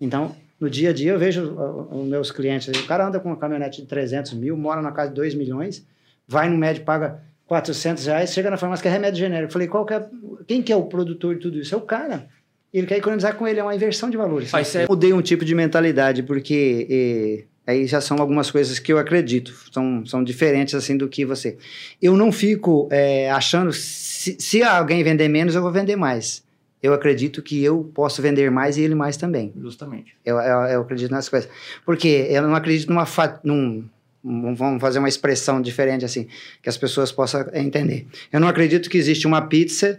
Então, no dia a dia, eu vejo os meus clientes, o cara anda com uma caminhonete de 300 mil, mora na casa de 2 milhões, vai no médico, paga 400 reais, chega na farmácia que é remédio genérico. Eu falei, qual que é, quem que é o produtor de tudo isso? É o cara. Ele quer economizar com ele, é uma inversão de valores. Mas é... Mudei um tipo de mentalidade, porque e, aí já são algumas coisas que eu acredito, são, são diferentes assim do que você. Eu não fico é, achando, se, se alguém vender menos, eu vou vender mais eu acredito que eu posso vender mais e ele mais também. Justamente. Eu, eu, eu acredito nessas coisas. Porque eu não acredito numa. Num, vamos fazer uma expressão diferente assim, que as pessoas possam entender. Eu não acredito que existe uma pizza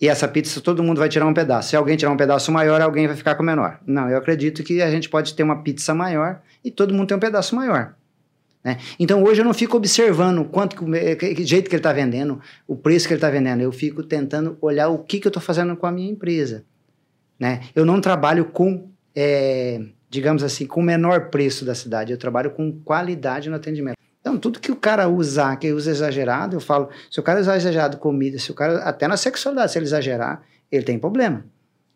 e essa pizza todo mundo vai tirar um pedaço. Se alguém tirar um pedaço maior, alguém vai ficar com menor. Não, eu acredito que a gente pode ter uma pizza maior e todo mundo tem um pedaço maior. Né? Então hoje eu não fico observando quanto que, que jeito que ele está vendendo, o preço que ele está vendendo. Eu fico tentando olhar o que, que eu estou fazendo com a minha empresa. Né? Eu não trabalho com, é, digamos assim, com o menor preço da cidade. Eu trabalho com qualidade no atendimento. Então, tudo que o cara usar, que usa exagerado, eu falo, se o cara usar exagerado comida, se o cara, até na sexualidade, se ele exagerar, ele tem problema.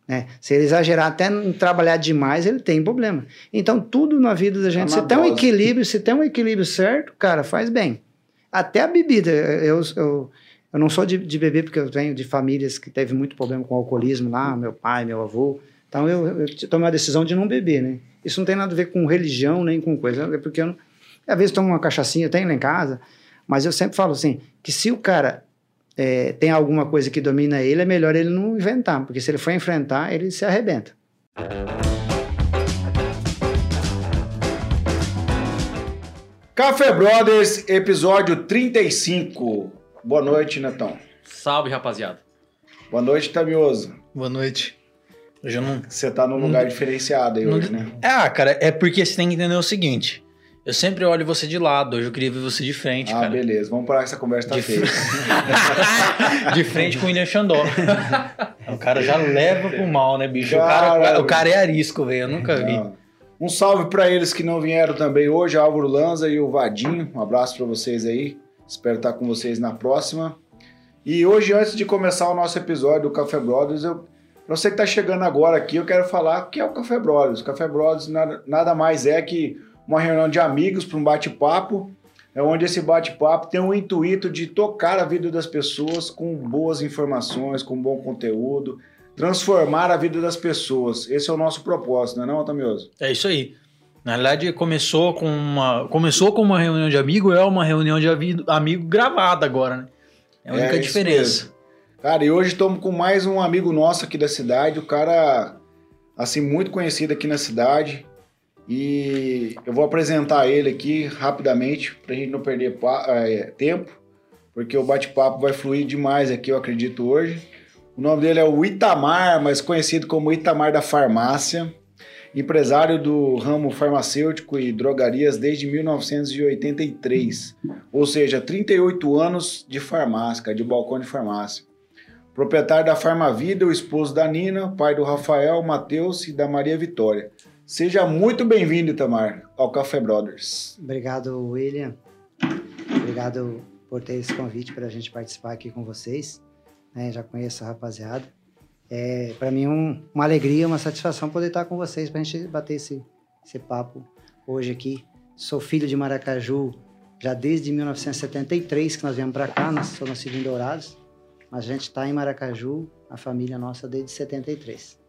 Né? Se ele exagerar até trabalhar demais, ele tem problema. Então, tudo na vida da gente, é se tem um equilíbrio, se tem um equilíbrio certo, cara, faz bem. Até a bebida. Eu, eu, eu não sou de, de beber porque eu venho de famílias que teve muito problema com alcoolismo lá, meu pai, meu avô. Então, eu, eu tomei a decisão de não beber, né? Isso não tem nada a ver com religião, nem com coisa. É porque eu, não, às vezes, tomo uma cachaçinha, tenho lá em casa, mas eu sempre falo assim, que se o cara é, tem alguma coisa que domina ele, é melhor ele não inventar, porque se ele for enfrentar, ele se arrebenta. Café Brothers, episódio 35. Boa noite, Netão. Salve, rapaziada. Boa noite, Tamioso. Boa noite. Hoje eu não. Você tá num lugar não, diferenciado aí não, hoje, né? Ah, cara, é porque você tem que entender o seguinte. Eu sempre olho você de lado, hoje eu queria ver você de frente, ah, cara. Ah, beleza. Vamos parar essa conversa tá de feia. de frente com o William Xandó. o cara já leva pro mal, né, bicho? Cara, o, cara, o cara é arisco, velho. Eu nunca vi. Um salve para eles que não vieram também hoje, Álvaro Lanza e o Vadinho. Um abraço para vocês aí. Espero estar com vocês na próxima. E hoje, antes de começar o nosso episódio do Café Brothers, eu, pra você que está chegando agora aqui, eu quero falar o que é o Café Brothers. O Café Brothers nada, nada mais é que uma reunião de amigos para um bate-papo, é onde esse bate-papo tem o intuito de tocar a vida das pessoas com boas informações, com bom conteúdo, transformar a vida das pessoas. Esse é o nosso propósito, não é não, Otamioso? É isso aí. Na verdade, começou com uma, começou com uma reunião de amigo, é uma reunião de amigo gravada agora, né? É a única é, diferença. Cara, e hoje estamos com mais um amigo nosso aqui da cidade, o cara, assim, muito conhecido aqui na cidade, e eu vou apresentar ele aqui rapidamente, para a gente não perder é, tempo, porque o bate-papo vai fluir demais aqui, eu acredito, hoje. O nome dele é o Itamar, mais conhecido como Itamar da Farmácia, empresário do ramo farmacêutico e drogarias desde 1983, ou seja, 38 anos de farmácia, de balcão de farmácia. Proprietário da Farmavida, o esposo da Nina, pai do Rafael, Matheus e da Maria Vitória. Seja muito bem-vindo, Itamar, ao Café Brothers. Obrigado, William. Obrigado por ter esse convite para a gente participar aqui com vocês. É, já conheço a rapaziada. É, para mim, um, uma alegria, uma satisfação poder estar com vocês para a gente bater esse, esse papo hoje aqui. Sou filho de Maracaju já desde 1973 que nós viemos para cá, nós somos nascidos em Dourados, mas a gente está em Maracaju, a família nossa desde 73.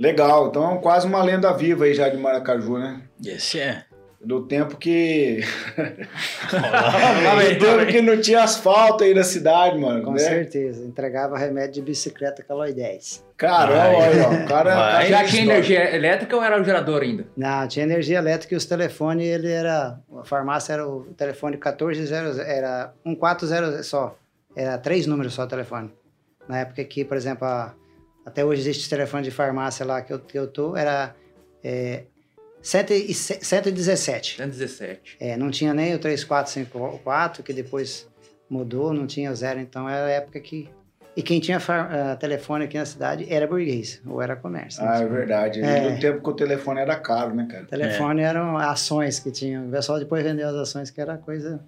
Legal, então é quase uma lenda viva aí já de Maracaju, né? Esse é. Do tempo que. Do tempo que não tinha asfalto aí na cidade, mano. Com né? certeza. Entregava remédio de bicicleta calói 10. Caramba, olha, ó. O cara. Já tinha energia elétrica ou era o gerador ainda? Não, tinha energia elétrica e os telefones, ele era. A farmácia era o telefone 1400, era 140 só. Era três números só o telefone. Na época que, por exemplo, a até hoje existe telefone de farmácia lá que eu, que eu tô, era é, 117. 117. É, não tinha nem o 3454, que depois mudou, não tinha o zero, então era a época que... E quem tinha uh, telefone aqui na cidade era burguês, ou era comércio. Ah, é verdade. É. No tempo que o telefone era caro, né, cara? O telefone é. eram ações que tinham. O pessoal depois vendeu as ações, que era coisa...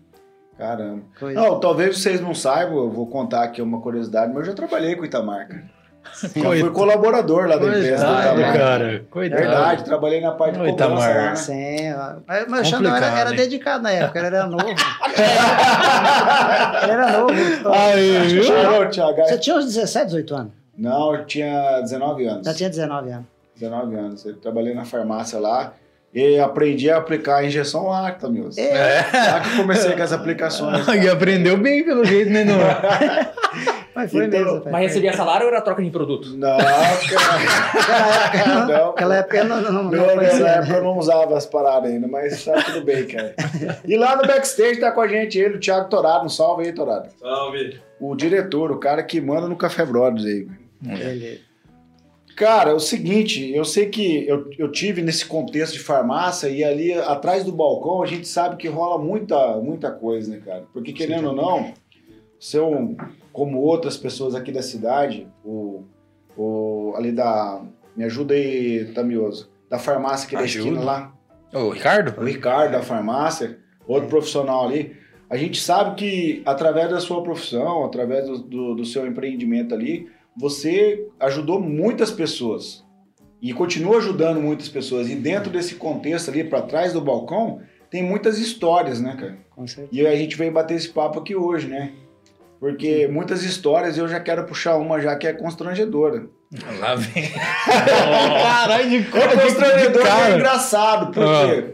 Caramba. Coisa... Não, talvez vocês não saibam, eu vou contar aqui uma curiosidade, mas eu já trabalhei com o Cara. Já fui colaborador lá da empresa. do Coitado, Itamar. cara. Coitado. Verdade, trabalhei na parte de Ô, cobrança Itamar. lá, né? Sim, mas, mas o Xandão era, era dedicado na época, ele era novo. ele era novo. Aí, viu? Chegou, Thiago. Você tinha uns 17, 18 anos? Não, eu tinha 19 anos. Já tinha 19 anos. 19 anos. Eu trabalhei na farmácia lá e aprendi a aplicar a injeção láctea, meu. É, Lá que eu comecei com as aplicações. E aprendeu bem pelo jeito, né, não? mas foi Então, mesmo. Mas recebia salário ou era troca de produto? Não, cara. Não. Naquela época eu não, não, não, conhecia, nessa né? época eu não usava as paradas ainda, mas tá tudo bem, cara. E lá no backstage tá com a gente ele, o Thiago Torado. Um salve aí, Torado. Salve. O diretor, o cara que manda no Café Brothers aí. Ele- Cara, é o seguinte, eu sei que eu, eu tive nesse contexto de farmácia e ali atrás do balcão a gente sabe que rola muita, muita coisa, né, cara? Porque querendo ou não, seu, como outras pessoas aqui da cidade, o, o ali da. Me ajuda aí, Tamioso. Da farmácia aqui da Ajuda. esquina lá. Ô, Ricardo? O Ricardo da farmácia, outro profissional ali. A gente sabe que através da sua profissão, através do, do, do seu empreendimento ali, você ajudou muitas pessoas e continua ajudando muitas pessoas. E dentro desse contexto ali, para trás do balcão, tem muitas histórias, né, cara? Com certeza. E a gente veio bater esse papo aqui hoje, né? Porque muitas histórias eu já quero puxar uma já que é constrangedora. Lá vem. Caralho, de É cara. constrangedor e é engraçado, por Ah. quê?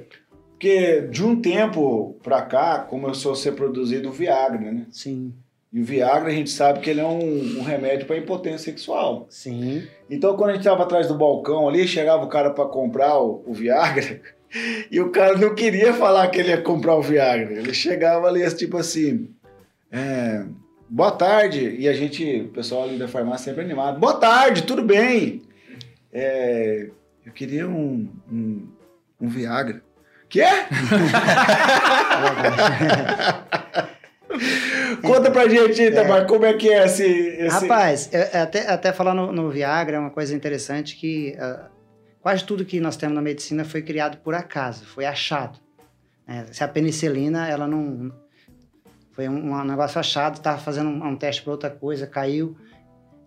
Porque de um tempo pra cá começou a ser produzido o Viagra, né? Sim, E o Viagra a gente sabe que ele é um, um remédio para impotência sexual. sim. Então quando a gente tava atrás do balcão ali, chegava o cara para comprar o, o Viagra e o cara não queria falar que ele ia comprar o Viagra. Ele chegava ali tipo assim, é, boa tarde. E a gente, o pessoal ali da farmácia sempre animado. Boa tarde, tudo bem? É, eu queria um, um, um Viagra. Quê? Conta pra gente, Itamar, como é que é esse... esse... Rapaz, é- é até, até falar no, no Viagra é uma coisa interessante que ah, quase tudo que nós temos na medicina foi criado por acaso, foi achado. né? se a penicilina, ela não... Foi um, um negócio achado, estava fazendo um, um teste para outra coisa, caiu.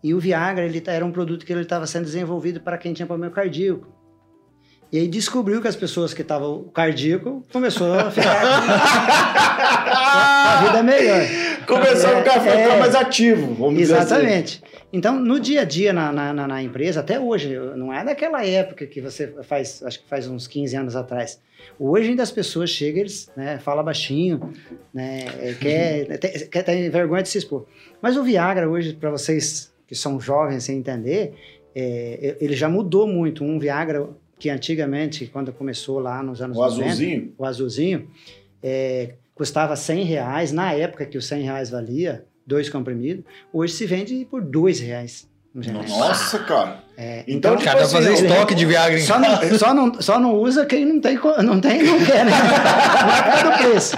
E o Viagra, ele tá- era um produto que ele estava sendo desenvolvido para quem tinha problema cardíaco. E aí descobriu que as pessoas que estavam cardíaco começou a ficar a vida melhor. Começou a ficar, É, ficar é. mais ativo, vamos dizer assim. Então, no dia a dia na, na, na- empresa, até hoje, não é daquela época que você faz, acho que faz uns 15 anos atrás. Hoje ainda as pessoas chegam, eles né, falam baixinho, né, é, quer, tem, quer ter vergonha de se expor. Mas o Viagra hoje, para vocês que são jovens sem entender, é, ele já mudou muito. Um Viagra que antigamente, quando começou lá nos anos O 90, azulzinho? o azulzinho, é, custava 100 reais, na época que os 100 reais valia, dois comprimidos, hoje se vende por dois reais. Nossa, cara. É, Então, então, tipo Cara, assim, fazer estoque de Viagra em só não, só, não, só não usa quem não tem, não tem não quer, né? Não é preço.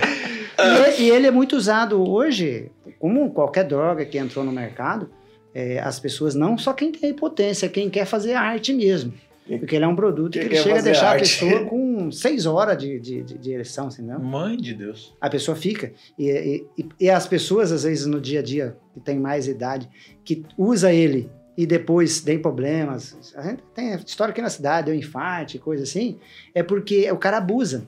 E ele, e ele é muito usado hoje, como qualquer droga que entrou no mercado, é, as pessoas, não só quem tem hipotência, quem quer fazer arte mesmo. Porque ele é um produto que Quem ele chega a deixar arte. a pessoa com seis horas de, de, de, de ereção, assim, não? Mãe de Deus. A pessoa fica. E, e, e as pessoas, às vezes, no dia a dia, que tem mais idade, que usa ele e depois tem problemas. A gente tem história aqui na cidade, deu infarto, coisa assim. É porque o cara abusa.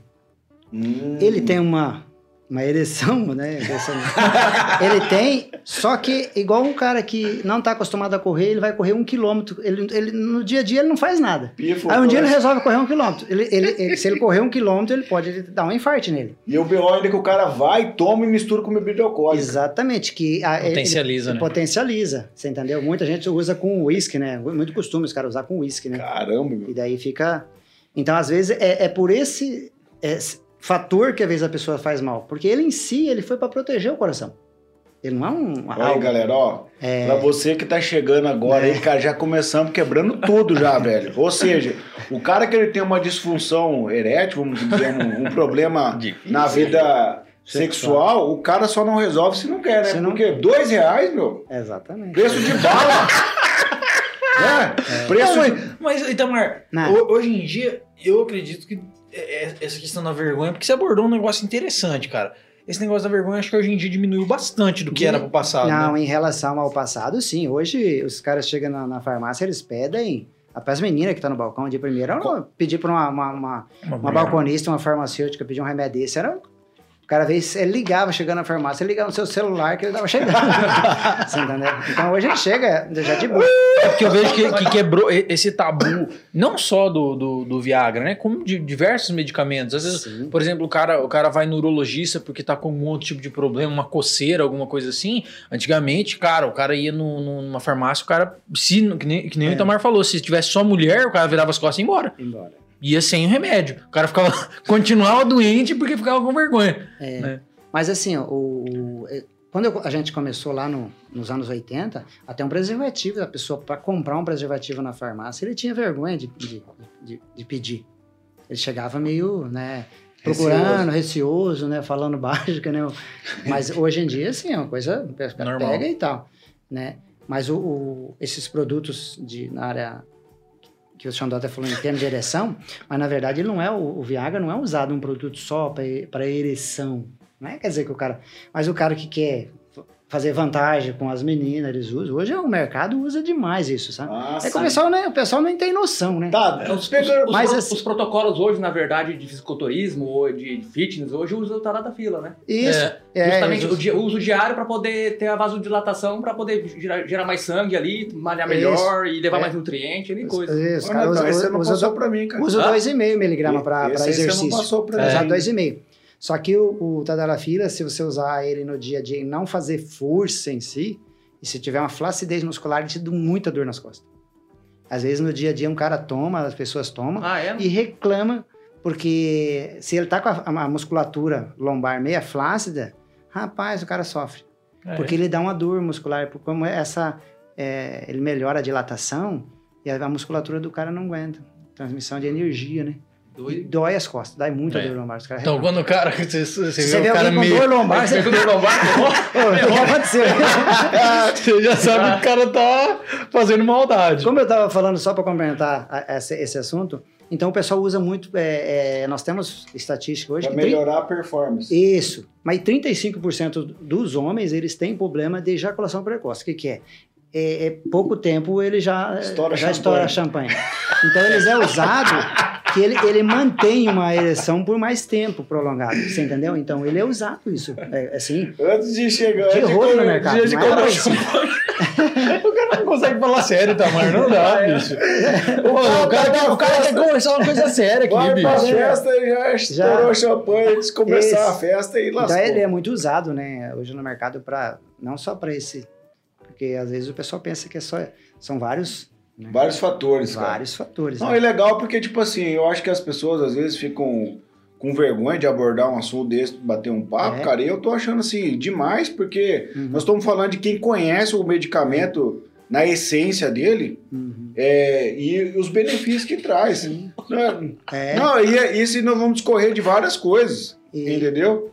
Hum. Ele tem uma, uma ereção, né? ele tem, só que igual um cara que não está acostumado a correr, ele vai correr um quilômetro. Ele, ele, no dia a dia ele não faz nada. Pifo, Aí um dia ele resolve correr um quilômetro. Ele, ele- ele- se ele correr um quilômetro, ele pode dar um infarto nele. E o BO ainda que o cara vai, toma e mistura com bebida alcoólica. Exatamente, que a- Potencializa, ele né? Potencializa, você entendeu? Muita gente usa com uísque, né? Muito costume os caras usar com uísque, né? Caramba, meu. E daí fica. Então, às vezes, é, é por esse, esse fator que às vezes a pessoa faz mal. Porque ele em si, ele foi para proteger o coração. Ele não é um. Aí, algo- galera, ó. É. Pra você que tá chegando agora É. aí, cara, já começamos quebrando tudo já, velho. Ou seja, o cara que ele tem uma disfunção erétil, vamos dizer, um, um problema Difícil. na vida sexual, o cara só não resolve se não quer, né? Se não- Porque dois reais, meu, Exatamente. preço de bala. é, preço Não, mas, mas, Itamar, Não. hoje em dia, eu acredito que é- é- essa questão da vergonha, porque você abordou um negócio interessante, cara. esse negócio da vergonha acho que hoje em dia diminuiu bastante do que De- era pro passado. Não, né? em relação ao passado, sim. Hoje os caras chegam na, na farmácia, eles pedem. Até as meninas que estão no balcão de primeira, pedir para uma, uma, uma, uma mulher. balconista, uma farmacêutica, pedir um remédio desse. Era, o cara vez ele ligava chegando na farmácia, ligava no seu celular que ele tava chegando. Você entendeu? Então hoje ele chega já de boa. É porque eu vejo que, que quebrou esse tabu, não só do, do, do Viagra, né? Como de diversos medicamentos. Às vezes, Sim. por exemplo, o cara, o cara vai no urologista porque tá com algum outro tipo de problema, uma coceira, alguma coisa assim. Antigamente, cara, o cara ia no- numa farmácia, o cara, se, que nem, que nem É. o Itamar falou, se tivesse só mulher, o cara virava as costas e ia embora. Embora. Ia sem o remédio. O cara ficava, continuava doente porque ficava com vergonha. É. né? Mas assim, o, o- é, quando eu- a gente começou lá no- nos anos 80, até um preservativo, a pessoa para comprar um preservativo na farmácia, ele tinha vergonha de, de, de- de pedir. Ele chegava meio, né, procurando, receoso, né, falando baixo, que nem o- Mas hoje em dia, assim, é uma coisa, Normal. pega e tal, né? Mas o, o- esses produtos de, na área que o Xandó está falando em termos de ereção, mas na verdade ele não é o, o Viagra não é usado um produto só para ereção. Não é quer dizer que o cara, mas o cara que quer fazer vantagem com as meninas, eles usam. Hoje o mercado usa demais isso, sabe? Ah, é que o pessoal, né, o pessoal não tem noção, né? Tá, É, Os, os- Mas os- assim- os protocolos hoje, na verdade, de fisiculturismo ou de fitness, hoje usam o talata fila, né? Isso. É, É, Justamente eles o, di- o uso diário para poder ter a vasodilatação, para poder gerar, gerar mais sangue ali, malhar Isso. melhor e levar É. mais nutriente e coisa. Isso, cara, Natal, usa, você não usa, passou usa, pra mim, cara. usa Ah? 2,5 miligramas para aí você não exercício. passou pra É. mim. Usar 2,5. Só que o, o Tadalafila, se você usar ele no dia a dia e não fazer força em si, e se tiver uma flacidez muscular, ele te dá muita dor nas costas. Às vezes no dia a dia um cara toma, as pessoas tomam, Ah, é? e reclama, porque se ele tá com a, a musculatura lombar meia flácida, rapaz, o cara sofre. É. Porque ele dá uma dor muscular, por como essa, é, ele melhora a dilatação e a musculatura do cara não aguenta. Transmissão de energia, né? E dói as costas, dá muita É. dor lombar. Os caras Então, quando o cara. Você, você você vê o cara com meio. dor lombar, você... Pegou o lombar? O que aconteceu? Você já sabe que o cara tá fazendo maldade. Como eu estava falando, só para complementar a- esse, esse assunto, então o pessoal usa muito. é, é, nós temos estatística hoje tri- melhorar a performance. Isso. Mas 35% dos homens, eles têm problema de ejaculação precoce. O que, que é? É, é pouco tempo ele já Estoura já champanhe. estoura champanhe. Então eles é usado que ele, ele mantém uma ereção por mais tempo prolongado. Você entendeu? Então ele é usado isso. É, assim, Antes de chegar. de antes rodo no mercado. antes de é O cara não consegue falar sério, Tamar. Não dá, bicho. Pô, o cara, quer- o cara quer conversar uma coisa séria aqui, Vai pra bicho. festa e já estourou champanhe antes de começar Esse. a festa e lascou. Então ele é muito usado, né, hoje no mercado para não só para esse, porque às vezes o pessoal pensa que é só são vários, né, Vários fatores, cara. vários fatores. Não, né? é legal porque, tipo assim, eu acho que as pessoas às vezes ficam com vergonha de abordar um assunto desse, bater um papo, É. cara, e eu tô achando assim, demais, porque Uhum. nós estamos falando de quem conhece o medicamento na essência dele Uhum. é, e os benefícios que traz. Sim. Não, É, não, e é- isso nós vamos discorrer de várias coisas, e- entendeu?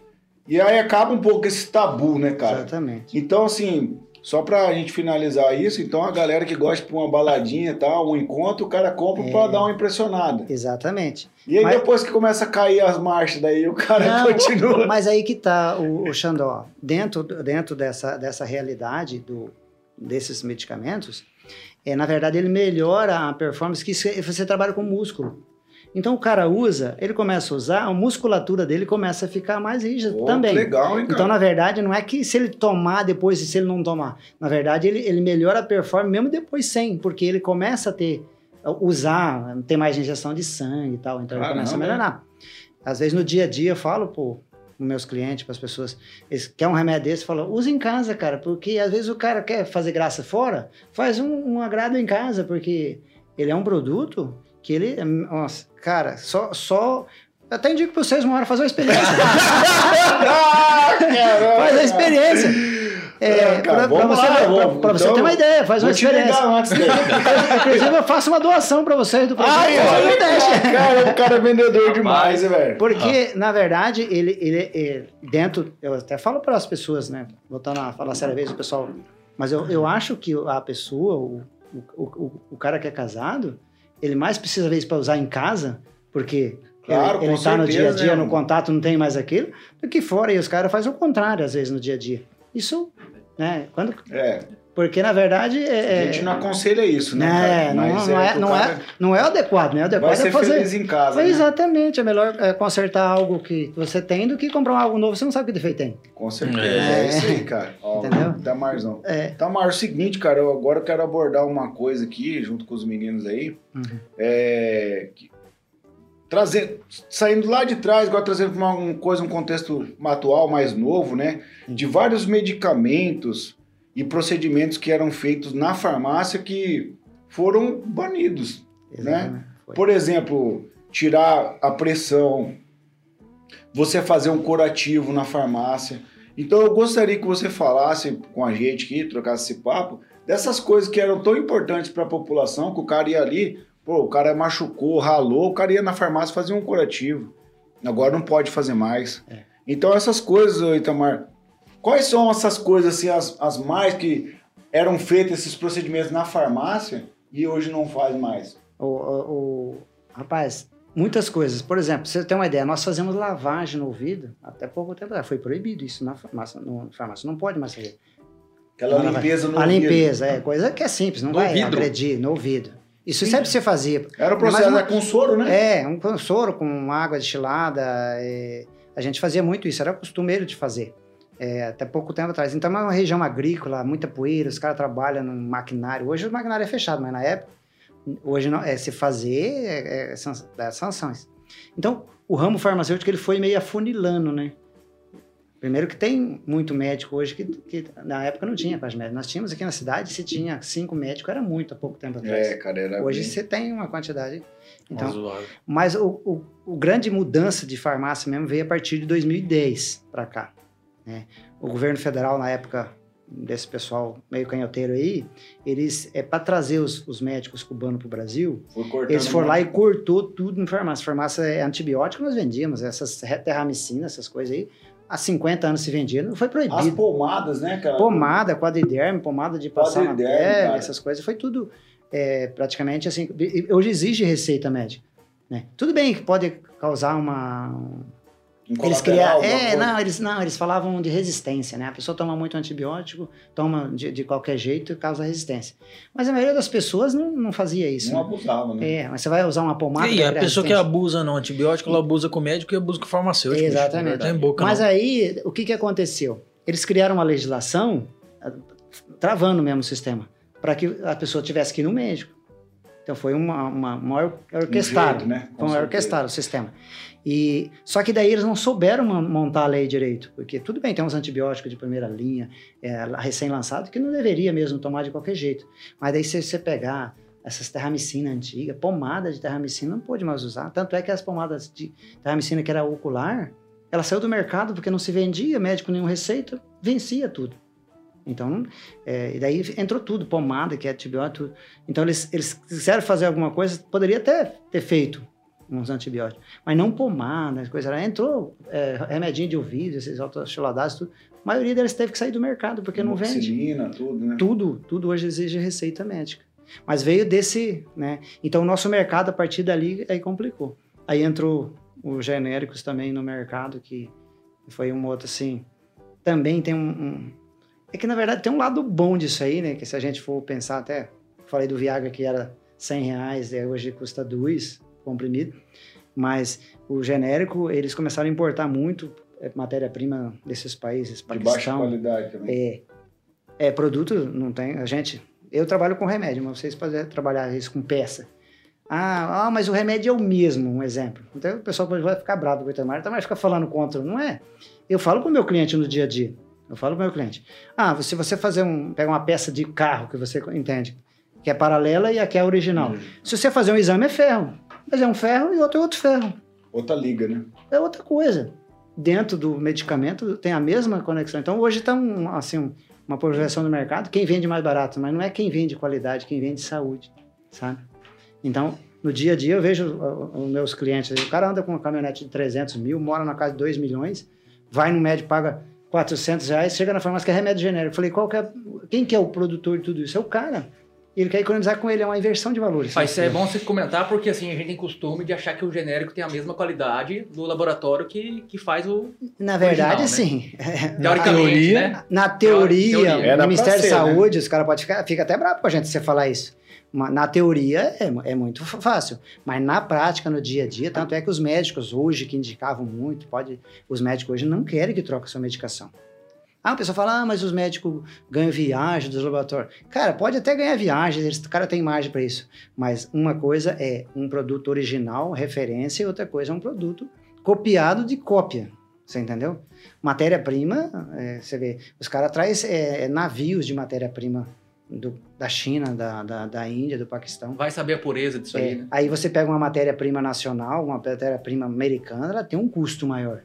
E aí acaba um pouco esse tabu, né, cara? exatamente. Então, assim, só pra gente finalizar isso, então a galera que gosta de uma baladinha e tal, um encontro, o cara compra É. pra dar uma impressionada. Exatamente. E aí Mas- depois que começa a cair as marchas, daí o cara Não, continua. Mas aí que tá o, o Xandó. Dentro, dentro dessa, dessa realidade do, desses medicamentos, é, na verdade, ele melhora a performance que você você trabalha com músculo. Então o cara usa, ele começa a usar, a musculatura dele começa a ficar mais rígida Pô, também. legal, hein, cara? Então, na verdade, não é que se ele tomar depois e se ele não tomar. Na verdade, ele, ele melhora a performance mesmo depois sem, porque ele começa a ter, usar, ter mais injeção de sangue e tal. Então, ele Caramba. começa a melhorar. Às vezes, no dia a dia, eu falo para meus clientes, para as pessoas, eles querem um remédio desse, eu falo, usa em casa, cara, porque às vezes o cara quer fazer graça fora, faz um, um agrado em casa, porque ele é um produto que ele, nossa, cara, só, só eu até indico para vocês uma hora fazer uma experiência. Ah, caramba, Faz a experiência. É, É, cara, vamos você, lá, pra- pra você Então, ter uma ideia, faz Vou uma experiência. Inclusive, eu faço uma doação pra vocês do produto. Ai, um olha, teste. cara, o cara é vendedor demais, velho? Porque, na verdade, ele, ele, ele- dentro, eu até falo para as pessoas, né? Voltando a falar séria vez, o pessoal. Mas eu, eu acho que a pessoa, o, o, o, o cara que é casado, ele mais precisa, às vezes, para usar em casa, porque Claro, ele está no dia a dia, né, no contato, não tem mais aquilo, do que fora. E os caras fazem o contrário, às vezes, no dia a dia. Isso, né? Quando, É, porque, na verdade, a é, gente não aconselha isso, né? né, cara? não, Mas não, é, não, cara é, não é adequado, né? O adequado Vai é ser fazer. feliz em casa, É, né? Exatamente, é melhor é, consertar algo que você tem do que comprar algo novo, você não sabe que defeito tem. Com certeza, É. é, isso aí, cara. Ó, Entendeu? Tamarzão. É. Tamar, é o seguinte, cara, eu agora quero abordar uma coisa aqui, junto com os meninos aí. Uhum. É, que- trazer, saindo lá de trás, agora trazendo uma um coisa, um contexto atual, mais novo, né? De vários medicamentos e procedimentos que eram feitos na farmácia que foram banidos. Exatamente. Foi. Por exemplo, tirar a pressão, você fazer um curativo na farmácia. Então eu gostaria que você falasse com a gente aqui, trocasse esse papo, dessas coisas que eram tão importantes para a população, que o cara ia ali, pô, o cara machucou, ralou, o cara ia na farmácia fazer um curativo. Agora não pode fazer mais. É. Então essas coisas, Itamar, quais são essas coisas assim, as, as mais que eram feitas esses procedimentos na farmácia e hoje não faz mais? O, o- o- rapaz, muitas coisas. Por exemplo, você tem uma ideia, nós fazemos lavagem no ouvido até pouco tempo. atrás. Foi proibido isso na farmácia. No, na farmácia. Não pode mais fazer. Aquela limpeza no A ouvido. limpeza, é coisa que é simples, não No vai ouvido? agredir no ouvido. Isso Sim. sempre se fazia. Era o processo Mas uma- é com soro, né? É, um com soro com água destilada. a gente fazia muito isso, era costumeiro de fazer. É, até pouco tempo atrás. Então é uma região agrícola, muita poeira, os caras trabalham no maquinário. Hoje o maquinário é fechado, mas na época, hoje não, é, se fazer é, é, é sanções. Então o ramo farmacêutico ele foi meio afunilando, né? Primeiro que tem muito médico hoje que, que na época não tinha quase médico. Nós tínhamos aqui na cidade, se tinha cinco médicos, era muito há pouco tempo atrás. É, cara, era Hoje bem- você tem uma quantidade. Então, Razoável. mas o, o, o grande mudança de farmácia mesmo veio a partir de 2010 para cá. Né? O governo federal, na época desse pessoal meio canhoteiro aí, eles, é para trazer os, os médicos cubanos para o Brasil, eles foram lá e cortou tudo em farmácia. Farmácia é antibiótico, nós vendíamos, essas terramicina, essas coisas aí, há 50 anos se vendia, não foi As proibido. pomadas, né, cara? Pomada, quadriderme, pomada de passar na pele, cara. essas coisas, foi tudo é, praticamente assim. Hoje exige receita médica. Né? Tudo bem que pode causar uma. Um Eles criaram. alguma É, coisa. não eles, não, eles falavam de resistência, né? A pessoa toma muito antibiótico, toma de, de qualquer jeito e causa resistência. Mas a maioria das pessoas não, não fazia isso. Não né? abusava, né? É, mas você vai usar uma pomada. E pra a pessoa que abusa no antibiótico, ela abusa com o médico e abusa com o farmacêutico. Exatamente. Não tem boca, Mas não. aí, o que, que aconteceu? Eles criaram uma legislação ah, travando mesmo o sistema, para que a pessoa tivesse que ir no médico. Então foi uma, uma, uma or- orquestrado, jeito, né? Com foi um orquestrado o sistema. E, só que daí eles não souberam mon- montar a lei direito, porque tudo bem, tem uns antibióticos de primeira linha, é, recém-lançado, que não deveria mesmo tomar de qualquer jeito. Mas daí se você pegar essas terramicina antigas, pomada de terramicina não pode mais usar. Tanto é que as pomadas de terramicina que era ocular, ela saiu do mercado porque não se vendia, médico nenhum receita, vencia tudo. Então, é, e daí entrou tudo, pomada, que é antibiótico. Então, eles, eles quiseram fazer alguma coisa, poderia até ter feito uns antibióticos, mas não pomada, coisa lá. Entrou é, remedinho de ouvido, esses autochiladados, tudo. A maioria deles teve que sair do mercado, porque não vende. Amoxicilina, tudo, né? Tudo, tudo hoje exige receita médica. Mas veio desse, né? Então o nosso mercado a partir dali aí complicou. Aí entrou os genéricos também no mercado que foi um outro assim. Também tem um, um- é que na verdade tem um lado bom disso aí, né? Que se a gente for pensar até falei do Viagra que era 100 reais, e hoje custa dois comprimido. Mas o genérico eles começaram a importar muito é, matéria-prima desses países, De baixa Paquistão, qualidade também. é, é, produto não tem. A gente. Eu trabalho com remédio, mas vocês podem trabalhar isso com peça. Ah, ah, mas o remédio é o mesmo, um exemplo. Então o pessoal vai ficar bravo com o Itamar, o Itamar fica falando contra. Não é? Eu falo para o meu cliente no dia a dia. Eu falo para o meu cliente. Ah, se você fazer um. Pega uma peça de carro que você entende, que é paralela e aqui é original. Se você fazer um exame, é ferro. Mas é um ferro e outro é outro ferro. Outra liga, né? É outra coisa. Dentro do medicamento tem a mesma conexão. Então hoje está um, assim, um- uma projeção no mercado, quem vende mais barato, mas não é quem vende qualidade, quem vende saúde, sabe? Então, no dia a dia eu vejo os meus clientes, o cara anda com uma caminhonete de 300 mil, mora na casa de 2 milhões, vai no médico, paga 400 reais, chega na farmácia que é remédio genérico. Eu falei, qual que é, quem que é o produtor de tudo isso? É o cara. E ele quer economizar com ele, é uma inversão de valores. Ah, isso é bom você comentar, porque assim, a gente tem costume de achar que o genérico tem a mesma qualidade do laboratório que, que faz o. Na verdade, original, né? sim. Teoricamente, teoria, né? Na teoria, Teoria. Era no Ministério ser, da né? Saúde, os caras podem ficar fica até bravo com a gente se você falar isso. Na teoria é, é muito fácil, mas na prática, no dia a dia, tanto é que os médicos hoje, que indicavam muito, pode, os médicos hoje não querem que troque sua medicação. Ah, o pessoal fala, ah, mas os médicos ganham viagem dos laboratórios. Cara, pode até ganhar viagem, eles- o cara tem margem para isso. Mas uma coisa é um produto original, referência, e outra coisa é um produto copiado de cópia. Você entendeu? Matéria-prima, é, você vê, os caras trazem é, navios de matéria-prima do- da China, da, da, da Índia, do Paquistão. Vai saber a pureza disso É, aí, né? Aí você pega uma matéria-prima nacional, uma matéria-prima americana, ela tem um custo maior.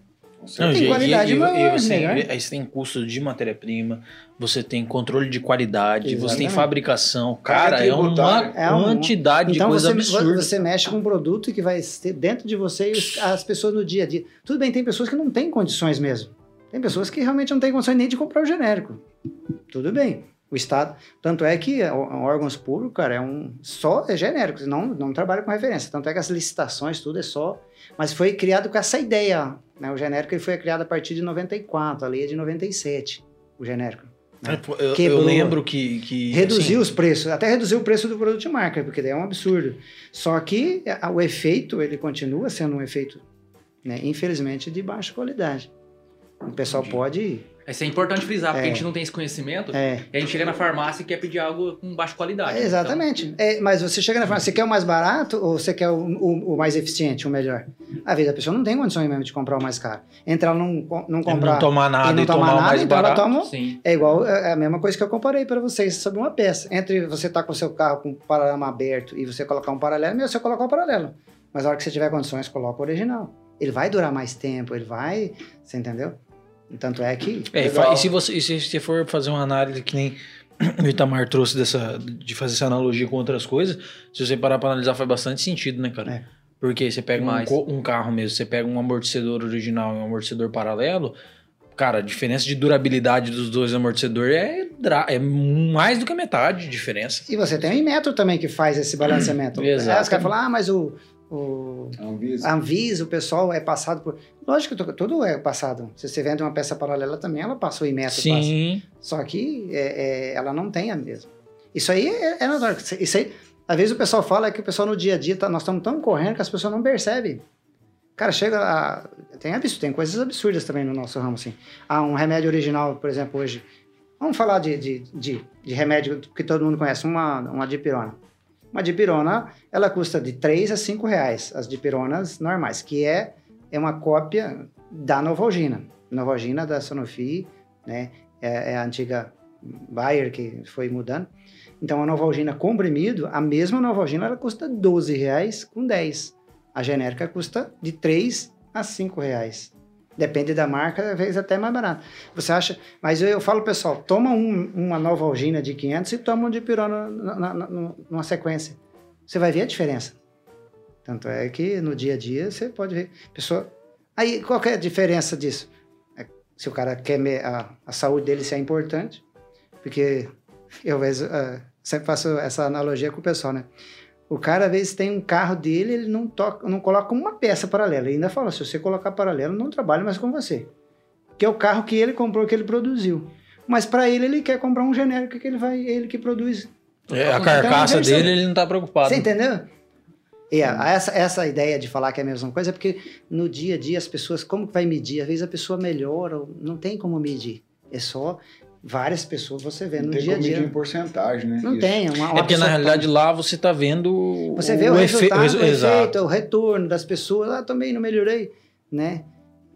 Não, Tem e- qualidade e, e, maior, e você, melhor. aí você tem custo de matéria-prima, você tem controle de qualidade, você tem Exatamente. fabricação. Cara, é uma tributária. É um- quantidade de Então coisa você, absurda. você mexe com um produto que vai ter dentro de você e as pessoas no dia a dia. Tudo bem, tem pessoas que não têm condições mesmo. Tem pessoas que realmente não têm condições nem de comprar o genérico. Tudo bem. O Estado. Tanto é que órgãos públicos, cara, é um. Só é genérico, não, não trabalha com referência. Tanto é que as licitações, tudo é só. Mas foi criado com essa ideia. Né? O genérico ele foi criado a partir de 94, a lei é de 97, o genérico. É, pô, Eu, eu Quebrou. lembro que. que Reduziu assim, os preços, até reduziu o preço do produto de marca, porque daí é um absurdo. Só que a- o efeito, ele continua sendo um efeito, né, infelizmente, de baixa qualidade. O pessoal Entendi. pode. Isso é importante frisar, porque É. a gente não tem esse conhecimento. É, E a gente chega na farmácia e quer pedir algo com baixa qualidade. né? exatamente. É, mas você chega na farmácia, você quer o mais barato ou você quer o, o- o mais eficiente, o melhor? Às vezes a pessoa não tem condições mesmo de comprar o mais caro. Entre ela não, não comprar não tomar e nada não e, tomar tomar o nada, mais então ela barato. toma Então, sim. É igual é a mesma coisa que eu comparei para vocês sobre uma peça. Entre você estar com o seu carro com o paralama aberto e você colocar um paralelo, meu, você colocar o paralelo. Mas na hora que você tiver condições, coloca o original. Ele vai durar mais tempo, ele vai. Você entendeu? Tanto é que. É, e, Legal. e se você e se você for fazer uma análise que nem o Itamar trouxe dessa, de fazer essa analogia com outras coisas, se você parar pra analisar faz bastante sentido, né, cara? É. Porque você pega um, um carro mesmo, você pega um amortecedor original e um amortecedor paralelo, cara, a diferença de durabilidade dos dois amortecedores é, é mais do que a metade de diferença. E você tem o Inmetro também que faz esse balanceamento. Exato. Aí Os caras falam, ah, mas o. o A Anvisa. Anvisa, o pessoal é passado por. Lógico que tu- tudo é passado. Se você vende uma peça paralela também, ela passa o Inmetro. passa. Sim. Só que é, é, ela não tem a mesma. Isso aí é, é natural. Isso aí, às vezes o pessoal fala que o pessoal no dia a dia, tá- nós estamos tão correndo que as pessoas não percebem. Cara, chega a, tem, abs- tem coisas absurdas também no nosso ramo, assim. Há um remédio original, por exemplo, hoje. Vamos falar de, de, de, de remédio que todo mundo conhece, uma, uma dipirona. Uma dipirona, ela custa de 3 a 5 reais, as dipironas normais, que é, é uma cópia da Novalgina. Novalgina da Sanofi, né? É, é a antiga Bayer que foi mudando. Então, a Novalgina comprimido, a mesma Novalgina, ela custa 12 reais com 10. A genérica custa de 3 a 5 reais. Depende da marca, às vezes até mais barato. Você acha... Mas eu, eu falo, pessoal, toma um- uma Novalgina de 500 e toma um de na- numa sequência. Você vai ver a diferença. Tanto é que no dia a dia você pode ver. Pessoa... Aí, qual é a diferença disso? É, se o cara quer... me- A, a saúde dele se é importante, porque eu vejo, ah, sempre faço essa analogia com o pessoal, né? O cara, às vezes, tem um carro dele, ele não, toca, não coloca uma peça paralela. Ele ainda fala, se você colocar paralelo, não trabalho mais com você. Que é o carro que ele comprou, que ele produziu. Mas para ele, ele quer comprar um genérico que ele vai, ele que produz. É, a Então, carcaça uma versão. dele, ele não tá preocupado. Você entendeu? A- essa, essa ideia de falar que é a mesma coisa é porque no dia a dia as pessoas, como que vai medir? Às vezes a pessoa melhora, não tem como medir. É só várias pessoas você vê Não no tem dia a dia. porcentagem, né? Não Isso. tem. Uma, uma É porque na pessoa realidade lá você tá vendo Você vê o, efe- resultado, resu- o Exato. efeito, o retorno das pessoas. Ah, também não melhorei, né?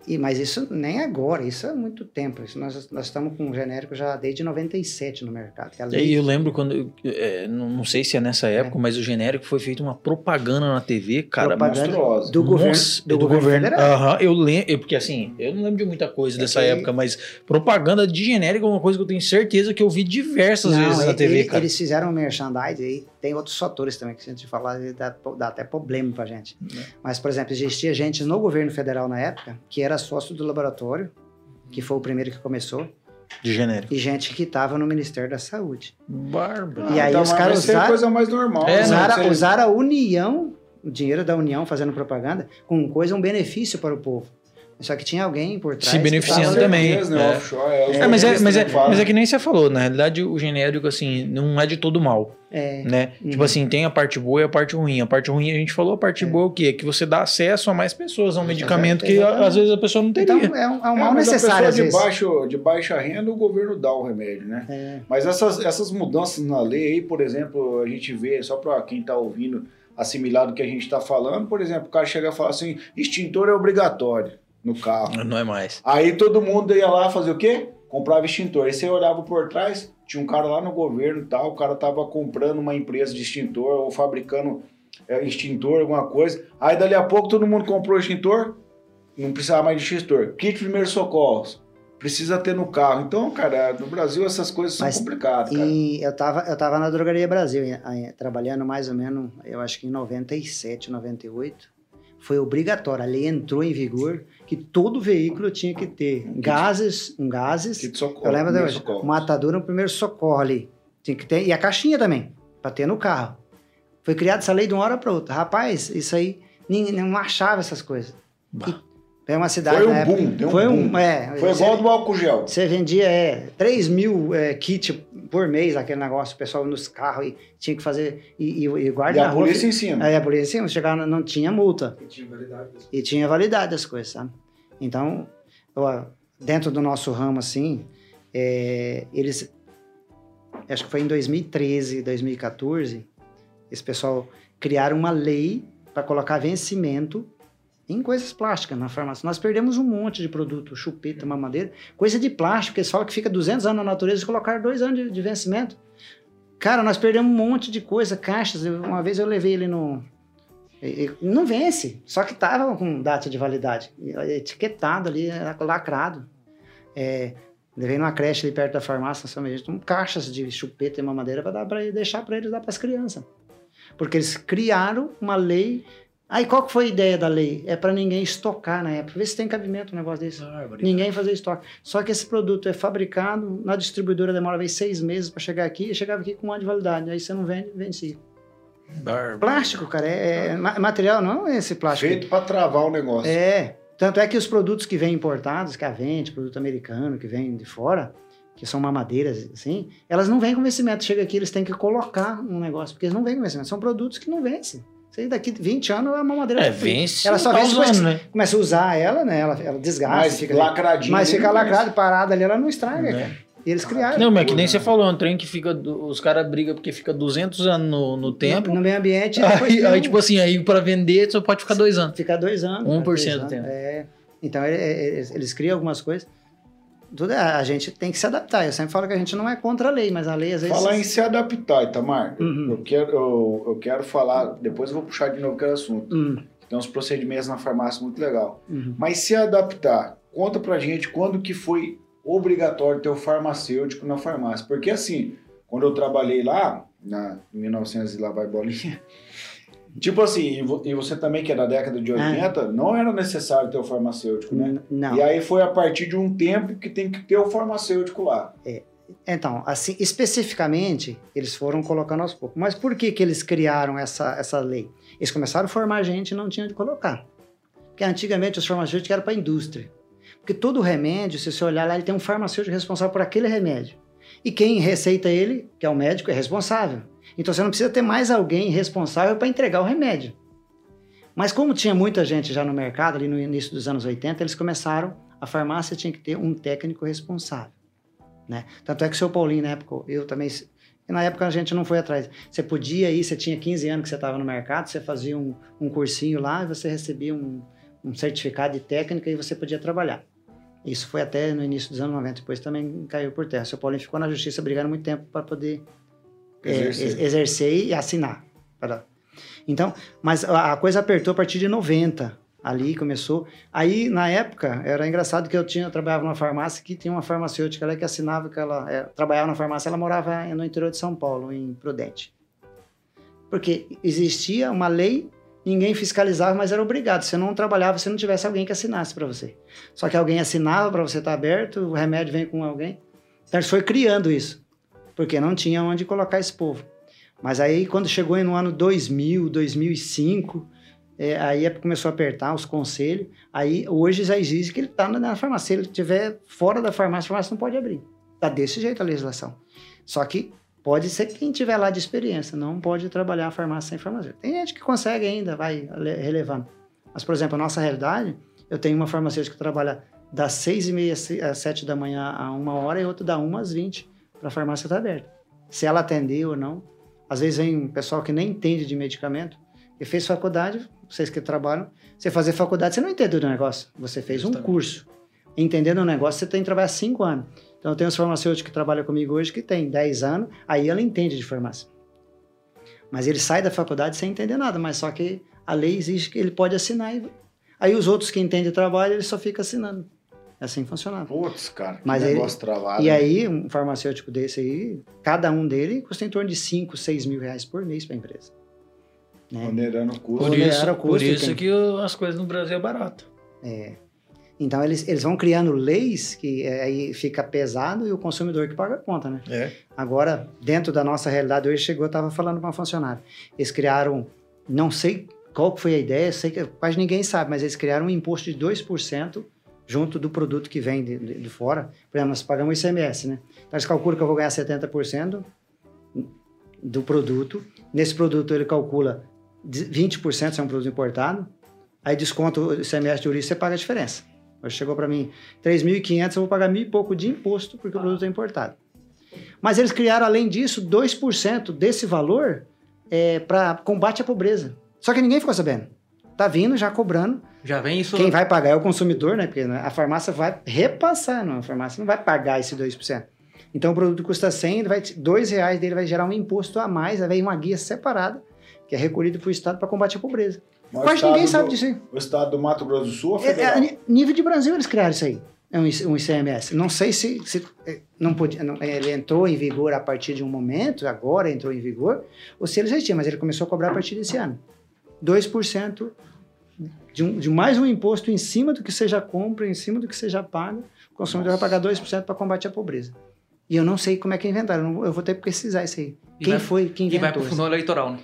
E, mas isso nem agora, isso há muito tempo. Isso nós, nós estamos com um genérico já desde 97 no mercado. é a E lei- eu lembro quando, é, não não sei se é nessa época, mas o genérico foi feito uma propaganda na TV, cara. Propaganda monstruosa. do governo, Nossa, do governo, federal. Aham, eu lembro, porque assim, eu não lembro de muita coisa dessa que- época, mas propaganda de genérico é uma coisa que eu tenho certeza que eu vi diversas Não, vezes na ele- TV, ele- cara. Eles fizeram um merchandising aí, tem outros fatores também que se a gente falar dá, dá até problema pra gente. É. Mas, por exemplo, existia gente no governo federal na época que era sócio do laboratório, que foi o primeiro que começou, De genérico. e gente que estava no Ministério da Saúde. Bárbaro. E aí então, os caras ser usaram- coisa mais normal. É, né? usaram, usaram a União, o dinheiro da União fazendo propaganda, com coisa, um benefício para o povo. Só que tinha alguém por trás. Se beneficiando tava- também. Certeza, né? É. Offshore, é, É, mas, é, mas, é, mas é que nem você falou, na realidade o genérico, assim, não é de todo mal, É, né? Uhum. Tipo assim, tem a parte boa e a parte ruim. A parte ruim a gente falou, a parte É. boa é o quê? É que você dá acesso a mais pessoas, a um medicamento que às vezes a pessoa não teria. então é um, é um É, mal necessário, às pessoa de, vezes. baixo, de baixa renda, o governo dá o remédio, né? É, Mas essas, essas mudanças na lei aí, por exemplo, a gente vê, só para quem está ouvindo assimilar do que a gente está falando, por exemplo, o cara chega e fala assim, extintor é obrigatório no carro. Não é mais. Aí todo mundo ia lá fazer o quê? Comprava extintor. Aí você olhava por trás, tinha um cara lá no governo e tal, o cara tava comprando uma empresa de extintor ou fabricando é, extintor, alguma coisa. Aí dali a pouco todo mundo comprou extintor, não precisava mais de extintor. Kit de primeiros socorros. Precisa ter no carro. Então, cara, no Brasil essas coisas são Mas- complicadas, cara. E eu tava, eu tava na Drogaria Brasil, trabalhando mais ou menos, eu acho que em 97, 98. Foi obrigatório, a lei entrou em vigor que todo veículo tinha que ter Um kit. gases, um gases, Kit de socorro. eu lembro até hoje, atadura no primeiro socorro ali. Tinha que ter, e a caixinha também, para ter no carro. Foi criada essa lei de uma hora para outra. Rapaz, isso aí, ninguém não achava essas coisas. É uma cidade Foi um época- boom, deu um foi boom. é, Foi igual do álcool gel. você vendia é, 3 mil é, kits por mês, aquele negócio, o pessoal nos carros e tinha que fazer. E, e, e guarda E a rua, polícia em cima. Aí a polícia em cima, chegava, não tinha multa. Que tinha validade das E tinha validade as coisas, sabe? Então, ó, dentro do nosso ramo, assim, é, eles. Acho que foi em 2013, 2014, esse pessoal criaram uma lei para colocar vencimento em coisas plásticas na farmácia. Nós perdemos um monte de produto, chupeta, mamadeira, coisa de plástico, que eles falam que fica 200 anos na natureza e colocaram dois anos de, de vencimento. Cara, nós perdemos um monte de coisa, caixas. Uma vez eu levei ele no. Não vence, só que tava com data de validade. Etiquetado ali, lacrado. É, levei numa creche ali perto da farmácia, São um caixas de chupeta e mamadeira para deixar para eles dar para as crianças. Porque eles criaram uma lei. Aí qual que foi a ideia da lei? É para ninguém estocar na época. Vê se tem cabimento um negócio desse. Ninguém fazer estoque. Só que esse produto é fabricado, na distribuidora demora vezes seis meses para chegar aqui e chegava aqui com um ano de validade. Aí você não vende, vence. Bárbaro. Plástico, cara, é, é ma- material, não é esse plástico. Feito para travar o negócio. É. Tanto é que os produtos que vêm importados, que a vende, produto americano, que vem de fora, que são mamadeiras, assim, elas não vêm com vencimento. Chega aqui, eles têm que colocar um negócio, porque eles não vêm com vencimento. São produtos que não vencem. Isso aí daqui 20 anos a mamadeira É, tá- vence. Ela só tá vence usando, né? começa a usar ela, né? Ela, ela desgasta, Mas fica ali. lacradinho. Mas fica lacrado, parada ali, ela não estraga, Né? cara. E eles criaram. Não, mas é que nem você falou, é um trem que fica. do- Os caras brigam porque fica 200 anos no, no tempo. No, meio ambiente, Aí, aí, tipo assim, aí pra vender só pode ficar dois anos. fica dois anos. 1% três do anos. tempo. É. Então, é- é- eles, eles criam algumas coisas. Tudo, é- a gente tem que se adaptar. Eu sempre falo que a gente não é contra a lei, mas a lei às vezes. Falar em se adaptar, Itamar, Uhum. eu, quero, eu, eu quero falar, depois eu vou puxar de novo aquele assunto. Hum, Tem uns procedimentos na farmácia muito legal. uhum. Mas se adaptar, conta pra gente quando que foi obrigatório ter o farmacêutico na farmácia. Porque assim, quando eu trabalhei lá, na, em 1900 e lá vai bolinha, tipo assim, e vo- você também que é da década de 80, não era necessário ter o farmacêutico, né? Não. E aí foi a partir de um tempo que tem que ter o farmacêutico lá. Então, assim, especificamente, eles foram colocando aos poucos. Mas por que, que eles criaram essa, essa lei? Eles começaram a formar gente e não tinham de colocar. Porque antigamente os farmacêuticos eram para a indústria. Porque todo remédio, se você olhar lá, ele tem um farmacêutico responsável por aquele remédio. E quem receita ele, que é o médico, é responsável. Então você não precisa ter mais alguém responsável para entregar o remédio. Mas como tinha muita gente já no mercado, ali no início dos anos 80, eles começaram, a farmácia tinha que ter um técnico responsável. Né? Tanto é que o seu Paulinho, na época, eu também. Na época a gente não foi atrás. Você podia ir, você tinha 15 anos que você estava no mercado, você fazia um, um cursinho lá e você recebia um, um certificado de técnica e você podia trabalhar. Isso foi até no início dos anos 90, depois também caiu por terra. O seu Paulinho ficou na justiça brigando muito tempo para poder Exercer. ex- exercer e assinar. Pra- Então, mas a coisa apertou a partir de 90. Ali começou. Aí, na época, era engraçado que eu tinha, eu trabalhava numa farmácia que tinha uma farmacêutica lá que assinava que ela é, trabalhava na farmácia, ela morava no interior de São Paulo, em Prudente. Porque existia uma lei, ninguém fiscalizava, mas era obrigado. Você não trabalhava se não tivesse alguém que assinasse para você. Só que alguém assinava para você estar aberto, o remédio vem com alguém. Então eles foi criando isso, porque não tinha onde colocar esse povo. Mas aí, quando chegou no ano 2000, 2005, é, aí começou a apertar os conselhos. Aí, hoje já exige que ele está na farmácia. Se ele estiver fora da farmácia, a farmácia não pode abrir. Está desse jeito a legislação. Só que pode ser quem tiver lá de experiência, não pode trabalhar a farmácia sem farmacêutico. Tem gente que consegue ainda, vai relevando. Mas, por exemplo, a nossa realidade, eu tenho uma farmacêutica que trabalha das seis e meia às sete da manhã a uma hora e outra da uma às vinte para a farmácia estar tá aberta. Se ela atender ou não. Às vezes vem um pessoal que nem entende de medicamento e fez faculdade, vocês que trabalham, você fazer faculdade, você não entende do negócio. Você fez Justamente. um curso. Entendendo o negócio, você tem que trabalhar cinco anos. Então, eu tenho os farmacêuticos que trabalham comigo hoje que tem 10 anos, aí ela entende de farmácia. Mas ele sai da faculdade sem entender nada, mas só que a lei exige que ele pode assinar. E... Aí os outros que entendem de trabalho, ele só fica assinando. É assim funciona. Putz, cara, que Mas negócio ele, travado. E aí, um farmacêutico desse aí, cada um dele custa em torno de 5, 6 mil reais por mês para a empresa. Né? Onerando o custo. Por isso, custo, por isso tem... que as coisas no Brasil é barato. É. Então eles, eles vão criando leis que é, aí fica pesado e o consumidor que paga a conta, né? É. Agora, dentro da nossa realidade, hoje chegou, eu estava falando para uma funcionária. Eles criaram, não sei qual foi a ideia, sei que quase ninguém sabe, mas eles criaram um imposto de 2% junto do produto que vem de, de, de, fora. Por exemplo, nós pagamos ICMS, né? Então eles calculam que eu vou ganhar 70% do produto. Nesse produto ele calcula 20% se é um produto importado. Aí desconta o ICMS de origem, você paga a diferença. Hoje chegou para mim 3.500, eu vou pagar mil e pouco de imposto porque o produto é importado. Mas eles criaram, além disso, 2% desse valor é, para combate à pobreza. Só que ninguém ficou sabendo. Tá vindo já cobrando. Já vem isso. Quem vai pagar é o consumidor, né? Porque a farmácia vai repassar, não. A farmácia não vai pagar esse 2%. Então o produto custa 100, vai, dois reais dele vai gerar um imposto a mais, aí vem uma guia separada, que é recolhido para o Estado para combater a pobreza. Mas Quase ninguém sabe disso aí. O estado do Mato Grosso do Sul? É, é, nível de Brasil eles criaram isso aí. É um, um ICMS. Não sei se, se é, não podia, não, ele entrou em vigor a partir de um momento, agora entrou em vigor, ou se ele já tinha, mas ele começou a cobrar a partir desse ano. 2% de, um, de mais um imposto em cima do que seja compra, em cima do que seja pago, o consumidor Nossa. vai pagar 2% para combater a pobreza. E eu não sei como é que inventaram, eu vou ter que pesquisar isso aí. E quem vai, foi, quem inventou? E vai para o fundo eleitoral, né?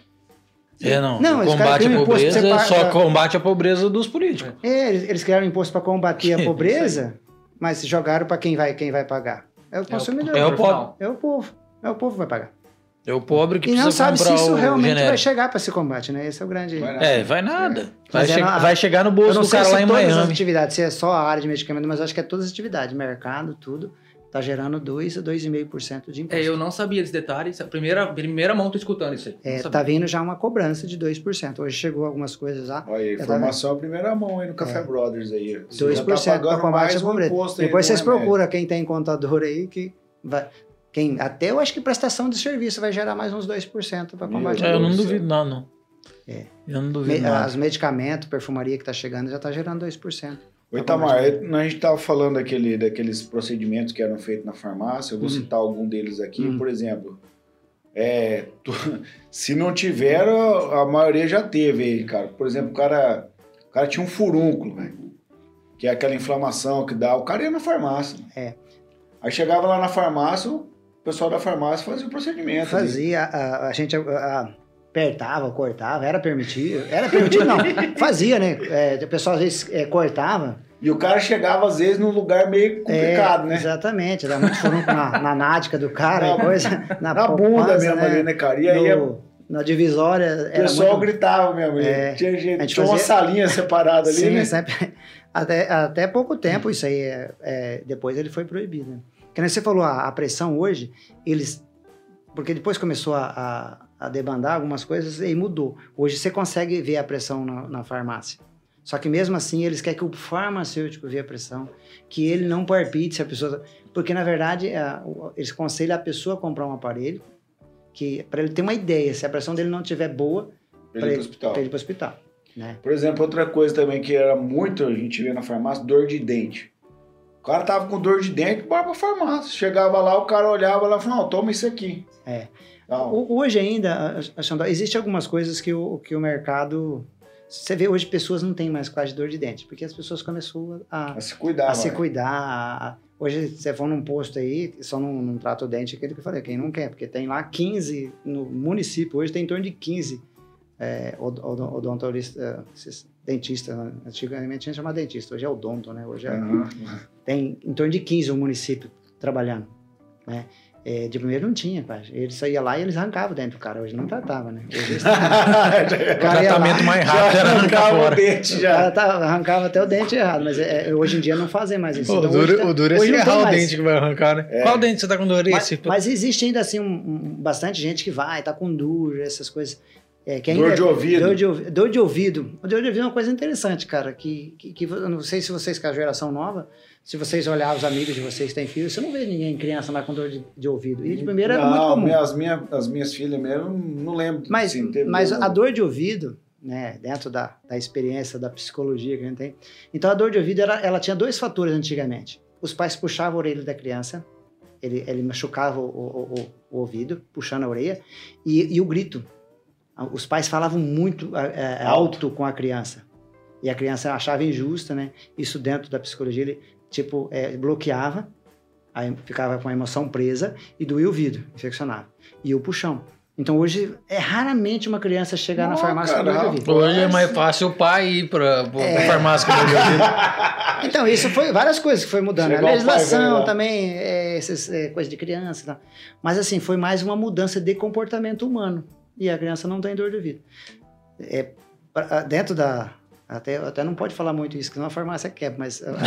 É, não. não combate a pobreza paga... só combate a pobreza dos políticos. É, eles, eles criaram um imposto para combater a pobreza, mas jogaram para quem vai, quem vai pagar? É o consumidor. É o, é o povo. É o povo. É o povo que vai pagar. É o pobre que e precisa comprar E não sabe se isso realmente genérico. vai chegar para esse combate, né? Esse é o grande... Vai é, vai nada. Vai, che não, vai, chegar no bolso do cara lá em Miami. Eu não sei as atividades, se é só a área de medicamento, mas acho que é todas as atividades, mercado, tudo está gerando 2 a 2,5% de imposto. É, eu não sabia desses detalhes. A primeira, primeira mão estou escutando isso aí. É, tá vindo já uma cobrança de 2%. Hoje chegou algumas coisas lá. Olha, informação tava... primeira mão aí no Café é. Brothers aí. 2% tá para combate à pobreza. Depois vocês procuram quem tem contador aí que vai... Quem, até eu acho que prestação de serviço vai gerar mais uns 2% para combate à pobreza. Eu não duvido não, não. É. Eu não duvido Me, Os medicamentos, perfumaria que está chegando já está gerando 2%. O Itamar, a gente estava falando daquele, daqueles procedimentos que eram feitos na farmácia, eu vou uhum. citar algum deles aqui, uhum. por exemplo. É, tu, se não tiver, a maioria já teve aí, cara. Por exemplo, o cara, o cara tinha um furúnculo, velho. Que é aquela inflamação que dá. O cara ia na farmácia. É. Aí chegava lá na farmácia, o pessoal da farmácia fazia o procedimento. Fazia. A, a, gente. A, a apertava, cortava, era permitido. Era permitido, não. Fazia, né? É, o pessoal às vezes é, cortava. E o cara chegava, às vezes, num lugar meio complicado, é, né? Exatamente, era muito na, na nádica do cara, na, coisa. Na, na bunda mesmo né? ali, né, cara? E aí. No, na divisória. O pessoal muito... gritava mesmo. É, tinha gente, tinha fazia... uma salinha separada ali. Sim, né? sempre. Até, até pouco tempo isso aí. É, é, depois ele foi proibido. Né? Porque você falou, a, a pressão hoje, eles. Porque depois começou a, a a debandar algumas coisas e mudou. Hoje você consegue ver a pressão na, na, farmácia. Só que mesmo assim eles querem que o farmacêutico veja a pressão, que ele não palpite se a pessoa. Porque na verdade a, eles aconselham a pessoa a comprar um aparelho que para ele ter uma ideia, se a pressão dele não estiver boa, para ele, para o hospital. Né? Por exemplo, outra coisa também que era muito, a gente vê na farmácia, dor de dente. O cara tava com dor de dente, bora pra farmácia. Chegava lá, o cara olhava lá e falava, não, toma isso aqui. É. Hoje ainda, Xandó, existe algumas coisas que o, que o mercado Você vê hoje pessoas não têm mais quase dor de dente, porque as pessoas começaram a, A se cuidar, a se mano. cuidar. a- a- Hoje, você for num posto aí, só não, não trata o dente, aquele que eu falei, quem não quer, porque tem lá 15, no município, hoje tem em torno de 15 é, od- od- odontorista, esses dentista, né? antigamente tinha chamado dentista, hoje é odonto, né? Hoje é, Aham. Tem em torno de 15 o município trabalhando, né? É, de primeiro não tinha, pai. Ele saía lá e eles arrancavam o dente do cara. Hoje não tratava, né? Hoje eles... O ia lá, tratamento mais Já rápido era arrancar arrancava o dente, o já. cara tá- arrancava até o dente errado, mas é, é, hoje em dia não fazem mais isso. O Então, duro, hoje tá- o duro é se errar o mais. dente que vai arrancar, né? É. Qual dente você tá com dor? Mas, Esse? mas existe ainda assim um, um- bastante gente que vai, tá com dor, essas coisas. É, que Dor de ouvido. Dor de, ouvi- dor de ouvido. O dor de ouvido é uma coisa interessante, cara. Que, que, que eu não sei se vocês, com a geração nova, se vocês olhar os amigos de vocês que têm filhos, você não vê ninguém, criança, mais com dor de, de ouvido. E de primeira era muito comum. as, minha, as minhas filhas mesmo, não lembro. Mas, teve mas a dor de ouvido, né, dentro da, da experiência da psicologia que a gente tem, então a dor de ouvido era, ela tinha dois fatores antigamente. Os pais puxavam a orelha da criança, ele, ele machucava o, o- o- o ouvido, puxando a orelha, e, e o grito. Os pais falavam muito é, é, alto com a criança. E a criança achava injusta, né? Isso dentro da psicologia, ele, tipo, é, bloqueava, aí ficava com a emoção presa e doía o vidro, infeccionava. E o puxão. Então hoje é raramente uma criança chegar na Não, farmácia com dor de ouvido. Hoje é mais fácil o pai ir pra, pra, É. farmácia com dor de ouvido. Então, isso foi várias coisas que foi mudando. Chegou a pai velho legislação também, é, essas é, coisas de criança e tal. Mas assim, foi mais uma mudança de comportamento humano. E a criança não tem dor de ouvido. É, pra- dentro da. Até, até não pode falar muito isso, que não a farmácia quebra, mas. Sempre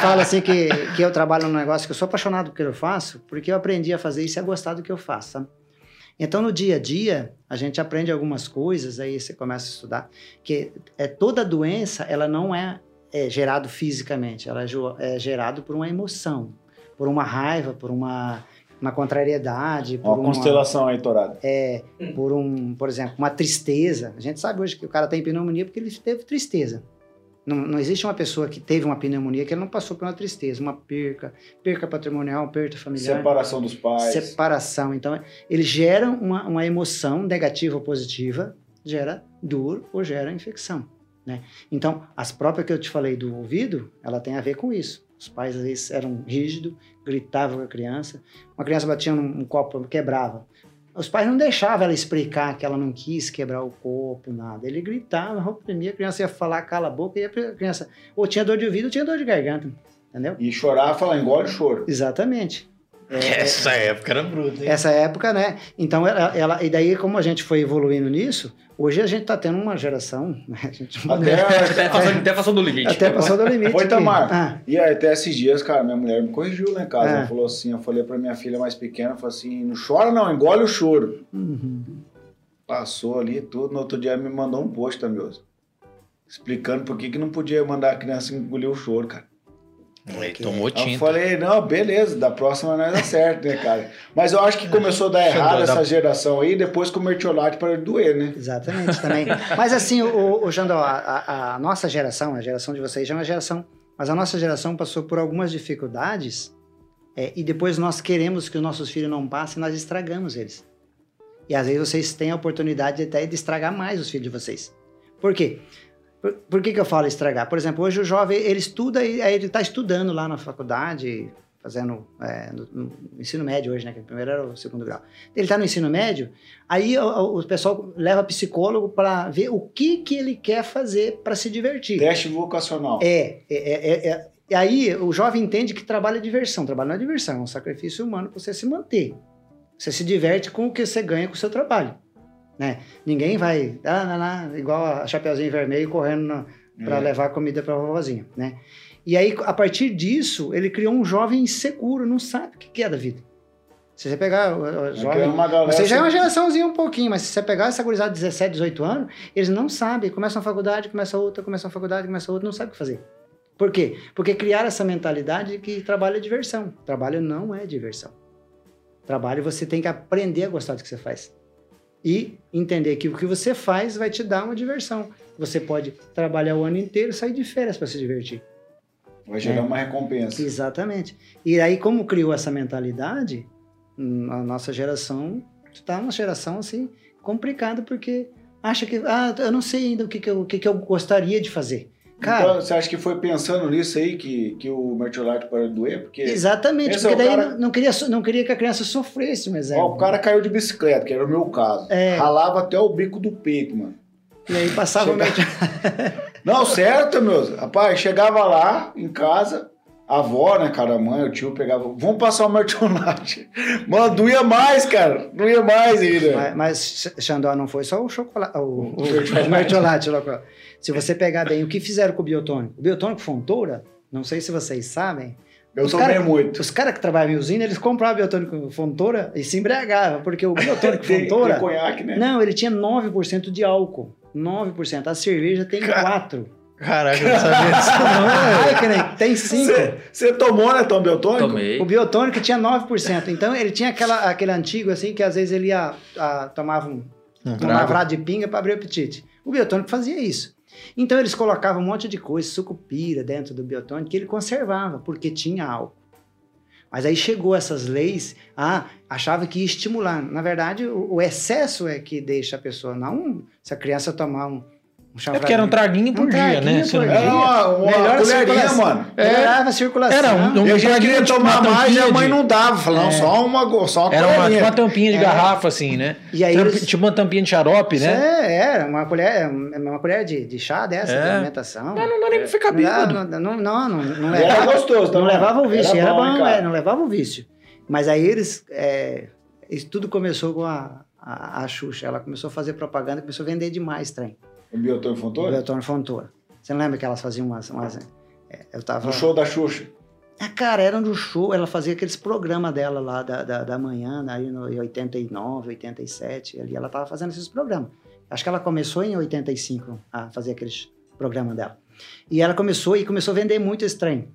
falo assim que, que eu trabalho num negócio que eu sou apaixonado pelo que eu faço, porque eu aprendi a fazer isso e a gostar do que eu faço, sabe? Então, no dia a dia, a gente aprende algumas coisas, aí você começa a estudar, que é, toda doença, ela não é, é gerado fisicamente, ela é, é gerado por uma emoção, por uma raiva, por uma, uma contrariedade, Uma uma, constelação aí, Torado. é, por um, por exemplo, uma tristeza. A gente sabe hoje que o cara tem pneumonia porque ele teve tristeza. Não, não existe uma pessoa que teve uma pneumonia que ele não passou por uma tristeza, uma perca, perca patrimonial, perda familiar Separação dos pais. separação. Então, ele gera uma, uma emoção negativa ou positiva, gera dor ou gera infecção. Né? Então, as próprias que eu te falei do ouvido, ela tem a ver com isso. Os pais, às vezes, eram rígidos, gritavam com a criança. Uma criança batia num um copo, quebrava. Os pais não deixavam ela explicar que ela não quis quebrar o copo, nada. Ele gritava, oprimia, a criança ia falar, cala a boca, e a criança ou tinha dor de ouvido ou tinha dor de garganta. Entendeu? E chorar, falar, engole o choro. Exatamente. É, Essa época era bruta, hein? essa época, né? Então, ela, ela- e daí, como a gente foi evoluindo nisso, hoje a gente tá tendo uma geração, né? A gente, Até, Até passou, até passou do limite. até passou do limite. Foi. Tamar. Ah, E aí, até esses dias, cara, minha mulher me corrigiu lá em casa. É. Ela falou assim: eu falei pra minha filha mais pequena, eu falei assim: não chora não, engole o choro. uhum. Passou ali tudo, no outro dia ela me mandou um post, Tamioso. Explicando por que, que não podia mandar a criança engolir o choro, cara. Aí tomou Aí Eu tinta. falei, não, beleza, da próxima nós dá certo, né, cara? Mas eu acho que começou a dar errado Xandó, essa geração aí, depois que o mertiolate de doer, né? Exatamente, também. Mas assim, o, o Jandó, a, a- a nossa geração, a geração de vocês já é uma geração, mas a nossa geração passou por algumas dificuldades é, e depois nós queremos que os nossos filhos não passem, nós estragamos eles. E às vezes vocês têm a oportunidade até de estragar mais os filhos de vocês. Por quê? Por, por que, que eu falo estragar? Por exemplo, hoje o jovem, ele estuda, e aí ele está estudando lá na faculdade, fazendo é, no, no ensino médio hoje, né? Que primeiro era o segundo grau. Ele está no ensino médio, aí o, o- o pessoal leva psicólogo para ver o que, que ele quer fazer para se divertir. Teste vocacional. É, é, é, é, é. E aí o jovem entende que trabalho é diversão. Trabalho não é diversão, é um sacrifício humano para você se manter. Você se diverte com o que você ganha com o seu trabalho. Né? Ninguém vai, ah, lá, lá, igual a Chapeuzinho Vermelho correndo para É. levar comida para a vovozinha. Né? E aí, a partir disso, ele criou um jovem inseguro, não sabe o que é da vida. Se você pegar o, É jovem. é uma Você já é uma assim- geraçãozinha um pouquinho, mas se você pegar essa gurizada de 17, 18 anos, eles não sabem. Começam a faculdade, começa outra, começa a faculdade, começa outra, não sabe o que fazer. Por quê? Porque criaram essa mentalidade de que trabalho é diversão. Trabalho não é diversão. Trabalho você tem que aprender a gostar do que você faz. E entender que o que você faz vai te dar uma diversão. Você pode trabalhar o ano inteiro e sair de férias para se divertir. Vai gerar É. uma recompensa. Exatamente. E aí, como criou essa mentalidade, hum, a nossa geração está uma geração assim complicada porque acha que, ah, eu não sei ainda o que, que, eu, o que, que eu gostaria de fazer. Cara, Então, você acha que foi pensando nisso aí que, que o mertiolate parou de doer? Porque exatamente, é porque o daí cara- não, queria, não queria que a criança sofresse, mas é. ó, o cara caiu de bicicleta, que era o meu caso. É. Ralava até o bico do peito, mano. E aí passava o Chega- médico. Não, certo, meus. Rapaz, chegava lá em casa, a avó, né, cara, a mãe, o tio pegava, vamos passar o mertiolate. Mano, doía mais, cara. Doía mais ainda. Mas, mas, Xandó, não foi só o chocolate, o, o, o mertiolate. Se você pegar bem, o que fizeram com o biotônico? O biotônico Fontoura, não sei se vocês sabem, Eu os tomei cara- muito. os caras que trabalham em usina, eles compravam biotônico Fontoura e se embriagavam, porque o biotônico Tem, Fontoura, tem conhaque, né? não, ele tinha 9% de álcool. 9%. A cerveja tem 4%. Caraca, eu não sabia disso não, tem 5%. Você tomou, né, Tom Beltônico? Tomei. O biotônico tinha 9%. Então ele tinha aquela, aquele antigo assim que às vezes ele ia, ah, tomava um, Um um lavrado de pinga para abrir o apetite. O biotônico fazia isso. Então eles colocavam um monte de coisa, sucupira dentro do biotônico que ele conservava, porque tinha álcool. Mas aí chegou essas leis, ah, achava que ia estimular. Na verdade, o, o excesso é que deixa a pessoa, não se a criança tomar um, É porque era um traguinho por Um dia, traguinho né? por não. Era uma, uma Melhora a colherinha, circulação. mano. Melhorava a circulação. Era um- E a gente traguinho, queria tomar mais e a mãe de- não dava. Falou, não, É. só uma, só uma Era uma, tipo uma tampinha de É. garrafa, assim, né? E aí Tamp- eles- Tipo uma tampinha de xarope, Isso né? É, era uma colher, uma colher de, de chá dessa, É. de alimentação. Mas não dá nem pra ficar bêbado. Não, não, não, não, não E Era levava, gostoso, tá não levava o vício, era, bom, é, não levava o vício. Mas aí eles, é, isso tudo começou com a, a, a Xuxa, ela começou a fazer propaganda, começou a vender demais trem, O Biotônio o Fontoura? Beltrano Fontoura. Você não lembra que elas faziam umas... umas é, eu tava... No show da Xuxa. Ah, cara, era no show, ela fazia aqueles programas dela lá da, da, da manhã, aí no, em 89, 87, ali ela tava fazendo esses programas. Acho que ela começou em 85 a fazer aqueles programas dela. E ela começou e começou a vender muito esse trem.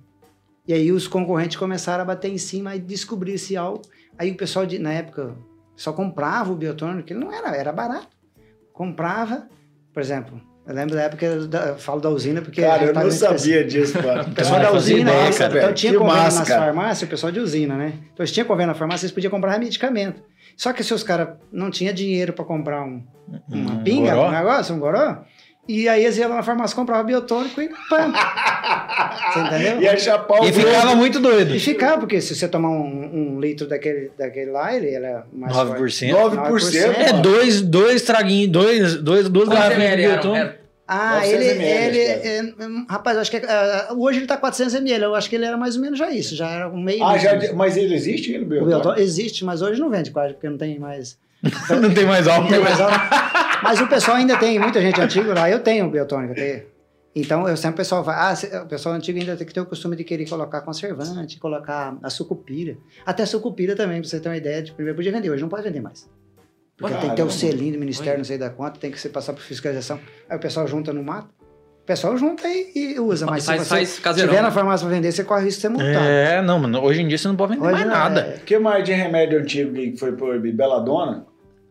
E aí os concorrentes começaram a bater em cima e descobrir esse álcool. Aí o pessoal, de, na época, só comprava o biotônico, que não era, era barato. Comprava, por exemplo, eu lembro da época, da, eu falo da usina porque... Cara, eu tava não sabia disso, mano. O pessoal Cara, da usina, cara. então tinha Que convênio massa, nas cara. farmácias, o pessoal de usina, né? Então eles tinham convênio na farmácia, eles podiam comprar medicamento. Só que se os caras não tinham dinheiro para comprar um, uma Um pinga, goró. um negócio, um goró, e aí eles iam lá na farmácia, compravam biotônico e pam! Você entendeu? Ia chapar o E ficava muito doido. E ficava, porque se você tomar um, um litro daquele, daquele lá, ele, ele é mais forte. 9%. 9%. É, dois, dois traguinhos, dois, dois, duas garrafinhas de biotônico. Era- Ah, 900 ele, ml, ele é, hum, rapaz, acho que é, ah, hoje ele tá 400 ml, eu acho que ele era mais ou menos já isso, já era um meio Ah, já, mas ele existe O Biotônico? Existe, mas hoje não vende quase, porque não tem mais. Não tem mais Não álcool. tem mais álcool. mas o pessoal ainda tem, muita gente antiga lá. Eu tenho biotônico. eu tenho. Então, eu sempre o pessoal vai. Ah, o pessoal antigo ainda tem que ter o costume de querer colocar conservante, colocar a sucupira. Até a sucupira também, pra você ter uma ideia, de primeiro podia vender, hoje não pode vender mais. Porque tem que ter o selinho do Ministério, não sei da quanto, tem que ser passar por fiscalização. Aí o pessoal junta no mato. O pessoal junta e, e usa, mas Faz- se você faz caseirão, tiver na né? farmácia pra vender, você corre o risco de ser multado. É, não, mano. Hoje em dia você não pode vender Hoje mais nada. é. O que mais de remédio antigo que foi proibido? Beladona?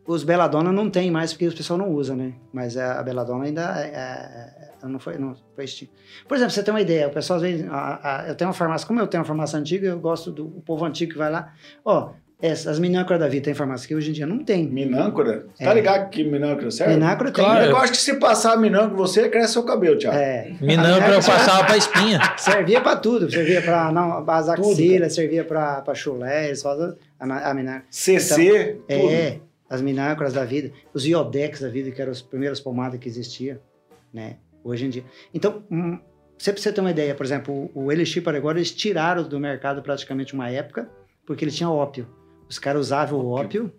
Os Beladona não tem mais porque o pessoal não usa, né? Mas a, a Beladona ainda é, é- é- não foi, não foi extinta. Por exemplo, pra você tem uma ideia, o pessoal às vezes, a- a- eu tenho uma farmácia, como eu tenho uma farmácia antiga, eu gosto do o povo antigo que vai lá. Ó, essa- as minâcoras da vida tem farmácia que hoje em dia não tem. Minâncora? Você É. tá ligado que minâncora serve? Minâncora tem. Claro. Eu acho que se passar minâncora em você, cresce seu cabelo, Thiago. É, Minão pra eu passar pra espinha. servia pra tudo, servia pra não, as Tudo, axilas, servia pra, pra chulé, fazem a, a minâncora. CC, tudo. É, as minâncoras da vida, os iodex da vida, que eram as primeiras pomadas que existiam, né? Hoje em dia. Então, hum, você ter uma ideia, por exemplo, o, o Elixir para agora, eles tiraram do mercado praticamente uma época, porque ele tinha ópio. Os caras usavam o ópio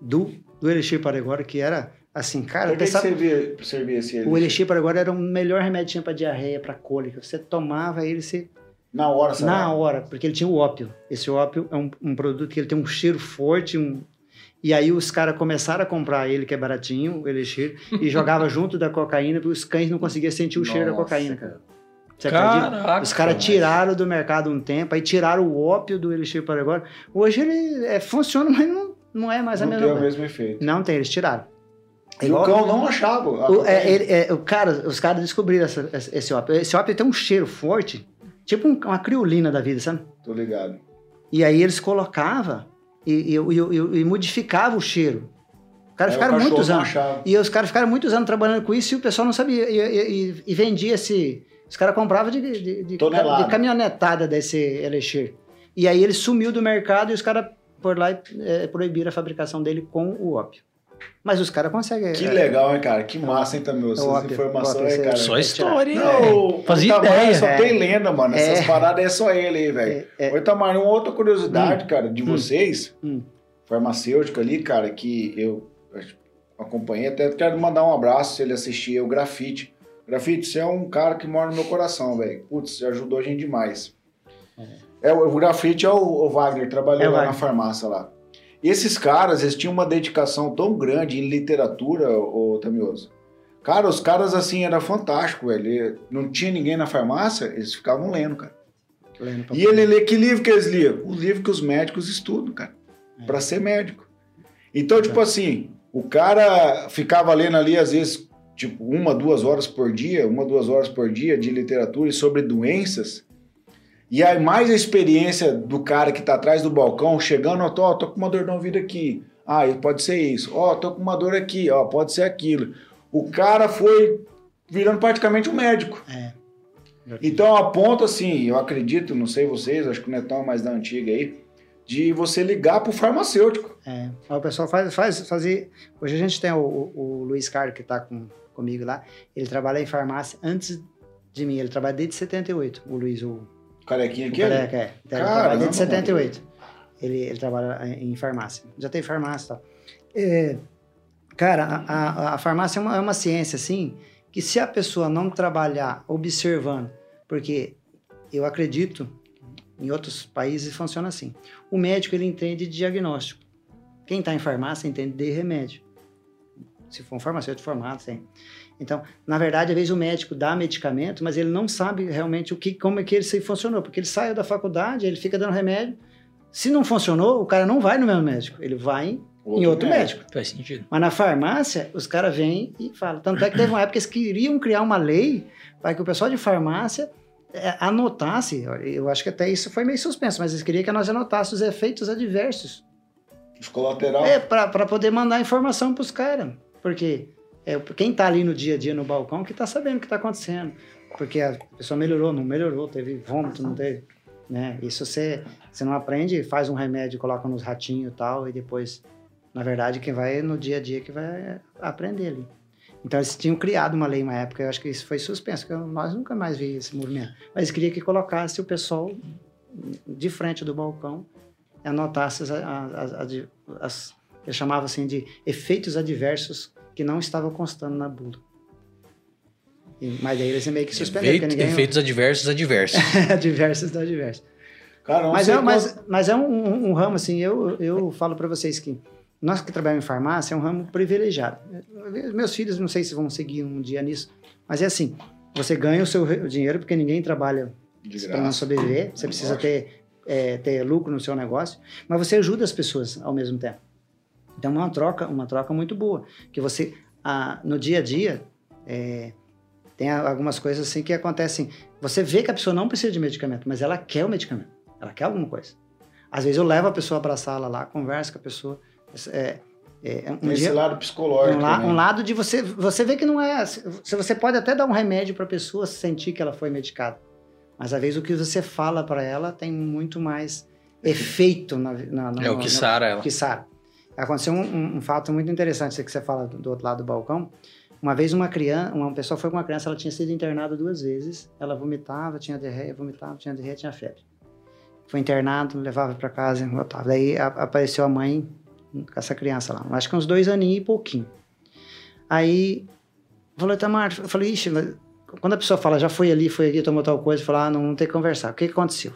do, do Elixir para agora, que era assim, cara, Pra que, que pensava, servia, servia esse o Elixir para agora era o melhor remédio para diarreia, para cólica. Você tomava ele, você Na hora, sabe? na hora, porque ele tinha o ópio. Esse ópio é um, um produto que ele tem um cheiro forte, um... e aí os caras começaram a comprar ele, que é baratinho, o Elixir, e jogava junto da cocaína, porque os cães não conseguiam sentir o cheiro da Nossa, cocaína, cara. Você acredita? Caraca. Os caras tiraram do mercado um tempo, aí tiraram o ópio do Elixir para agora. Hoje ele é, funciona, mas não, não é mais a Não mesma tem o coisa. mesmo efeito. Não tem, eles tiraram. E o cão não achava. o, é, ele- é, o cara, os caras descobriram essa- esse esse ópio. Esse ópio tem um cheiro forte, tipo um- uma criolina da vida, sabe? Tô ligado. E aí eles colocavam e, e, e, e- modificavam o cheiro. Os caras ficaram muitos anos. achava. E os caras ficaram muitos anos trabalhando com isso e o pessoal não sabia. E, e- vendia esse. Os caras compravam de, de, de, de caminhonetada desse Elixir. E aí ele sumiu do mercado e os caras, por lá, eh, proibiram a fabricação dele com o ópio. Mas os caras conseguem. Que eh, legal, hein, cara? Que massa, hein, também. É Essas óbvio, informações, óbvio, cara. Só É, história, hein? Não, Fazia ideia. Só É. tem lenda, mano. Essas É. paradas é só ele aí, velho. É, é. Itamar, uma outra curiosidade, cara, de Hum. vocês, Hum. farmacêutico ali, cara, que eu acompanhei, até quero mandar um abraço se ele assistir, é o Grafite. Grafite, você é um cara que mora no meu coração, velho. Putz, você ajudou a gente demais. É, o o Grafite é o, o Wagner, trabalhou É o lá Wagner. na farmácia lá. Esses caras, eles tinham uma dedicação tão grande em literatura, ô Tamioso. Cara, os caras, assim, era fantástico, velho. Não tinha ninguém na farmácia, eles ficavam lendo, cara. lendo E ele lê que livro que eles liam? Os livros que os médicos estudam, cara. É. Pra ser médico. Então, tipo assim, o cara ficava lendo ali, às vezes, tipo, uma, duas horas por dia, uma, duas horas por dia de literatura e sobre doenças. E aí, mais a experiência do cara que tá atrás do balcão, chegando, ó, tô, tô com uma dor no ouvido aqui. Ah, pode ser isso. Ó, tô com uma dor aqui, ó, pode ser aquilo. O cara foi virando praticamente um médico. É. Então, a ponto, assim, eu acredito, não sei vocês, acho que o Netão é mais da antiga aí, de você ligar pro farmacêutico. É, o pessoal faz, faz fazer. Hoje a gente tem o, o- o Luiz Carlos que está com, comigo lá. Ele trabalha em farmácia antes de mim. Ele trabalha desde 78. O Luiz, O carequinha aqui, careca, é. Ele Caramba, trabalha desde mano. 78. Ele, ele trabalha em farmácia. Já tem farmácia e tal. É, cara, a, a, a farmácia é uma, é uma ciência, assim, que se a pessoa não trabalhar observando, porque eu acredito, em outros países funciona assim. O médico, ele entende de diagnóstico. Quem está em farmácia entende de remédio. Se for um farmacêutico formado, tem. Então, na verdade, às vezes o médico dá medicamento, mas ele não sabe realmente o que, como é que ele se funcionou, porque ele saiu da faculdade, ele fica dando remédio. Se não funcionou, o cara não vai no mesmo médico, ele vai em, em outro médico. Faz sentido. Mas na farmácia, os caras vêm e falam. Tanto é que teve uma época que eles queriam criar uma lei para que o pessoal de farmácia eh, anotasse, eu acho que até isso foi meio suspenso, mas eles queriam que nós anotássemos os efeitos adversos Os colaterais. é, para poder mandar informação para os caras. Porque é, quem está ali no dia a dia no balcão que está sabendo o que está acontecendo. Porque a pessoa melhorou, não melhorou, teve vômito, não teve. Né? Isso você, você não aprende, faz um remédio, coloca nos ratinhos e tal, e depois, na verdade, quem vai no dia a dia que vai aprender ali. Então eles tinham criado uma lei uma época, eu acho que isso foi suspenso, porque nós nunca mais vi esse movimento. Mas eles queriam que colocasse o pessoal de frente do balcão e anotasse as, as, as, as eles chamavam assim de efeitos adversos que não estavam constando na bula. E- mas daí eles meio que suspenderam, Efeito- ninguém... Efeitos adversos adversos. adversos adversos. Cara, Mas é, mas, mas é um, um- um ramo, assim, eu, eu falo para vocês que nós que trabalhamos em farmácia é um ramo privilegiado. Meus filhos, não sei se vão seguir um dia nisso, mas é assim, você ganha o seu dinheiro porque ninguém trabalha para não sobreviver, você precisa ter, é, ter lucro no seu negócio, mas você ajuda as pessoas ao mesmo tempo. Então é uma troca, uma troca muito boa, que você ah, no dia a dia é, tem algumas coisas assim que acontecem. Você vê que a pessoa não precisa de medicamento, mas ela quer o medicamento, ela quer alguma coisa. Às vezes eu levo a pessoa para a sala lá, converso com a pessoa. É, é, um Tem esse dia, lado psicológico. um, la- também. um lado de você você vê que não é se você pode até dar um remédio para a pessoa sentir que ela foi medicada mas às vezes o que você fala para ela tem muito mais efeito na, na, na É o que na- sara ela. que sara aconteceu um, um- fato muito interessante que você fala do, do outro lado do balcão. Uma vez uma criança uma pessoa foi com uma criança ela tinha sido internada duas vezes. Ela vomitava tinha diarreia vomitava tinha diarreia tinha febre. Foi internado levava para casa voltava. Daí a- apareceu a mãe com essa criança lá acho que uns dois aninhos e pouquinho. Aí, falou, Tamar, eu falei, ixi, quando a pessoa fala, já foi ali, foi aqui, tomou tal coisa, fala, ah, não, não tem que conversar. O que, que aconteceu?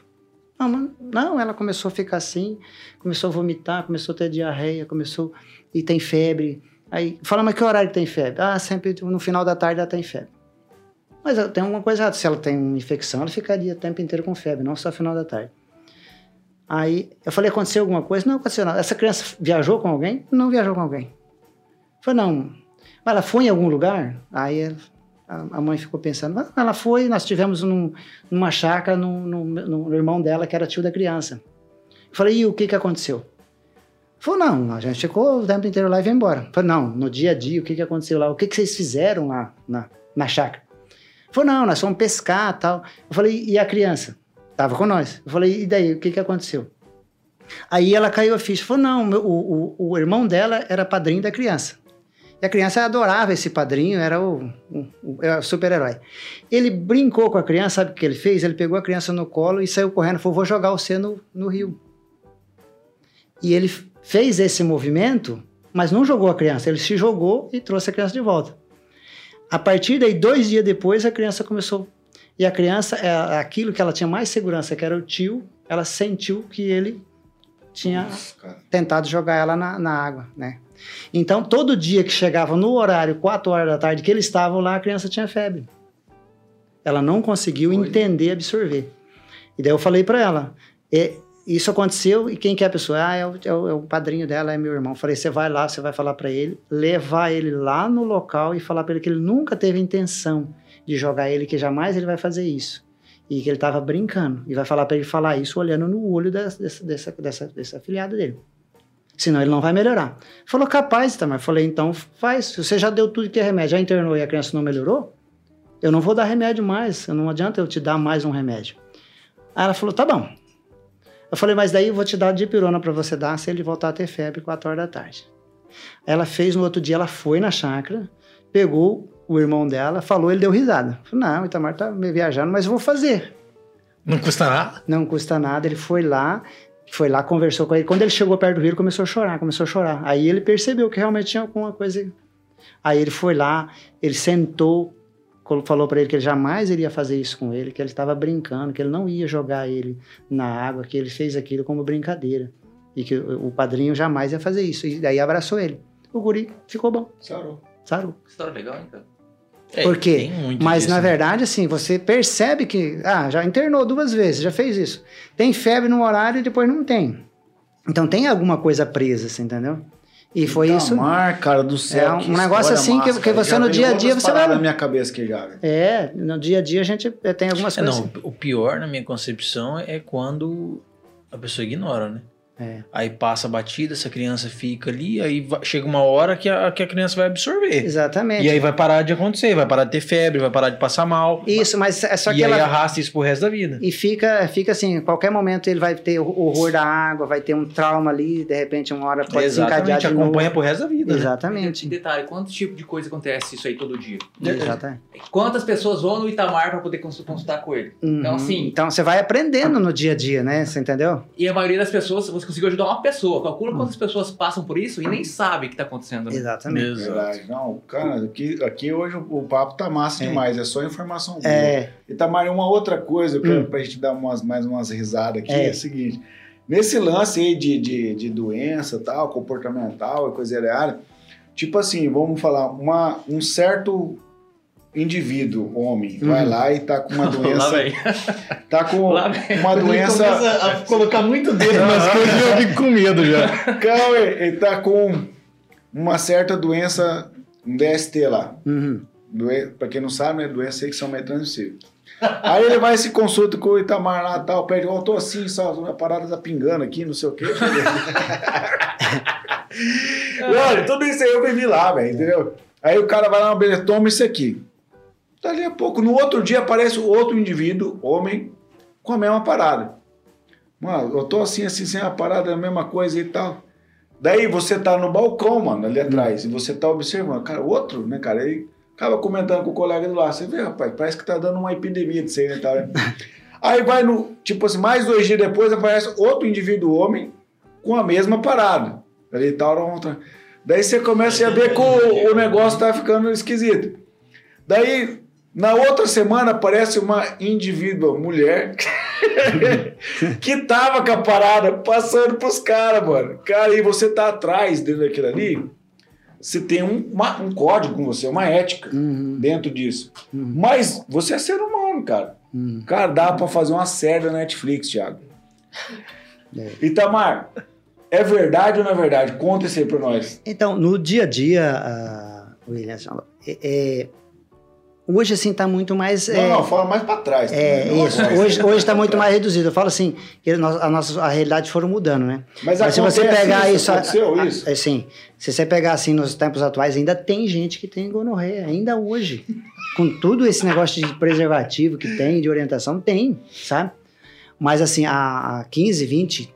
Não, não, ela começou a ficar assim, começou a vomitar, começou a ter diarreia, começou e tem febre. Aí, fala, mas que horário tem febre? Ah, sempre no final da tarde ela tem febre. Mas tem alguma coisa errada. Se ela tem uma infecção, ela ficaria o tempo inteiro com febre, não só no final da tarde. Aí eu falei, aconteceu alguma coisa? Não aconteceu nada. Essa criança viajou com alguém? Não viajou com alguém. Falei, não. Mas ela foi em algum lugar? Aí ela- a, mãe ficou pensando, "Ah, ela foi, nós tivemos num- numa chácara no, no, no irmão dela, que era tio da criança. Eu falei, e o que, que aconteceu? Falou, não, a gente ficou o tempo inteiro lá e veio embora. Falei, não, no dia a dia, o que, que aconteceu lá? O que, que vocês fizeram lá na, na chácara? Falou, não, nós fomos pescar tal. Eu falei, e a criança? Tava com nós. Eu falei, e daí, o que, que aconteceu? Aí ela caiu a ficha. Falou, não, o, o, o irmão dela era padrinho da criança. E a criança adorava esse padrinho, era o, o, o- o super-herói. Ele brincou com a criança, sabe o que ele fez? Ele pegou a criança no colo e saiu correndo, falou, vou jogar você no, no rio. E ele fez esse movimento, mas não jogou a criança, ele se jogou e trouxe a criança de volta. A partir daí, dois dias depois, a criança começou. E a criança, é, aquilo que ela tinha mais segurança, que era o tio, ela sentiu que ele tinha Nossa, tentado jogar ela na, na água, né? Então, todo dia que chegava no horário, 4 horas da tarde, que eles estavam lá, a criança tinha febre. Ela não conseguiu Olha. entender, absorver. E daí eu falei para ela, "É, isso aconteceu e quem que é a pessoa? Ah, é o, é o- é o padrinho dela, é meu irmão. Falei, você vai lá, você vai falar para ele, levar ele lá no local e falar para ele que ele nunca teve intenção de jogar ele, que jamais ele vai fazer isso. E que ele estava brincando. E vai falar para ele falar isso olhando no olho dessa, dessa, dessa, dessa, dessa afilhada dele. Senão ele não vai melhorar. Falou, capaz, Tamar. Falei, então faz. Se você já deu tudo que é remédio, já internou e a criança não melhorou, eu não vou dar remédio mais. Não adianta eu te dar mais um remédio. Aí ela falou, tá bom. Eu falei, mas daí eu vou te dar dipirona para você dar se ele voltar a ter febre 4 horas da tarde. Aí ela fez, no outro dia ela foi na chácara, pegou o irmão dela, falou, ele deu risada. Falei, não, o Itamar tá me viajando, mas eu vou fazer. Não custa nada? Não custa nada, ele foi lá, foi lá, conversou com ele. Quando ele chegou perto do rio, ele começou a chorar, começou a chorar. Aí ele percebeu que realmente tinha alguma coisa. Aí ele foi lá, ele sentou, falou para ele que ele jamais iria fazer isso com ele, que ele estava brincando, que ele não ia jogar ele na água, que ele fez aquilo como brincadeira. E que o padrinho jamais ia fazer isso. E daí abraçou ele. O guri ficou bom, Sarou. sarou. História legal, hein, cara? É, Por quê? tem muito Mas disso, na né? verdade, assim, você percebe que, ah, já internou duas vezes, já fez isso. Tem febre no horário e depois não tem. Então tem alguma coisa presa, assim, entendeu? E foi isso. Mar, cara do céu. É um que negócio assim que- massa, que cara. você Já no dia a dia você vai- na minha cabeça aqui já. É, no dia a dia a gente eh, tem algumas É, coisas. não, o pior na minha concepção é quando a pessoa ignora, né? É. Aí passa a batida, essa criança fica ali, aí va- chega uma hora que a, que a criança vai absorver. Exatamente. E aí vai parar de acontecer, vai parar de ter febre, vai parar de passar mal. Isso, mas é só e que aí ela. arrasta isso pro resto da vida. E fica, fica assim, em qualquer momento ele vai ter o horror da água, vai ter um trauma ali, de repente uma hora pode desencadear Exatamente, de novo. acompanha pro resto da vida. né? E Exatamente. detalhe, quantos tipos de coisa acontece isso aí todo dia? Exatamente. Quantas pessoas vão no Itamar pra poder cons- consultar com ele? Então, Uhum. assim- Então você vai aprendendo no dia a dia, né? Você entendeu? E a maioria das pessoas, você conseguiu ajudar uma pessoa. Calcula Hum. quantas pessoas passam por isso e nem sabe o que tá acontecendo. Né? Exatamente. Exato. Verdade. Não, cara, aqui, aqui hoje o, o papo tá massa É. demais, é só informação boa. É, E Tamara, uma outra coisa, eu quero Hum. pra gente dar umas, mais umas risadas aqui, é. É. o seguinte. Nesse lance aí de, de, de doença, tal, comportamental e coisa área, tipo assim, vamos falar, uma, um certo indivíduo, homem, vai Uhum. lá e tá com uma Lá doença, vem. tá com Lá vem. uma doença, a colocar muito dedo nas coisas eu fico com medo já. calma, ele tá com uma certa doença, um DST lá, uhum. Doen pra quem não sabe, né? Doença sexualmente transmissível. Aí ele vai e se consulta com o Itamar lá tal, pede, ó, tô assim, só a parada tá pingando aqui, não sei o quê. Olha, tudo isso aí eu vivi lá, velho, entendeu? Aí o cara vai lá, beleza, toma isso aqui. Dali a pouco, no outro dia aparece outro indivíduo, homem, com a mesma parada. Mano, eu tô assim, assim, sem a parada, a mesma coisa e tal. Daí você tá no balcão, mano, ali atrás, e você tá observando. Cara, outro, né, cara? Aí acaba comentando com o colega do lado. Você vê, rapaz, parece que tá dando uma epidemia disso aí, né, tal, né? Aí vai no, tipo assim, mais dois dias depois aparece outro indivíduo homem com a mesma parada. Ali tal, outra. Daí você começa a ver que o, o negócio tá ficando esquisito. Daí, na outra semana, aparece uma indivídua mulher que tava com a parada passando pros caras, mano. Cara, e você tá atrás dentro daquilo ali, você tem um, uma- um código com você, uma ética Uhum. dentro disso. Uhum. Mas você é ser humano, cara. Uhum. Cara, dá pra fazer uma série da Netflix, Thiago. É. Itamar, é verdade ou não é verdade? Conta isso aí pra nós. Então, no dia a dia, ah, William, é, é, Hoje, assim, tá muito mais. Não, é, não, fala mais pra trás. É, não isso. Hoje, hoje tá muito mais reduzido. Eu falo assim, que a nossa, a nossa a realidade foram mudando, né? Mas, Mas se você pegar isso, aconteceu a- isso? assim, se você pegar assim nos tempos atuais, ainda tem gente que tem gonorreia, ainda hoje. Com tudo esse negócio de preservativo que tem, de orientação, tem, sabe? Mas assim, há há 15, 20,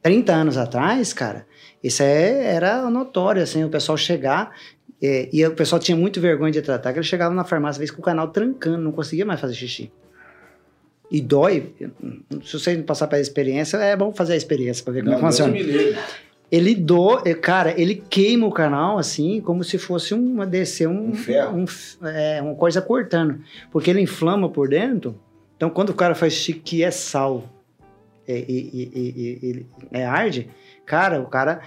30 anos atrás, cara, isso é, era notório, assim, o pessoal chegar é, e o pessoal tinha muito vergonha de tratar, que ele chegava na farmácia, vezes com o canal trancando, não conseguia mais fazer xixi. E dói. Se você não passar pela experiência, é bom fazer a experiência para ver como Não, Deus funciona. me livre. Ele do, é, cara, ele queima o canal assim, como se fosse uma descer um, Um ferro. um é, uma coisa cortando, porque ele inflama por dentro. Então, quando o cara faz xixi que é sal é, e, e, e- e- e- é arde, cara, o cara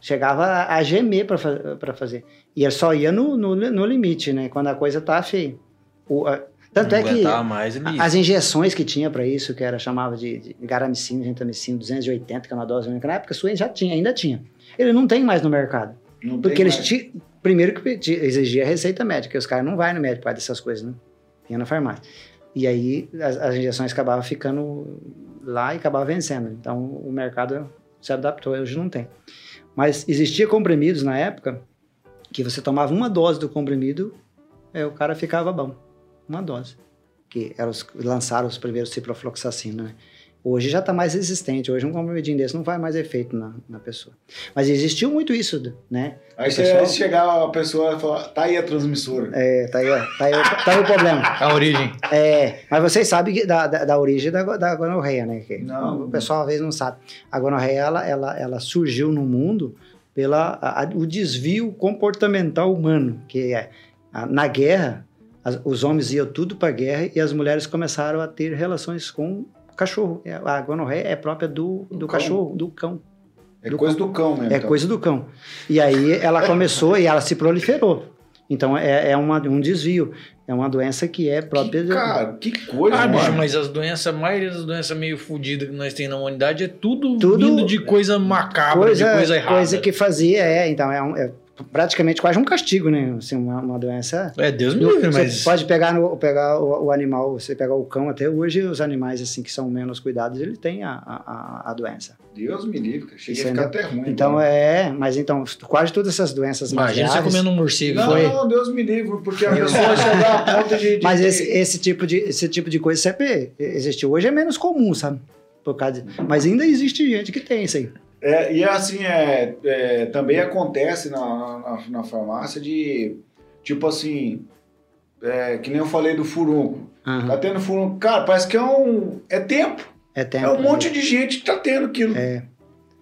chegava a, a gemer para fazer. E ele só ia no, no, no limite, né? Quando a coisa tá feia. O, a- tanto Não é que mais as injeções que tinha para isso, que era chamava de, de garamicina, gentamicina 280, que é uma dose única, na época sua já tinha, ainda tinha. Ele não tem mais no mercado. Não Porque eles ti- primeiro que exigia receita médica, os caras não vai no médico por causa dessas coisas, né? Tinha na farmácia. E aí as, as injeções acabavam ficando lá e acabava vencendo. Então o mercado se adaptou, hoje não tem. Mas existia comprimidos na época que você tomava uma dose do comprimido, aí o cara ficava bom. Uma dose. Que eram os, lançaram os primeiros ciprofloxacina, né? Hoje já está mais resistente. Hoje um comprimidinho desse não faz mais efeito na, na pessoa. Mas existiu muito isso, né? Aí você pessoal- chegava a pessoa e falava, tá aí a transmissora. É, tá aí, ó, tá aí, o- tá aí o problema. A origem. É, mas vocês sabem que da, da, da origem da, da gonorreia, né? Que Não. o pessoal às vezes não sabe. A gonorreia, ela, ela, ela surgiu no mundo pela a- o desvio comportamental humano, que é a- na guerra, as- os homens iam tudo para a guerra e as mulheres começaram a ter relações com cachorro. É, A gonorreia é própria do, do, Do cão. cachorro, do cão. É Do coisa do cão mesmo. É então. coisa do cão. E aí ela começou e ela se proliferou. Então é, é uma, um desvio. É uma doença que é própria. Que, de- cara, que coisa, Ah, mano. bicho, mas as doenças, a maioria das doenças meio fodidas que nós temos na humanidade é tudo, Tudo- vindo de coisa macabra, coisa, de coisa errada. coisa que fazia, é. Então é, um- é praticamente quase um castigo, né? Assim, uma, uma doença. É, Deus me livre, você mas... pode pegar, no, pegar o, o animal, você pegar o cão, até hoje os animais assim que são menos cuidados, ele tem a, a- a doença. Deus me livre, cara. Cheguei Isso a ficar ainda- até ruim. Então mano. é, mas então quase todas essas doenças Imagina você comendo um morcego. Não, Foi. não, Deus me livre, porque a pessoa chegar a ponto de. de- Mas esse, esse, tipo de, esse tipo de coisa sempre existiu. Hoje é menos comum, sabe? Por causa de- Mas ainda existe gente que tem isso aí. É, e assim, é, é, também acontece na, na, na farmácia de, tipo assim, é, que nem eu falei do furúnculo. Aham. Tá tendo furúnculo. Cara, parece que é um. É tempo. É tempo. É um monte de gente que tá tendo aquilo. É.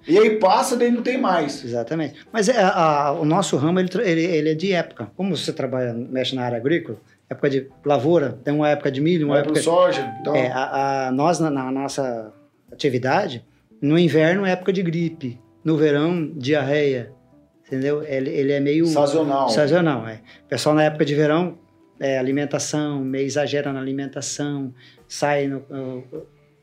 E aí passa, daí não tem mais. Exatamente. Mas é, a- a- o nosso ramo, ele, ele, ele é de época. Como você trabalha, mexe na área agrícola, época de lavoura, tem uma época de milho, uma Vai pro época... soja. Então, É, a, a- nós, na, na nossa atividade, no inverno é época de gripe, no verão, diarreia, entendeu? Ele, ele é meio sazonal. sazonal. É. O pessoal na época de verão, é, alimentação, meio exagera na alimentação, sai no... no-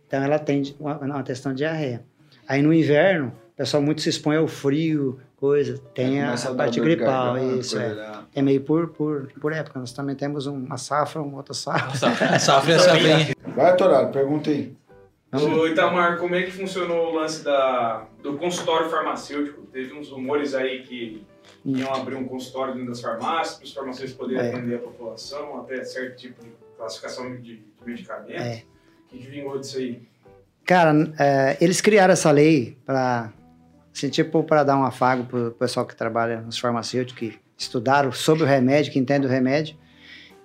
então ela tem uma, uma questão de diarreia. Aí no inverno, o pessoal muito se expõe ao frio, coisa, tem a, Começa a dar parte gripal, garganta, isso, é. da- É meio por, por, por época. Nós também temos um- uma safra, uma outra safra. Safra é safrinha. Vai, Torado, pergunta aí. Ô Itamar, como é que funcionou o lance da, do consultório farmacêutico? Teve uns rumores aí que iam abrir um consultório dentro das farmácias, para os farmacêuticos poderem É. atender a população, até certo tipo de classificação de, de medicamentos. É. Que que vingou disso aí? Cara, é, eles criaram essa lei para, assim, tipo, para dar um afago para o pessoal que trabalha nos farmacêuticos, que estudaram sobre o remédio, que entende o remédio.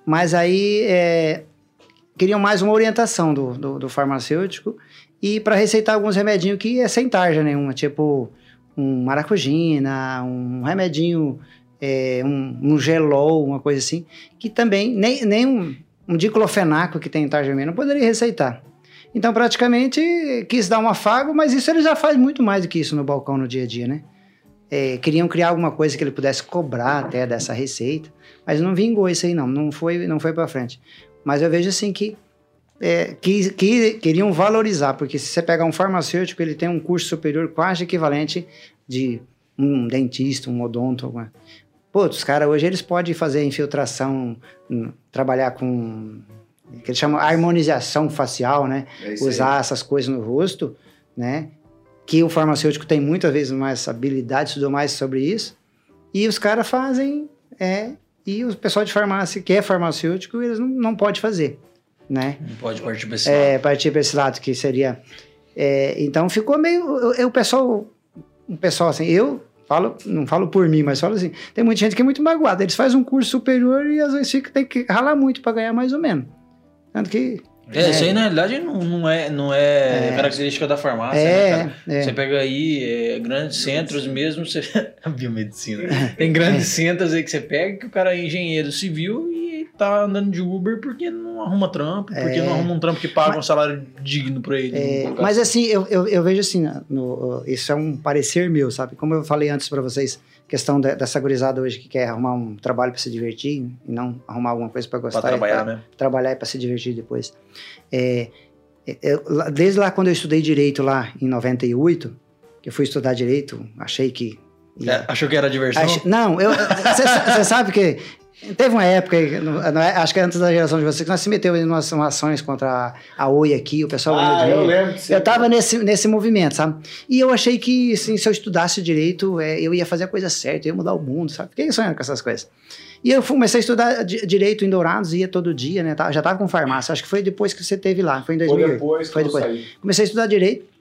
Mas aí é, queriam mais uma orientação do, do, do farmacêutico e para receitar alguns remedinhos que é sem tarja nenhuma, tipo um maracujina, um remedinho, é, um, um gelol, uma coisa assim, que também nem, nem um, um diclofenaco que tem vermelha não poderia receitar. Então, praticamente, quis dar um afago, mas isso ele já faz muito mais do que isso no balcão no dia a dia, né? É, queriam criar alguma coisa que ele pudesse cobrar até dessa receita, mas não vingou isso aí não, não foi, não foi para frente. Mas eu vejo assim que, é, que, que queriam valorizar, porque se você pegar um farmacêutico, ele tem um curso superior quase equivalente de um dentista, um odonto, alguma. Pô, os caras hoje eles podem fazer infiltração, hum, trabalhar com que eles chamam harmonização facial, né? É isso aí. Usar essas coisas no rosto, né? Que o farmacêutico tem muitas vezes mais habilidade, estudou mais sobre isso. E os caras fazem, é, e o pessoal de farmácia, que é farmacêutico, eles não, não pode fazer, né? Não pode partir pra esse É, lado. partir para esse lado que seria. é, então ficou meio. eu- eu- O pessoal, o pessoal assim, eu falo, não falo por mim, mas falo assim, tem muita gente que é muito magoada. Eles fazem um curso superior e às vezes fica, tem que ralar muito para ganhar mais ou menos. Tanto que. É, isso aí na realidade não, não é, não é, É. característica da farmácia, né, cara? É, é. Você pega aí é, grandes centros mesmo, você... a biomedicina. Tem grandes centros aí que você pega que o cara é engenheiro civil tá andando de Uber porque não arruma trampo, porque não arruma um trampo que paga um salário digno pra ele. É, mas assim. eu, eu, eu vejo assim, no- isso é um parecer meu, sabe? Como eu falei antes para vocês, questão da, dessa gurizada hoje que quer arrumar um trabalho para se divertir e não arrumar alguma coisa para gostar. pra trabalhar, e pra- né? trabalhar e para se divertir depois. É, eu- lá- desde lá quando eu estudei direito lá em 98, que eu fui estudar direito, achei que É, achou que era diversão? Ach- Não, você sabe que teve uma época, é- acho que antes da geração de vocês, que nós se meteu em umas, umas ações contra a, a Oi aqui, o pessoal ganhou Ah, eu lembro. Eu tava nesse, nesse movimento, sabe? E eu achei que, assim, se eu estudasse direito, é, eu ia fazer a coisa certa, eu ia mudar o mundo, sabe? Fiquei sonhando com essas coisas. E eu comecei a estudar di- direito em Dourados, ia todo dia, né? Já tava com farmácia, acho que foi depois que você teve lá, foi em Foi 2008. depois que Foi eu depois. saí. Comecei a estudar direito.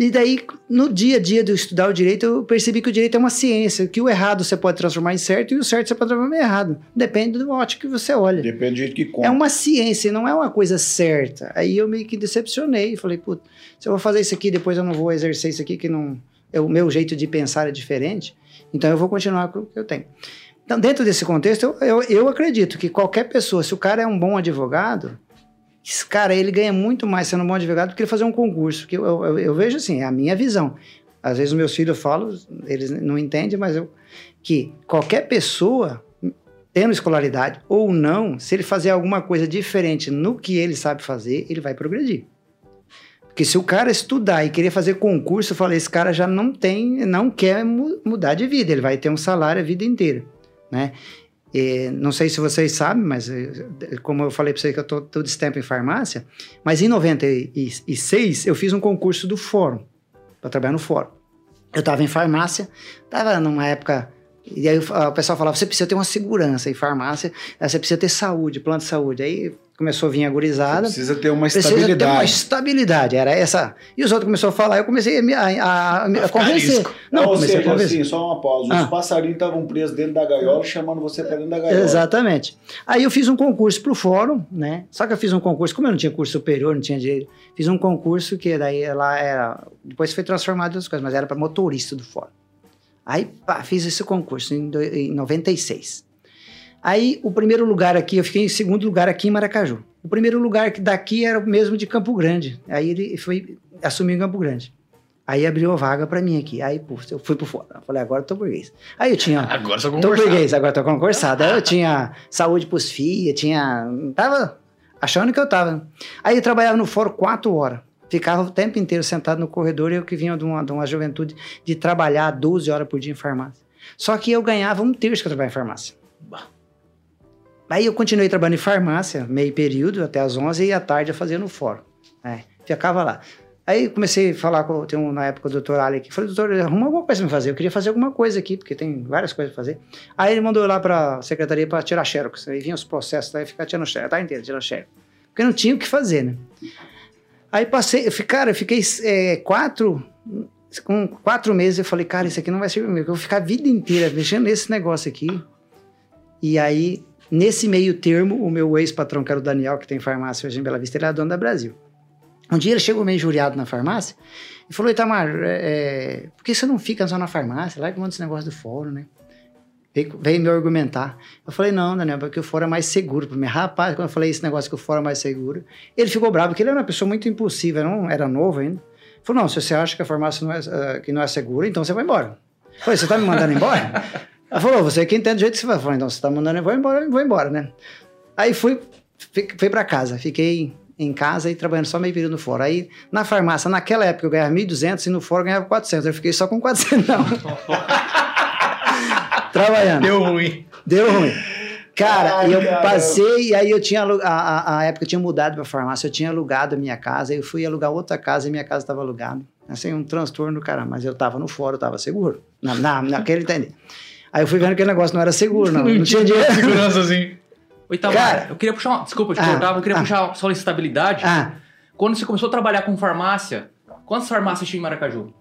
E daí, no dia a dia de eu estudar o direito, eu percebi que o direito é uma ciência, que o errado você pode transformar em certo e o certo você pode transformar em errado. Depende do ótico que você olha. Depende do jeito que compra. É uma ciência, não é uma coisa certa. Aí eu meio que decepcionei. Falei, putz, se eu vou fazer isso aqui, depois eu não vou exercer isso aqui, que não. É o meu jeito de pensar é diferente. Então eu vou continuar com o que eu tenho. Então, dentro desse contexto, eu, eu, eu acredito que qualquer pessoa, se o cara é um bom advogado, cara ele ganha muito mais sendo um bom advogado do que ele fazer um concurso. Que eu, eu, eu- vejo assim, é a minha visão. Às vezes os meus filhos falam, eles não entendem, mas eu que qualquer pessoa tendo escolaridade ou não, se ele fazer alguma coisa diferente no que ele sabe fazer, ele vai progredir. Porque se o cara estudar e querer fazer concurso, eu falei, esse cara já não tem, não quer mu- mudar de vida, ele vai ter um salário a vida inteira, né? E, não sei se vocês sabem, mas eh, como eu falei para vocês que eu estou todo esse tempo em farmácia, mas em 96 eu fiz um concurso do fórum, para trabalhar no fórum. Eu estava em farmácia, estava numa época e aí o o pessoal falava, você precisa ter uma segurança em farmácia, aí você precisa ter saúde, plano de saúde. Aí começou a vir a gurizada. Precisa ter uma Precisa ter uma estabilidade. estabilidade, era essa. E os outros começaram a falar, eu comecei a, me- a, a, a a convencer. Não, Ou comecei a seja, convencer. assim, só uma pausa. Os Ah. passarinhos estavam presos dentro da gaiola, chamando você para dentro da gaiola. Exatamente. Aí eu fiz um concurso pro fórum, né? Só que eu fiz um concurso, como eu não tinha curso superior, não tinha direito, fiz um concurso que daí ela era. Depois foi transformado em outras coisas, mas era para motorista do fórum. Aí, pá, fiz esse concurso em, do- em 96. Aí, o primeiro lugar aqui, eu fiquei em segundo lugar aqui em Maracaju. O primeiro lugar daqui era o mesmo de Campo Grande. Aí ele foi, assumiu em Campo Grande. Aí abriu a vaga para mim aqui. Aí, pô, eu fui pro. Eu falei, agora eu tô burguês. Aí eu tinha. Agora só Tô conversar. burguês, agora tô concursado. Aí eu tinha saúde pros FIA, tinha. Tava achando que eu tava. Aí eu trabalhava no fórum quatro horas. Ficava o tempo inteiro sentado no corredor, eu que vinha de uma, de uma juventude de trabalhar 12 horas por dia em farmácia. Só que eu ganhava um terço que eu trabalhava em farmácia. Aí eu continuei trabalhando em farmácia, meio período, até as 11, e à tarde eu fazia no fórum. né? Ficava lá. Aí comecei a falar com, tem um, na época o doutor Ali aqui, falei, doutor, arruma alguma coisa pra me fazer, eu queria fazer alguma coisa aqui, porque tem várias coisas pra fazer. Aí ele mandou eu lá pra secretaria pra tirar xerox, aí vinha os processos, aí ficar tirando xerox, tá inteiro, tirando xerox. Porque não tinha o que fazer, né? Aí passei, eu, cara, eu fiquei é, quatro, com quatro meses, eu falei, cara, isso aqui não vai ser mim, eu vou ficar a vida inteira mexendo nesse negócio aqui. E aí, nesse meio termo, o meu ex-patrão, que era o Daniel, que tem farmácia hoje em Bela Vista, ele é dono da Brasil. Um dia ele chegou meio injuriado na farmácia e falou, Itamar, é, é, por que você não fica só na farmácia? Lá que manda esse negócio do fórum, né? Veio, veio me argumentar. Eu falei, não, Daniel, porque o fórum é mais seguro para mim. Rapaz, quando eu falei esse negócio que o fórum é mais seguro, ele ficou bravo, porque ele era uma pessoa muito impulsiva, não era novo ainda. Ele falou, não, se você acha que a farmácia não é, ah, que não é segura, então você vai embora. Eu falei, você tá me mandando embora? Ela falou, você que entende do jeito que você vai. Eu falei, então você tá mandando eu vou embora, eu vou embora, né? Aí fui, fui para casa, fiquei em casa e trabalhando só meio período no fórum. Aí na farmácia, naquela época eu ganhava 1.200 e no fórum eu ganhava 400. Eu fiquei só com 400 não. trabalhando. Deu ruim. Deu ruim. Cara, Ai, eu caramba. passei, e aí eu tinha a, a, a época eu tinha mudado pra farmácia, eu tinha alugado a minha casa, eu fui alugar outra casa e minha casa estava alugada. Assim, um transtorno do caramba, mas eu tava no fórum, eu tava seguro. Na, na, naquele entender. Aí eu fui vendo que o negócio não era seguro, não. Não tinha dinheiro. Segurança assim. Cara. eu queria puxar uma, desculpa te Ah, cortar, mas eu queria ah. puxar só a estabilidade. Ah, Quando você começou a trabalhar com farmácia, quantas farmácias tinha em Maracaju?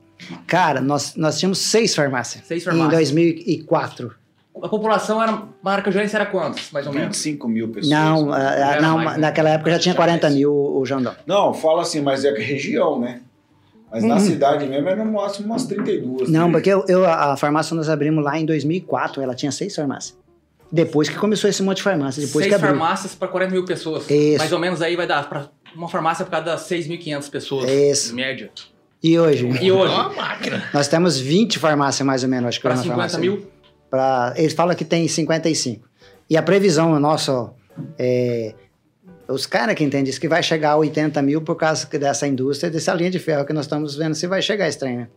Cara, nós, nós tínhamos seis farmácias. Seis Em farmácias. 2004. A população era. Maracajuense era quantos, mais ou menos? 25 mil pessoas. Não, era não mais, né? naquela época já tinha Já 40 mais. mil o Jandão. Não, fala assim, mas é que região, né? Mas na Uhum. cidade mesmo era no máximo umas 32. Não, né? porque eu, eu- a a farmácia nós abrimos lá em 2004, ela tinha seis farmácias. Depois que começou esse monte de farmácia, depois Seis que abriu. farmácias para 40 mil pessoas. Isso. Mais ou menos aí vai dar para uma farmácia por cada 6.500 pessoas. Isso. Em média. E hoje? E hoje? Uma máquina. Nós temos 20 farmácias mais ou menos, acho que Para na 50 farmácia. mil? Pra, eles falam que tem 55. E a previsão nossa, é, os caras que entendem isso, que vai chegar a 80 mil por causa dessa indústria, dessa linha de ferro que nós estamos vendo se vai chegar esse trem, né?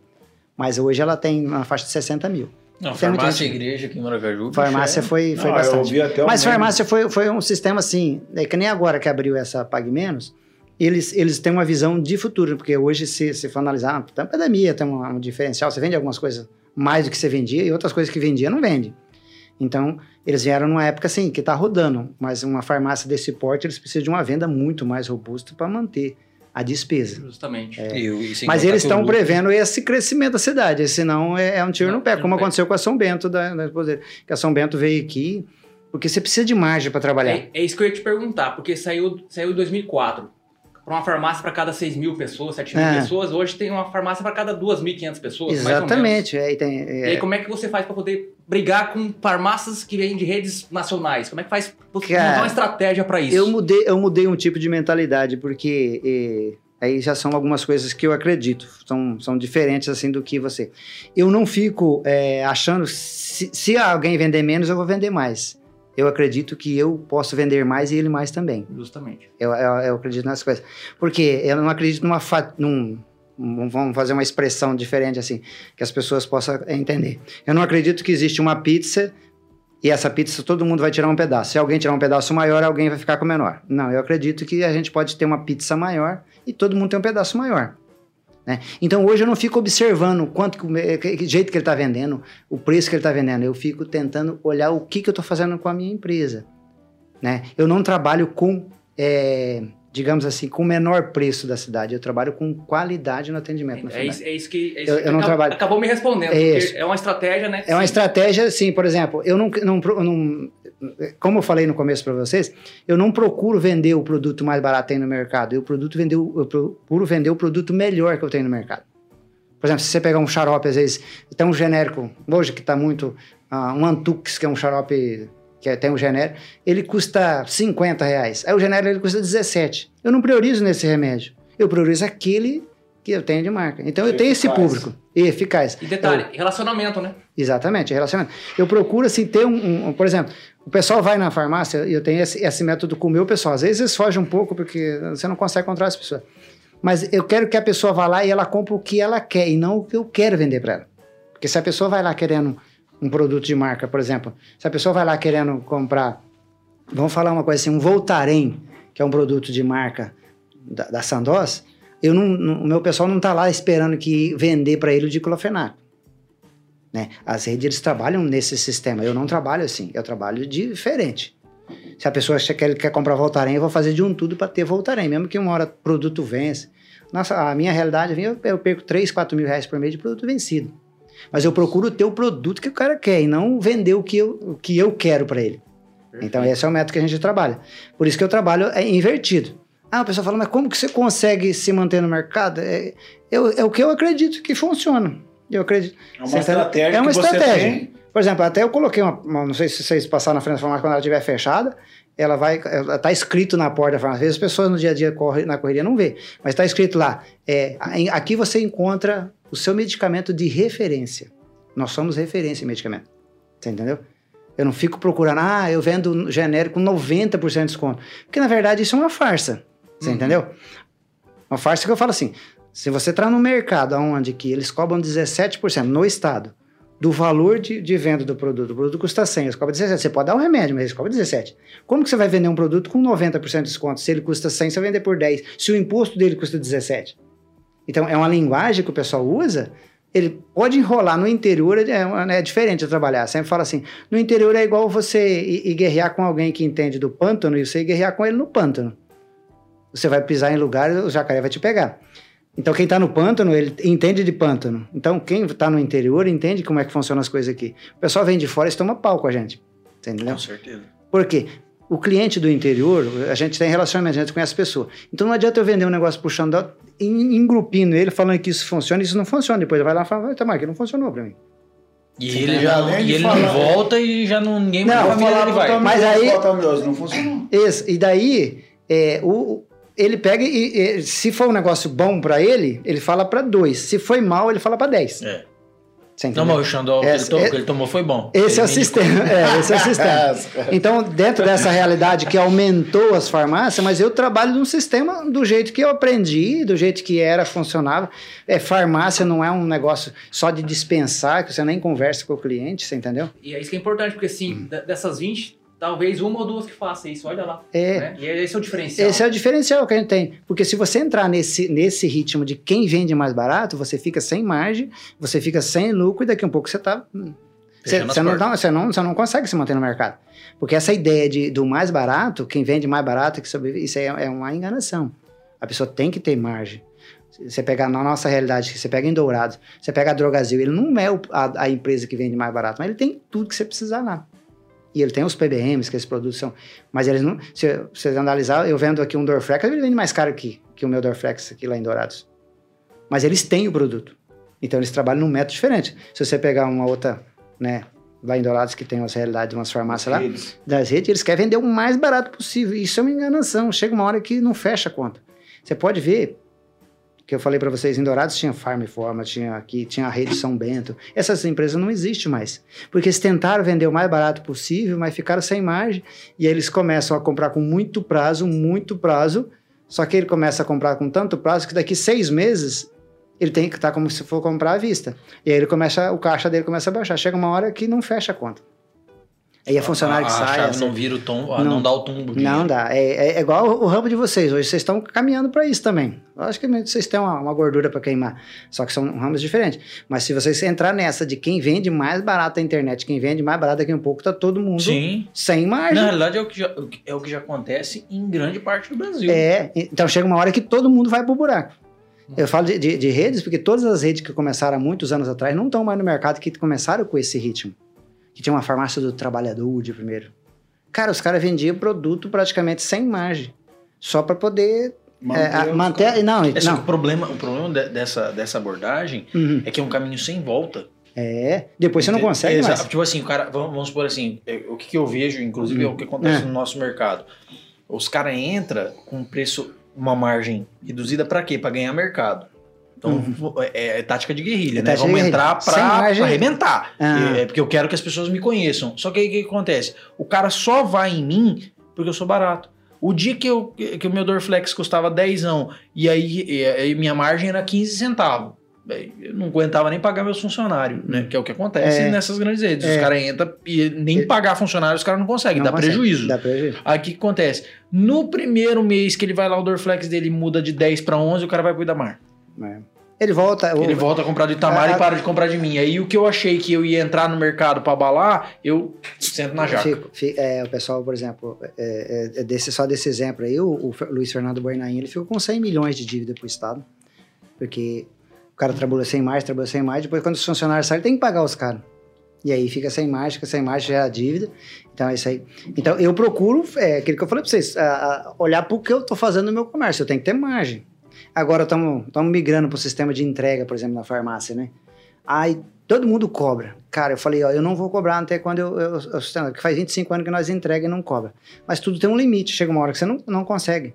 Mas hoje ela tem uma faixa de 60 mil. Não, Tem farmácia e igreja aqui em Maracaju. Farmácia é- foi, foi Não, eu bastante. um Mas farmácia foi, foi um sistema assim, é que nem agora que abriu essa Pague Menos, eles, eles têm uma visão de futuro, porque hoje, se, se for analisar, tem a pandemia, tem um, um diferencial, você vende algumas coisas mais do que você vendia e outras coisas que vendia não vende. Então, eles vieram numa época assim, que está rodando, mas uma farmácia desse porte, eles precisam de uma venda muito mais robusta para manter a despesa. Justamente. Eu- e sem Mas eles estão prevendo esse crescimento da cidade, senão é, é um tiro Não, no pé, como aconteceu com a São Bento, da, da que a São Bento veio aqui, porque você precisa de margem para trabalhar. É, é isso que eu ia te perguntar, porque saiu, saiu em 2004. Para uma farmácia para cada 6 mil pessoas, 7 mil É. pessoas, hoje tem uma farmácia para cada 2.500 pessoas. Exatamente. É, e tem, E é, aí, como é que você faz para poder brigar com farmácias que vêm de redes nacionais? Como é que faz você montar uma estratégia para isso? eu, mudei, eu mudei um tipo de mentalidade, porque é, aí já são algumas coisas que eu acredito, são, são diferentes assim do que você. Eu não fico é, achando, se, se alguém vender menos, eu vou vender mais. Eu acredito que eu posso vender mais e ele mais também. Justamente. Eu, eu, eu acredito nessas coisas. Porque eu não acredito numa. Fa num, um- vamos fazer uma expressão diferente assim, que as pessoas possam entender. Eu não acredito que existe uma pizza e essa pizza todo mundo vai tirar um pedaço. Se alguém tirar um pedaço maior, alguém vai ficar com o menor. Não, eu acredito que a gente pode ter uma pizza maior e todo mundo tem um pedaço maior. Né? Então hoje eu não fico observando quanto que, que jeito que ele está vendendo, o preço que ele está vendendo. Eu fico tentando olhar o que, que eu estou fazendo com a minha empresa. Né? Eu não trabalho com, é, digamos assim, com o menor preço da cidade. Eu trabalho com qualidade no atendimento na É cidade. isso, é isso que. É isso Eu- que eu não acabou, trabalho- acabou me respondendo. É. É uma estratégia, né? É uma Sim. estratégia, assim, por exemplo, eu não, não, não- como eu falei no começo para vocês, eu não procuro vender o produto mais barato que tem no mercado, eu, produto vender, eu procuro vender o produto melhor que eu tenho no mercado. Por exemplo, se você pegar um xarope, às vezes, tem um genérico, hoje que está muito, ah, um Antux, que é um xarope que é- tem um genérico, ele custa 50 reais. Aí o genérico ele custa 17. Eu não priorizo nesse remédio. Eu priorizo aquele que eu tenho de marca. Então eu tenho esse Eficaz. público. E eficaz. E detalhe, relacionamento, né? Exatamente, relacionamento. Eu procuro, assim, ter um, um- Por exemplo, o pessoal vai na farmácia e eu tenho esse, esse método com o meu pessoal. Às vezes eles fogem um pouco porque você não consegue encontrar as pessoas. Mas eu quero que a pessoa vá lá e ela compre o que ela quer e não o que eu quero vender para ela. Porque se a pessoa vai lá querendo um produto de marca, por exemplo, se a pessoa vai lá querendo comprar, vamos falar uma coisa assim, um Voltaren, que é um produto de marca da, da Sandoz, eu não, não- o meu pessoal não está lá esperando que vender para ele o diclofenaco. Né? As redes eles trabalham nesse sistema. Eu não trabalho assim, eu trabalho diferente. Se a pessoa acha que ele quer comprar Voltaren, eu vou fazer de um tudo para ter Voltaren, mesmo que uma hora produto vence. Nossa, a minha realidade, eu perco 3, 4 mil reais por mês de produto vencido. Mas eu procuro ter o produto que o cara quer e não vender o que eu, o que eu quero para ele. Então, esse é o método que a gente trabalha. Por isso que eu trabalho é, invertido. Ah, o pessoal fala, mas como que você consegue se manter no mercado? É, eu- é o que eu acredito que funciona. Eu acredito. É uma estratégia É uma estratégia. Por exemplo, até eu coloquei uma, uma- não sei se vocês passaram na frente da farmácia quando ela estiver fechada, ela vai, ela tá escrito na porta da farmácia. Às vezes as pessoas no dia a dia corre, na correria não vê, mas está escrito lá, é, aqui você encontra o seu medicamento de referência. Nós somos referência em medicamento. Você entendeu? Eu não fico procurando, ah, eu vendo genérico com 90% de desconto. Porque na verdade isso é uma farsa. Você entendeu? Uma farsa que eu falo assim, se você entrar no mercado onde que eles cobram 17% no estado, do valor de, de venda do produto. O produto custa 100, eles cobram 17. Você pode dar um remédio, mas eles cobram 17. Como que você vai vender um produto com 90% de desconto? Se ele custa 100, você vai vender por 10. Se o imposto dele custa 17. Então, é uma linguagem que o pessoal usa ele pode enrolar no interior, é, é, diferente de trabalhar. Sempre fala assim: no interior é igual você ir, ir, guerrear com alguém que entende do pântano e você ir guerrear com ele no pântano. Você vai pisar em lugar o jacaré vai te pegar. Então, quem está no pântano, ele entende de pântano. Então, quem está no interior entende como é que funcionam as coisas aqui. O pessoal vem de fora e toma pau com a gente. Entendeu? Com certeza. Por quê? O cliente do interior, a gente tem relacionamento, a gente conhece a pessoa. Então não adianta eu vender um negócio puxando, engrupindo ele, falando que isso funciona, isso não funciona. Depois vai lá e fala, tá, que não funcionou para mim. E Você ele, já, não, e ele não volta e já não, ninguém não, vai falar ele vai. Mas aí, não funcionou. Isso, e daí, é, o, ele pega e, e, se for um negócio bom para ele, ele fala para dois. Se foi mal, ele fala para dez. É. Não, mas o Xandó que, ele tomou, que ele tomou foi bom. Esse é o sistema. É, esse é o sistema. Então, dentro dessa realidade que aumentou as farmácias, mas eu trabalho num sistema do jeito que eu aprendi, do jeito que era, funcionava. É, farmácia não é um negócio só de dispensar, que você nem conversa com o cliente, você entendeu? E é isso que é importante, porque assim, hum. dessas 20, talvez uma ou duas que façam isso, olha lá. É. Né? E esse é o diferencial. Esse é o diferencial que a gente tem. Porque se você entrar nesse, nesse ritmo de quem vende mais barato, você fica sem margem, você fica sem lucro e daqui a um pouco você está. Você, você, não, você, não, você não consegue se manter no mercado. Porque essa ideia de, do mais barato, quem vende mais barato, que sobrevive, isso é, é uma enganação. A pessoa tem que ter margem. Você pegar na nossa realidade, você pega em Dourados, você pega a Drogazil, ele não é a, a empresa que vende mais barato, mas ele tem tudo que você precisar lá. E ele tem os PBMs, que esses produtos são. Mas eles não. Se vocês analisar, eu vendo aqui um Dorflex, ele vende mais caro que, que o meu Dorflex aqui lá em Dourados. Mas eles têm o produto. Então eles trabalham num método diferente. Se você pegar uma outra, né, lá em Dourados, que tem umas realidades, umas farmácias lá, das redes, eles querem vender o mais barato possível. Isso é uma enganação. Chega uma hora que não fecha a conta. Você pode ver que eu falei para vocês, em Dourados tinha Farm Forma, tinha aqui, tinha a rede São Bento. Essas empresas não existem mais, porque eles tentaram vender o mais barato possível, mas ficaram sem margem, e eles começam a comprar com muito prazo, muito prazo, só que ele começa a comprar com tanto prazo que daqui seis meses ele tem que estar tá como se for comprar à vista. E aí ele começa, o caixa dele começa a baixar. Chega uma hora que não fecha a conta. Aí é funcionário a, que a sai. Chave assim, não vira o tom, não, não dá o tombo. Não dá. É, é, igual o ramo de vocês. Hoje vocês estão caminhando para isso também. Logicamente vocês têm uma, uma gordura para queimar. Só que são ramos diferentes. Mas se vocês entrar nessa de quem vende mais barato a internet, quem vende mais barato daqui a um pouco, tá todo mundo Sim. sem margem. Na realidade, é o, que já, é o que já acontece em grande parte do Brasil. É. Então chega uma hora que todo mundo vai pro buraco. Eu falo de, de, de redes porque todas as redes que começaram há muitos anos atrás não estão mais no mercado que começaram com esse ritmo que tinha uma farmácia do trabalhador de primeiro. Cara, os caras vendiam produto praticamente sem margem, só para poder manter, é, manter não, é não. O problema, o problema dessa, dessa abordagem uhum. é que é um caminho sem volta. É, depois você não consegue Exato. mais. Tipo assim, o cara, vamos, vamos supor assim, é, o que, que eu vejo, inclusive, uhum. é o que acontece é. no nosso mercado. Os caras entram com um preço, uma margem reduzida para quê? Para ganhar mercado. Então, uhum. é, é, tática de guerrilha, é né? Vamos guerrilha. entrar pra, pra arrebentar. Ah. É, porque eu quero que as pessoas me conheçam. Só que aí o que acontece? O cara só vai em mim porque eu sou barato. O dia que, eu, que o meu Dorflex custava 10 e aí, e aí minha margem era 15 centavos. Eu não aguentava nem pagar meus funcionários, né? Que é o que acontece é. nessas grandes redes. Os é. caras entram e nem pagar funcionários os caras não conseguem, não dá consegue. prejuízo. Dá prejuízo. Aí o que acontece? No primeiro mês que ele vai lá, o Dorflex dele muda de 10 para 11, o cara vai pro Idamar. É. Ele volta. Ele volta a comprar do Itamar a, e para de comprar de mim. Aí o que eu achei que eu ia entrar no mercado para abalar, eu sento na jaca. Fico, fico, é, o pessoal, por exemplo, é, é, é, desse, só desse exemplo aí, o, o Luiz Fernando Bornaim, ele ficou com 100 milhões de dívida pro Estado. Porque o cara trabalhou sem mais, trabalhou sem mais, depois quando os funcionários saem, tem que pagar os caras. E aí fica sem margem, fica sem margem, já é a dívida. Então é isso aí. Então eu procuro, é aquilo que eu falei para vocês, a, a olhar para o que eu estou fazendo no meu comércio. Eu tenho que ter margem. Agora estamos migrando para o sistema de entrega, por exemplo, na farmácia, né? Aí todo mundo cobra. Cara, eu falei, ó, eu não vou cobrar até quando eu, eu, eu que faz 25 anos que nós entrega e não cobra. Mas tudo tem um limite, chega uma hora que você não, não consegue.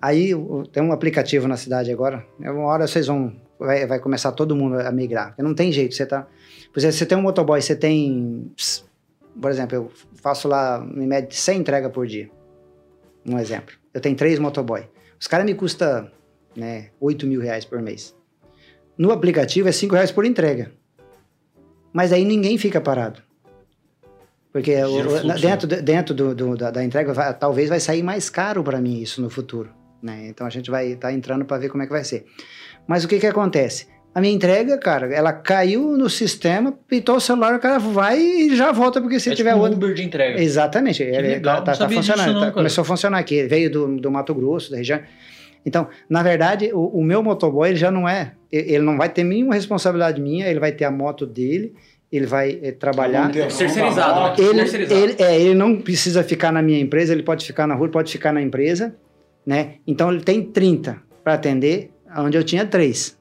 Aí tem um aplicativo na cidade agora, é uma hora vocês vão, vai, vai começar todo mundo a migrar, não tem jeito, você tá... Por exemplo, você tem um motoboy, você tem, por exemplo, eu faço lá, em média, 100 entregas por dia, um exemplo. Eu tenho três motoboy. Os caras me custam né, 8 mil reais por mês. No aplicativo é 5 reais por entrega. Mas aí ninguém fica parado. Porque o- na- dentro, de- dentro do, do- da, da entrega, vai- talvez vai sair mais caro para mim isso no futuro. Né? Então a gente vai estar entrando para ver como é que vai ser. Mas o que, que acontece? A minha entrega, cara, ela caiu no sistema, pitou o celular, o cara vai e já volta, porque se é tiver tipo outro. Uber de entrega. Exatamente. Ele legal, tá, tá, tá funcionando. não, tá- cara. começou a funcionar aqui. Ele veio do, do Mato Grosso, da região. Então, na verdade, o, o meu motoboy ele já não é. Ele não vai ter nenhuma responsabilidade minha, ele vai ter a moto dele, ele vai eh, trabalhar. Terceirizado, né? Ele, Terceirizado. ele, é, ele não precisa ficar na minha empresa, ele pode ficar na rua, ele pode ficar na empresa, né? Então ele tem 30 para atender, onde eu tinha 3.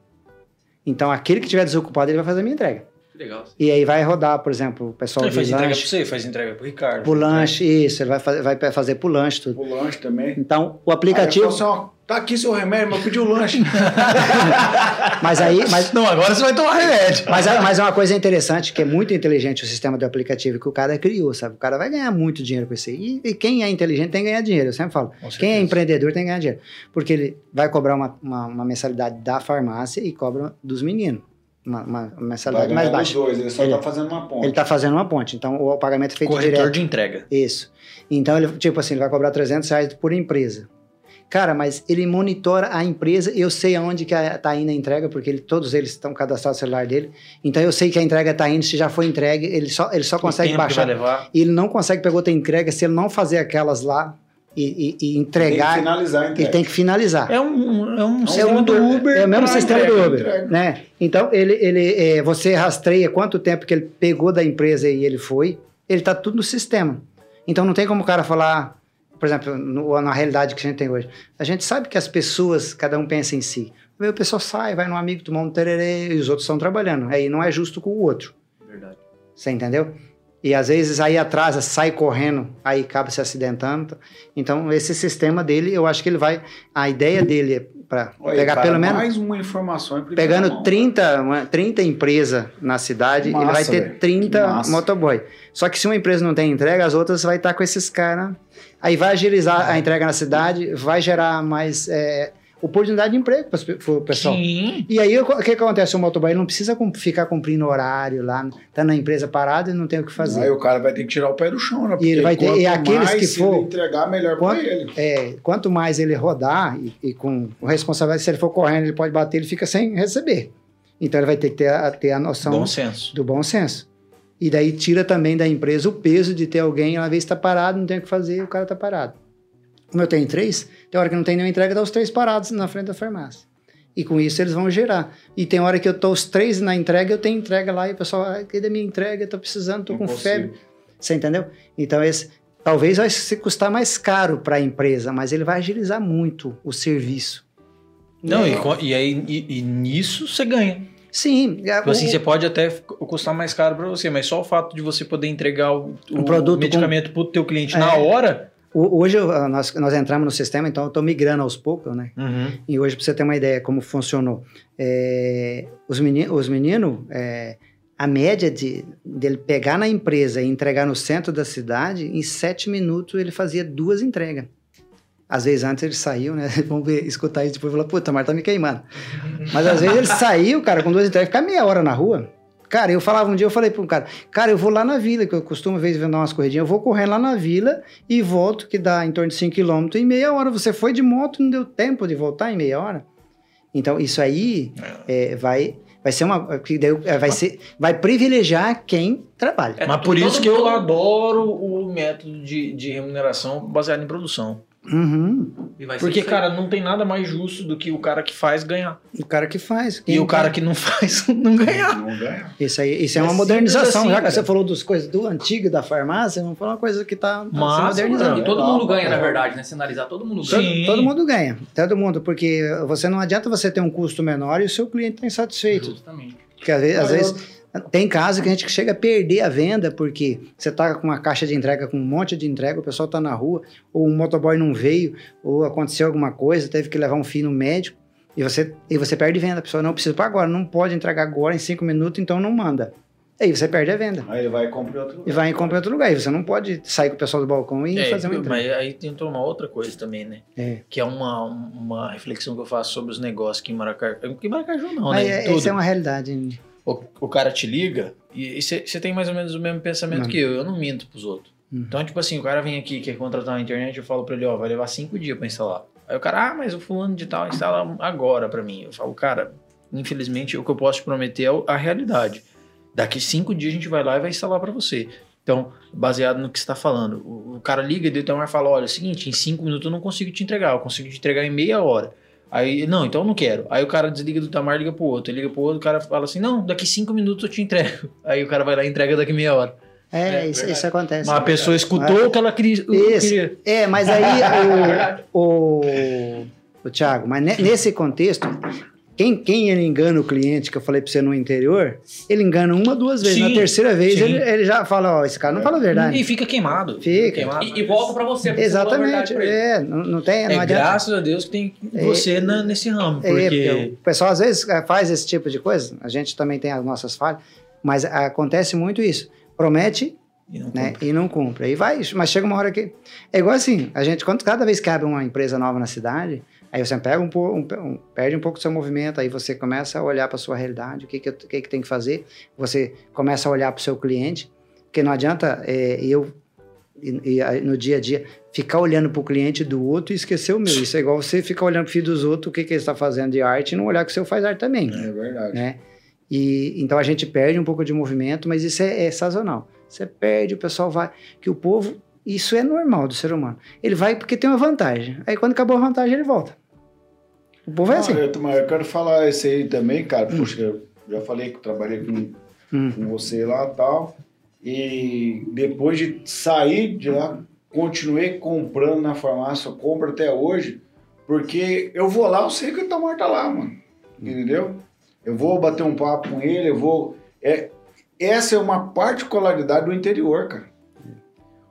Então aquele que estiver desocupado, ele vai fazer a minha entrega. Que legal. E aí vai rodar, por exemplo, o pessoal Ele faz entrega pra lanche, você, faz entrega pro Ricardo. pro lanche, isso, ele vai, fazer, vai fazer pro lanche, tudo. O lanche também. Então, o Aí aplicativo. eu falo assim, ó, tá aqui seu remédio, mas eu pedi o lanche. Mas aí. Mas, Não, agora você vai tomar remédio. mas, é- mas é uma coisa interessante, que é muito inteligente o sistema do aplicativo que o cara criou, sabe? O cara vai ganhar muito dinheiro com isso aí. E, e quem é inteligente tem que ganhar dinheiro, eu sempre falo. Quem é empreendedor tem que ganhar dinheiro. Porque ele vai cobrar uma, uma, uma mensalidade da farmácia e cobra dos meninos. Uma, uma mensalidade mais baixa. dois, ele só Ele- tá fazendo uma ponta. Ele está fazendo uma ponte. Então, o pagamento é feito Corretor direto. de entrega. Isso. Então, ele, tipo assim, ele vai cobrar 300 reais por empresa. Cara, mas ele monitora a empresa, eu sei aonde que a- tá indo a entrega, porque ele- todos eles estão cadastrados no celular dele. Então, eu sei que a entrega tá indo, se já foi entregue, ele só, ele só consegue o tempo baixar. Que vai levar. E ele não consegue pegar outra entrega se ele não fazer aquelas lá e, e- e Tem que entregar. finalizar entrega. tem que finalizar. É um, é um É sistema o do Uber. É o mesmo sistema entrega. do Uber, entrega. né? Então ele, ele, é, você rastreia quanto tempo que ele pegou da empresa e ele foi. Ele tá tudo no sistema. Então não tem como o cara falar, por exemplo, no- na realidade que a gente tem hoje. A gente sabe que as pessoas, cada um pensa em si. O pessoal sai, vai no amigo tomar um tererê e os outros estão trabalhando. Aí não é justo com o outro. Verdade. Você entendeu? E às vezes aí atrasa, sai correndo, aí acaba se acidentando. Então, esse sistema dele, eu acho que ele vai. A ideia dele é para pegar cara, pelo menos. Mais uma informação Pegando mão. 30, uma- 30 empresas na cidade, Que ele vai massa, ter velho. Que 30 massa. motoboy. Só que se uma empresa não tem entrega, as outras vai estar com esses caras. Aí vai agilizar a entrega na cidade, vai gerar mais é, oportunidade de emprego para o pessoal. Sim. E aí, o que acontece? O motoboy não precisa ficar cumprindo horário lá, tá na empresa parado e não tem o que fazer. Aí o cara vai ter que tirar o pé do chão, né? E ele vai ter- quanto e aqueles mais que se for- ele entregar, melhor Quanto- pra ele. É, quanto mais ele rodar e, e com o responsável, se ele for correndo, ele pode bater, ele fica sem receber. Então ele vai ter que ter a, ter a noção Bom senso. do bom senso. E daí tira também da empresa o peso de ter alguém, uma vez está parado, não tem o que fazer, o cara está parado. Como eu tenho três, tem hora que não tem nenhuma entrega, dá os três parados na frente da farmácia. E com isso eles vão gerar. E tem hora que eu tô os três na entrega, eu tenho entrega lá e o pessoal, ah, cadê minha entrega? Eu tô precisando, tô Não com consigo. febre. Você entendeu? Então esse talvez vai se custar mais caro para a empresa, mas ele vai agilizar muito o serviço. Não, É. e, e aí e, e nisso você ganha. Sim, é, Tipo assim, o- você pode até custar mais caro pra você, mas só o fato de você poder entregar o, Um o produto medicamento pro teu cliente É. na hora. Hoje eu- nós, nós entramos no sistema, então eu estou migrando aos poucos, né? E hoje, para você ter uma ideia como funcionou, é, os meninos, os meninos é, a média de dele pegar na empresa e entregar no centro da cidade, em sete minutos ele fazia duas entregas. Às vezes antes ele saiu, né? Vamos ver, escutar isso depois e falar, puta, mas tá me queimando. Mas às vezes ele saiu, cara, com duas entregas, ficar meia hora na rua. Cara, eu falava um dia, eu falei para um cara, cara, eu vou lá na vila, que eu costumo às vezes dar umas corridinhas, eu vou correndo lá na vila e volto, que dá em torno de 5 km em meia hora. Você foi de moto, não deu tempo de voltar em meia hora. Então, isso aí é, vai, vai ser uma. é, vai, ser, vai privilegiar quem trabalha. É, Mas por isso que eu adoro o método de, de remuneração baseado em produção. Uhum. E Porque, cara, não tem nada mais justo do que o cara que faz ganhar. O cara que faz. E o cara que não faz não ganhar. Não ganha. Isso aí, isso é É uma modernização. assim, Já que você falou das coisas do antigo da farmácia, vamos falar uma coisa que está tá se Massa, modernizando. E todo Legal, mundo ganha, na legal. verdade, né? Se analisar, todo mundo ganha. Sim. todo mundo ganha, todo mundo, porque você não adianta você ter um custo menor e o seu cliente está insatisfeito. Justamente. Porque às vezes, às vezes tem casos que a gente chega a perder a venda porque você tá com uma caixa de entrega com um monte de entrega, o pessoal tá na rua, ou um motoboy não veio, ou aconteceu alguma coisa, teve que levar um fio no médico, e você, e você perde venda. A pessoa não precisa para agora, não pode entregar agora em cinco minutos, então não manda. Aí você perde a venda. Aí ele vai e compra em outro E lugar. vai e compra em outro lugar. E você não pode sair com o pessoal do balcão e É, fazer uma entrega. mas aí tem uma outra coisa também, né? É. Que é uma, uma reflexão que eu faço sobre os negócios aqui em Maracaju. Em Maracaju não, Mas né? é, essa é uma realidade. O, o cara te liga e você tem mais ou menos o mesmo pensamento Não. que eu. Eu não minto pros outros. Hum. Então, tipo assim, o cara vem aqui, quer contratar na internet, eu falo pra ele, ó, vai levar cinco dias pra instalar. Aí o cara, ah, mas o fulano de tal instala agora pra mim. Eu falo, cara, infelizmente o que eu posso te prometer é a realidade. Daqui cinco dias a gente vai lá e vai instalar pra você. Então, baseado no que você tá falando, o, o cara liga e o Itamar fala, olha, é o seguinte, em cinco minutos eu não consigo te entregar, eu consigo te entregar em meia hora. Aí, não, então eu não quero. Aí o cara desliga do Tamar, liga pro outro. Ele liga pro outro, o cara fala assim, não, daqui cinco minutos eu te entrego. Aí o cara vai lá e entrega daqui meia hora. É, É, isso, isso acontece. Mas a pessoa escutou o que ela queria. Isso. É, mas aí o, o, o Thiago, mas ne- nesse contexto, quem, quem ele engana o cliente, que eu falei pra você no interior, ele engana uma, duas vezes. Sim, Na terceira vez, ele, ele já fala, ó, esse cara não fala a verdade. E fica queimado. Fica. queimado. E, e volta pra você. porque você falou a verdade Exatamente. pra ele. É, não, não tem, não É adianta. graças a Deus que tem você na- nesse ramo. É, Porque. porque o pessoal às vezes eh, faz esse tipo de coisa, a gente também tem as nossas falhas, mas acontece muito isso. Promete E não né, e não cumpre. Aí vai, mas chega uma hora que. É igual assim, a gente, quando cada vez que abre uma empresa nova na cidade, aí você pega um, um, perde um pouco do seu movimento, aí você começa a olhar para sua realidade, o que, que, eu- o que, que tem que fazer, você começa a olhar para o seu cliente, porque não adianta é, eu. E, e no dia a dia, ficar olhando para o cliente do outro e esquecer o meu. Isso é igual você ficar olhando para o filho dos outros, o que, que ele está fazendo de arte, e não olhar que o seu faz arte também É verdade. né? E então a gente perde um pouco de movimento, mas isso é, é sazonal. Você perde, o pessoal vai, que o povo, isso é normal do ser humano. Ele vai porque tem uma vantagem. Aí quando acabou a vantagem ele volta. O povo é assim. eu, eu quero falar isso aí também, cara. Puxa, eu já falei que trabalhei com, Hum. com você lá e tal. E depois de sair de lá, continuei comprando na farmácia, eu compro até hoje, porque eu vou lá, eu sei que Itamar tá lá, mano. Entendeu? Eu vou bater um papo com ele, eu vou. É, essa é uma particularidade do interior, cara.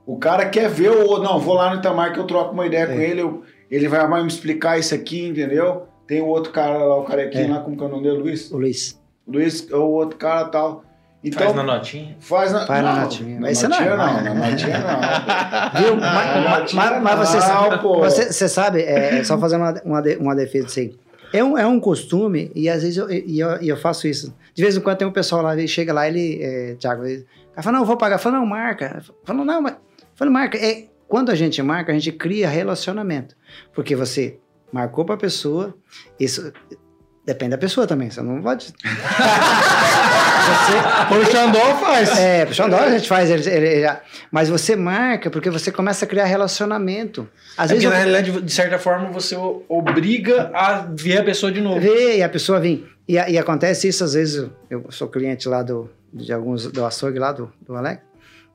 O cara quer ver o. Não, vou lá no Itamar que eu troco uma ideia com É. ele, eu- ele vai, vai me explicar isso aqui, entendeu? Tem o outro cara lá, o carequinho É. lá, como que é o nome dele? Luiz? O Luiz. Luiz é o outro cara tal. Então, Faz na notinha. Faz na, Faz na não, notinha. Na Mas isso notinha não é- não, na notinha não. Viu? Na Mas, mas- notinha mas- você, não, sabe, pô. você, você sabe, é, só fazendo uma, uma, uma defesa disso aí. É um, é um costume, e às vezes eu, e eu, e eu faço isso. De vez em quando tem um pessoal lá, ele chega lá, ele, é, Thiago, ele, fala, não, eu vou pagar. Fala, não, marca. Fala, não, mas. Fala, marca. É, quando a gente marca, a gente cria relacionamento. Porque você marcou pra pessoa, isso depende da pessoa também, você não pode. O Xandó faz. É, puxão a gente faz, ele, ele- ele mas você marca porque você começa a criar relacionamento. Às É vezes eu- na realidade, de certa forma, você o- obriga a ver a pessoa de novo. vê e a pessoa vem. E, a- e acontece isso, às vezes, eu, eu sou cliente lá do, de alguns, do açougue lá, do, do Alex.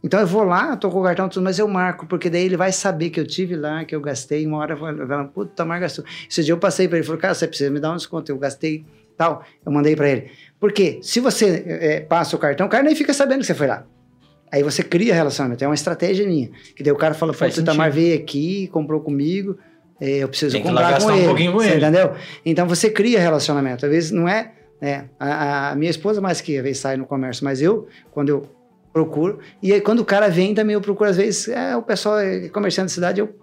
Então eu vou lá, tô com o cartão tudo, mas eu marco, porque daí ele vai saber que eu tive lá, que eu gastei, uma hora vai falar, puta, mas gastou. Esse dia eu passei para ele, falou, cara, você precisa me dar um desconto, eu gastei tal, eu mandei para ele. Porque se você é, passa o cartão, o cara nem fica sabendo que você foi lá. Aí você cria relacionamento, é uma estratégia minha. Que daí o cara fala, o sentido. veio aqui, comprou comigo, é, eu preciso Tem que comprar gastar com um ele. pouquinho com ele. Entendeu? Então você cria relacionamento. Às vezes não é. né, a, a minha esposa mais que às vezes sai no comércio, mas eu, quando eu procuro, e aí quando o cara vem também eu procuro, às vezes, é, o pessoal é comerciante da cidade, eu,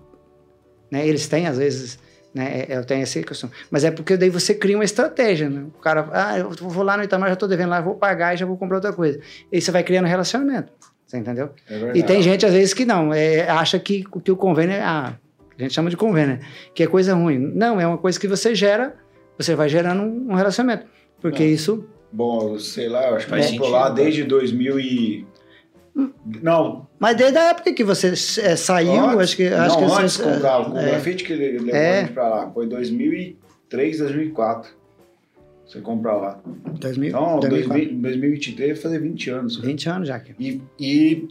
né, eles têm, às vezes, né, é, eu tenho esse costume. Mas é porque daí você cria uma estratégia, né? O cara, ah, eu vou lá no Itamar, já tô devendo lá, vou pagar e já vou comprar outra coisa. E você vai criando relacionamento, você entendeu? É. E tem gente, às vezes, que não, é, acha que, que o convênio é. Ah, a gente chama de convênio, né? Que é coisa ruim. Não, é uma coisa que você gera, você vai gerando um, um relacionamento. Porque Não. isso. Bom, sei lá, eu acho que sentido, lá né? desde 2000 e... Não, Mas desde a época que você é, saiu, antes, acho que. Acho não, que antes você, com o carro, com o é, grafite que ele levou É. a gente pra lá. Foi 2003, 2004. Você compra lá. 2000, Então, 2004, 2020, 2023 vai fazer 20 anos. 20 anos já. aqui. E, e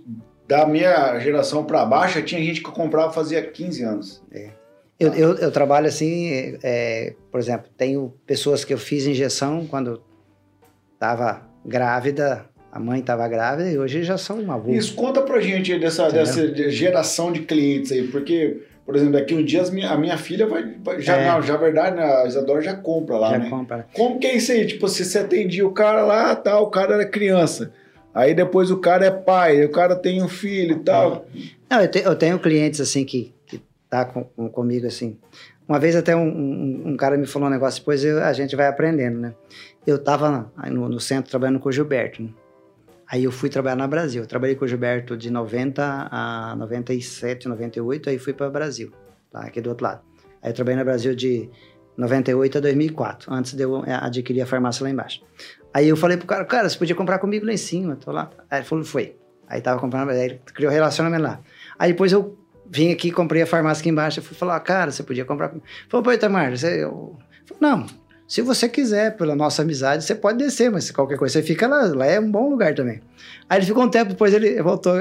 da minha geração pra baixo, tinha gente que comprava fazia 15 anos. Eu, eu, eu trabalho assim, é, por exemplo, tenho pessoas que eu fiz injeção quando estava grávida, a mãe estava grávida e hoje já são avô. Isso, conta pra gente aí dessa, Entendeu? dessa geração de clientes aí, porque, por exemplo, daqui um dia minha- a minha filha vai. vai- já, É. não, já a verdade, né, a Isadora já compra lá, já né? compra. Como que é isso aí? Tipo, se você atendia o cara lá, tal, o cara era criança. Aí depois o cara é pai, o cara tem um filho e tal. Não, eu, te- eu tenho clientes assim que, que tá com, com- comigo assim Uma vez até um, um, um cara me falou um negócio, depois eu- a gente vai aprendendo, né? Eu tava no, no centro trabalhando com o Gilberto, né? Aí eu fui trabalhar na Brasil. Eu trabalhei com o Gilberto de 90 a 97, 98, aí fui para Brasil, aqui do outro lado. Aí eu trabalhei na Brasil de 98 a 2004, antes de eu eh, adquirir a farmácia lá embaixo. Aí eu falei pro cara, cara, você podia comprar comigo lá em cima, tô lá. Aí ele falou, foi. Aí tava comprando, aí ele criou relacionamento lá. Aí depois eu vim aqui, comprei a farmácia aqui embaixo, eu fui falar, cara, você podia comprar comigo. Falou, pô, Itamar, você... Eu... Falei, não, se você quiser, pela nossa amizade, você pode descer, mas se qualquer coisa, você fica lá, lá é um bom lugar também. Aí ele ficou um tempo, depois ele voltou,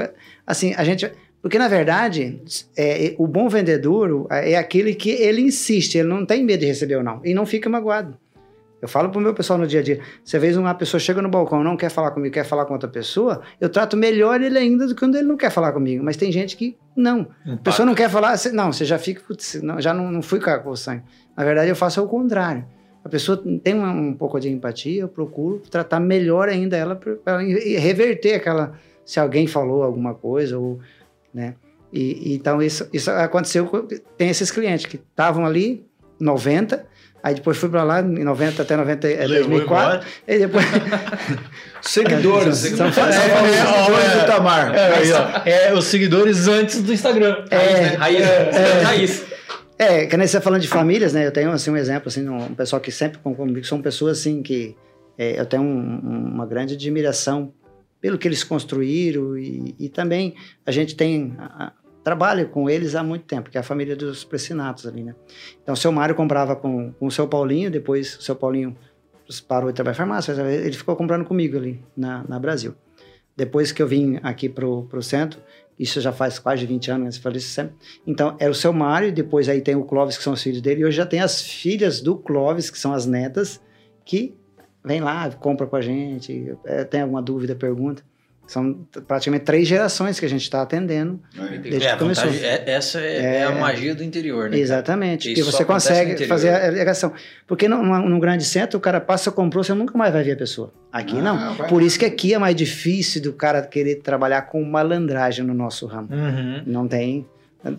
assim, a gente... Porque, na verdade, é, o bom vendedor é aquele que ele insiste, ele não tem medo de receber ou não, e não fica magoado. Eu falo pro meu pessoal no dia a dia, você vê uma pessoa chega no balcão, não quer falar comigo, quer falar com outra pessoa, eu trato melhor ele ainda do que quando ele não quer falar comigo. Mas tem gente que não. A pessoa não quer falar, não, você já fica, já não, não fui com o sangue. Na verdade, eu faço o contrário. A pessoa tem uma- um pouco de empatia, eu procuro tratar melhor ainda ela para reverter aquela. Se alguém falou alguma coisa, ou. Né? E, e então, isso, isso aconteceu. com- Tem esses clientes que estavam ali, 90, aí depois fui para lá, em 90 até 90, é, Levou 2004, embora. e depois. Seguidores. São- seguidores do Tamar. É, aí, é, os seguidores antes do Instagram. É, Raiz, é, raiz. É, que nem você falando de famílias, né? Eu tenho assim um exemplo assim, um pessoal que sempre com- comigo são pessoas assim que é, eu tenho um- um- uma grande admiração pelo que eles construíram e, e também a gente tem a- trabalha com eles há muito tempo, que é a família dos Precinatos ali, né? Então, o seu Mário comprava com, com o seu Paulinho, depois o seu Paulinho parou de trabalhar em farmácia, ele ficou comprando comigo ali na, na Brasil. Depois que eu vim aqui pro, pro centro, isso já faz quase 20 anos, falou isso. Então, era o seu Mário, depois aí tem o Clóvis, que são os filhos dele, e hoje já tem as filhas do Clóvis, que são as netas, que vem lá, compra com a gente, é, tem alguma dúvida, pergunta. São praticamente três gerações que a gente está atendendo desde É, a que começou. vantagem- é- essa é, é a magia do interior, né? Exatamente, porque só você consegue fazer a ligação. Porque num, grande centro, o cara passa, comprou, você nunca mais vai ver a pessoa. Aqui Ah, não. vai. Por isso que aqui é mais difícil do cara querer trabalhar com malandragem no nosso ramo. Uhum. Não tem.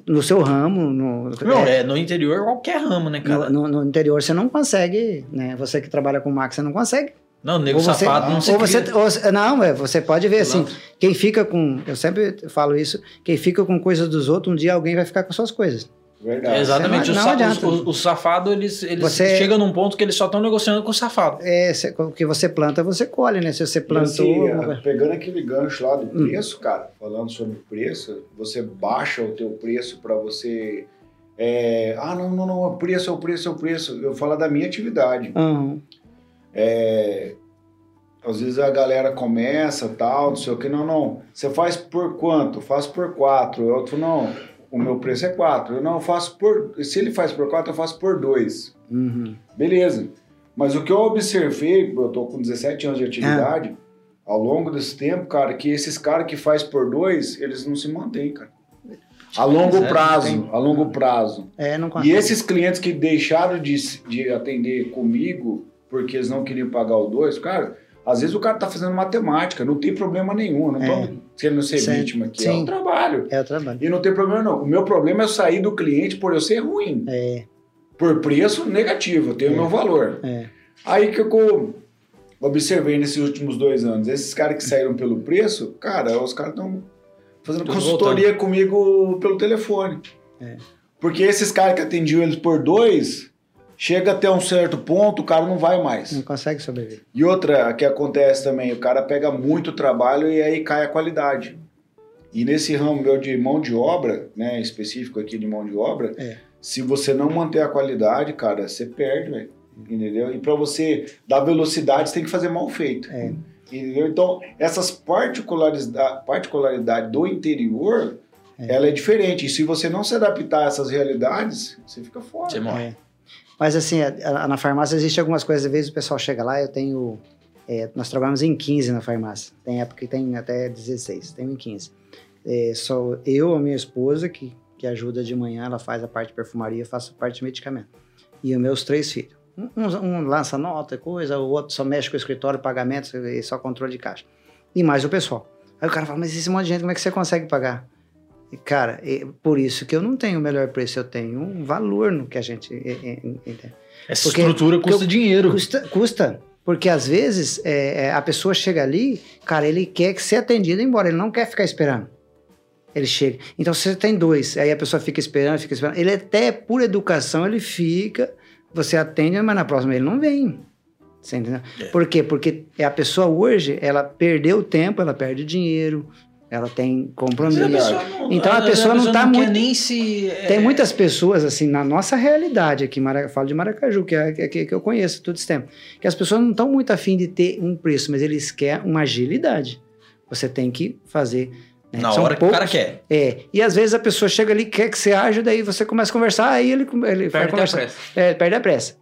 No seu ramo, no, Não, é, é, no interior qualquer ramo, né, cara? no, no- no interior você não consegue, né? Você que trabalha com marca, você não consegue. Não, nego Ou você, safado não se ou você, cria. ou não, é, você pode ver assim, quem fica com, eu sempre falo isso, quem fica com coisas dos outros, um dia alguém vai ficar com suas coisas. Verdade. Exatamente, Não adianta. os, os- os safados, eles, eles Você- chegam num ponto que eles só estão negociando com o safado. É, cê- o que você planta, você colhe, né? Se você E plantou, assim, pegando aquele gancho lá do Hum. preço, cara, falando sobre preço, você baixa o teu preço para você. é, ah, não, não, não, o preço é o preço, é o preço. Eu falo da minha atividade. Aham. É, às vezes a galera começa, tal, não sei o que, não, não. Você faz por quanto? Faço por quatro. Eu outro, não, o meu preço é quatro. Eu não eu faço por. Se ele faz por quatro, eu faço por dois. Uhum. Beleza. Mas o que eu observei, eu tô com 17 anos de atividade, ao longo desse tempo, cara, que esses caras que faz por dois, eles não se mantêm, cara. A longo Sério? prazo, a longo prazo. É, não E consegue. esses clientes que deixaram de, de atender comigo porque eles não queriam pagar o dois, cara, às vezes o cara tá fazendo matemática, não tem problema nenhum, não É. tô querendo ser Sim. vítima aqui, é Sim. um trabalho. É o trabalho. E não tem problema não. O meu problema é eu sair do cliente por eu ser ruim. É, Por preço negativo, eu tenho o É. meu valor. é. Aí que eu observei nesses últimos dois anos, esses caras que saíram pelo preço, cara, os caras estão fazendo Tudo consultoria comigo pelo telefone. É. Porque esses caras que atendiam eles por dois, chega até um certo ponto, o cara não vai mais. Não consegue sobreviver. E outra que acontece também, o cara pega muito trabalho e aí cai a qualidade. E nesse ramo meu de mão de obra, né, específico aqui de mão de obra, É. se você não manter a qualidade, cara, você perde, velho. Entendeu? E para você dar velocidade, você tem que fazer mal feito. É. Entendeu? Então, essas particularidades particularidade do interior, É. ela é diferente. E se você não se adaptar a essas realidades, você fica fora. Você morre. É. Mas assim, a- a- na farmácia existe algumas coisas, às vezes o pessoal chega lá, eu tenho. é, nós trabalhamos em 15 na farmácia. Tem época que tem até 16, tem em 15. É, sou eu, a minha esposa, que, que ajuda de manhã, ela faz a parte de perfumaria, faço a parte de medicamento. E os meus três filhos. Um, um- lança nota, coisa, o outro só mexe com o escritório, pagamentos e só controle de caixa. E mais o pessoal. Aí o cara fala, mas esse monte de gente, como é que você consegue pagar? E, Cara, é por isso que eu não tenho o melhor preço, eu tenho um valor no que a gente. é, é, entende? Essa Porque- estrutura custa dinheiro. Custa, custa. Porque às vezes é, é, a pessoa chega ali, cara, ele quer que ser atendido embora, ele não quer ficar esperando. Ele chega. Então você tem dois, aí a pessoa fica esperando, fica esperando. Ele até por educação ele fica, você atende, mas na próxima ele não vem. Você entendeu? Por quê? Porque é a pessoa hoje, ela perdeu tempo, ela perde dinheiro, ela tem compromisso. não- Então, a vezes pessoa não tá quer muito- nem se. é, Tem muitas pessoas, assim, na nossa realidade aqui, Mara- falo de Maracaju, que é que, que eu conheço todo esse tempo, que as pessoas não estão muito afim de ter um preço, mas eles querem uma agilidade. Você tem que fazer. né? Na São hora que o cara poucos- quer. É. E às vezes a pessoa chega ali, quer que você aja, daí você começa a conversar, aí ele, ele vai Perde a conversar. pressa. É, perde a pressa.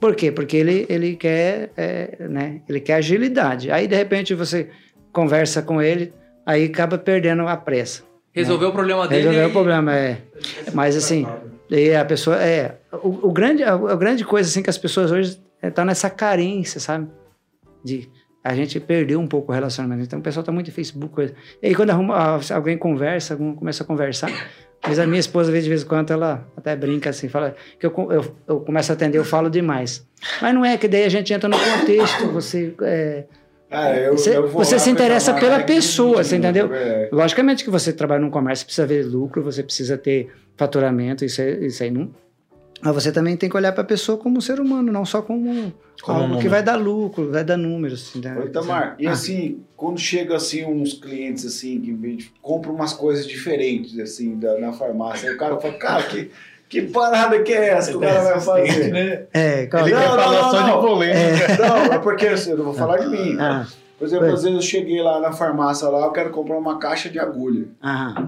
Por quê? Porque ele, ele quer, é, né? Ele quer agilidade. Aí, de repente, você conversa com ele, aí acaba perdendo a pressa. Resolveu o problema dele. Resolveu o problema, é. Mas assim, e a pessoa é o, o grande a, a grande coisa assim que as pessoas hoje estão nessa carência, sabe? De a gente perdeu um pouco o relacionamento. Então o pessoal tá muito no Facebook, coisa. E aí quando arruma, alguém conversa, algum começa a conversar, mas a minha esposa de vez em quando ela até brinca assim, fala que eu, eu, eu começo a atender, eu falo demais. Mas não é que daí a gente entra no contexto, você é, Ah, eu- Você- eu você se interessa pela que pessoa, você entendeu? é. Logicamente que você trabalha num comércio, precisa ver lucro, você precisa ter faturamento, isso, aí- isso aí não. Mas você também tem que olhar para a pessoa como um ser humano, não só como, Como um algo que número. vai dar lucro, vai dar números. entendeu? Ô, Itamar, e Ah. assim, quando chega assim uns clientes assim que compram umas coisas diferentes assim da, na farmácia, o cara fala, cara, que, que parada que é essa que o cara vai fazer? né? É, claro. Ele Não, quer não, falar não, só não. de polêmica. Não, é porque assim, eu não vou falar de mim. Ah, Por exemplo, Foi. às vezes eu cheguei lá na farmácia lá, eu quero comprar uma caixa de agulha. aham.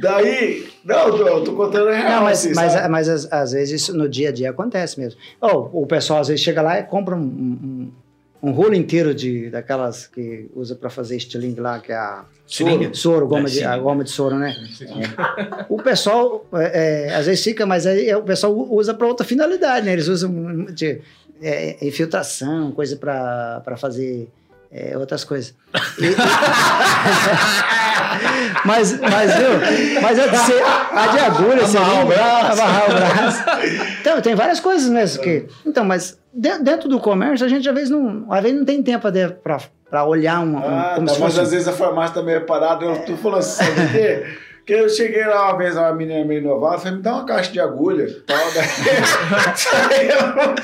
Daí, não, eu tô, eu tô contando a real. Não, mas, assim, mas, mas às, às vezes isso no dia a dia acontece mesmo. Ou o pessoal às vezes chega lá e compra um, um, um rolo inteiro de daquelas que usa para fazer estilingue lá, que é a Seringa. soro, goma É, de, a goma de soro, né? O pessoal é, é, às vezes fica, mas aí é, o pessoal usa para outra finalidade, né? Eles usam de, é, infiltração, coisa para fazer é, outras coisas. E- mas, mas, viu? Mas a de, ser- a de agulha, Amarrar o braço. amarrar o braço. Então, tem várias coisas mesmo que. Então, mas de- dentro do comércio, a gente às vezes não, às vezes não tem tempo para olhar uma, um, Ah, como tá, se mas fosse. às vezes a farmácia também é parada, eu tô falando assim, sabe quê? Porque eu cheguei lá uma vez, uma menina meio novata, falei, me dá uma caixa de agulha. Tal, daí, ela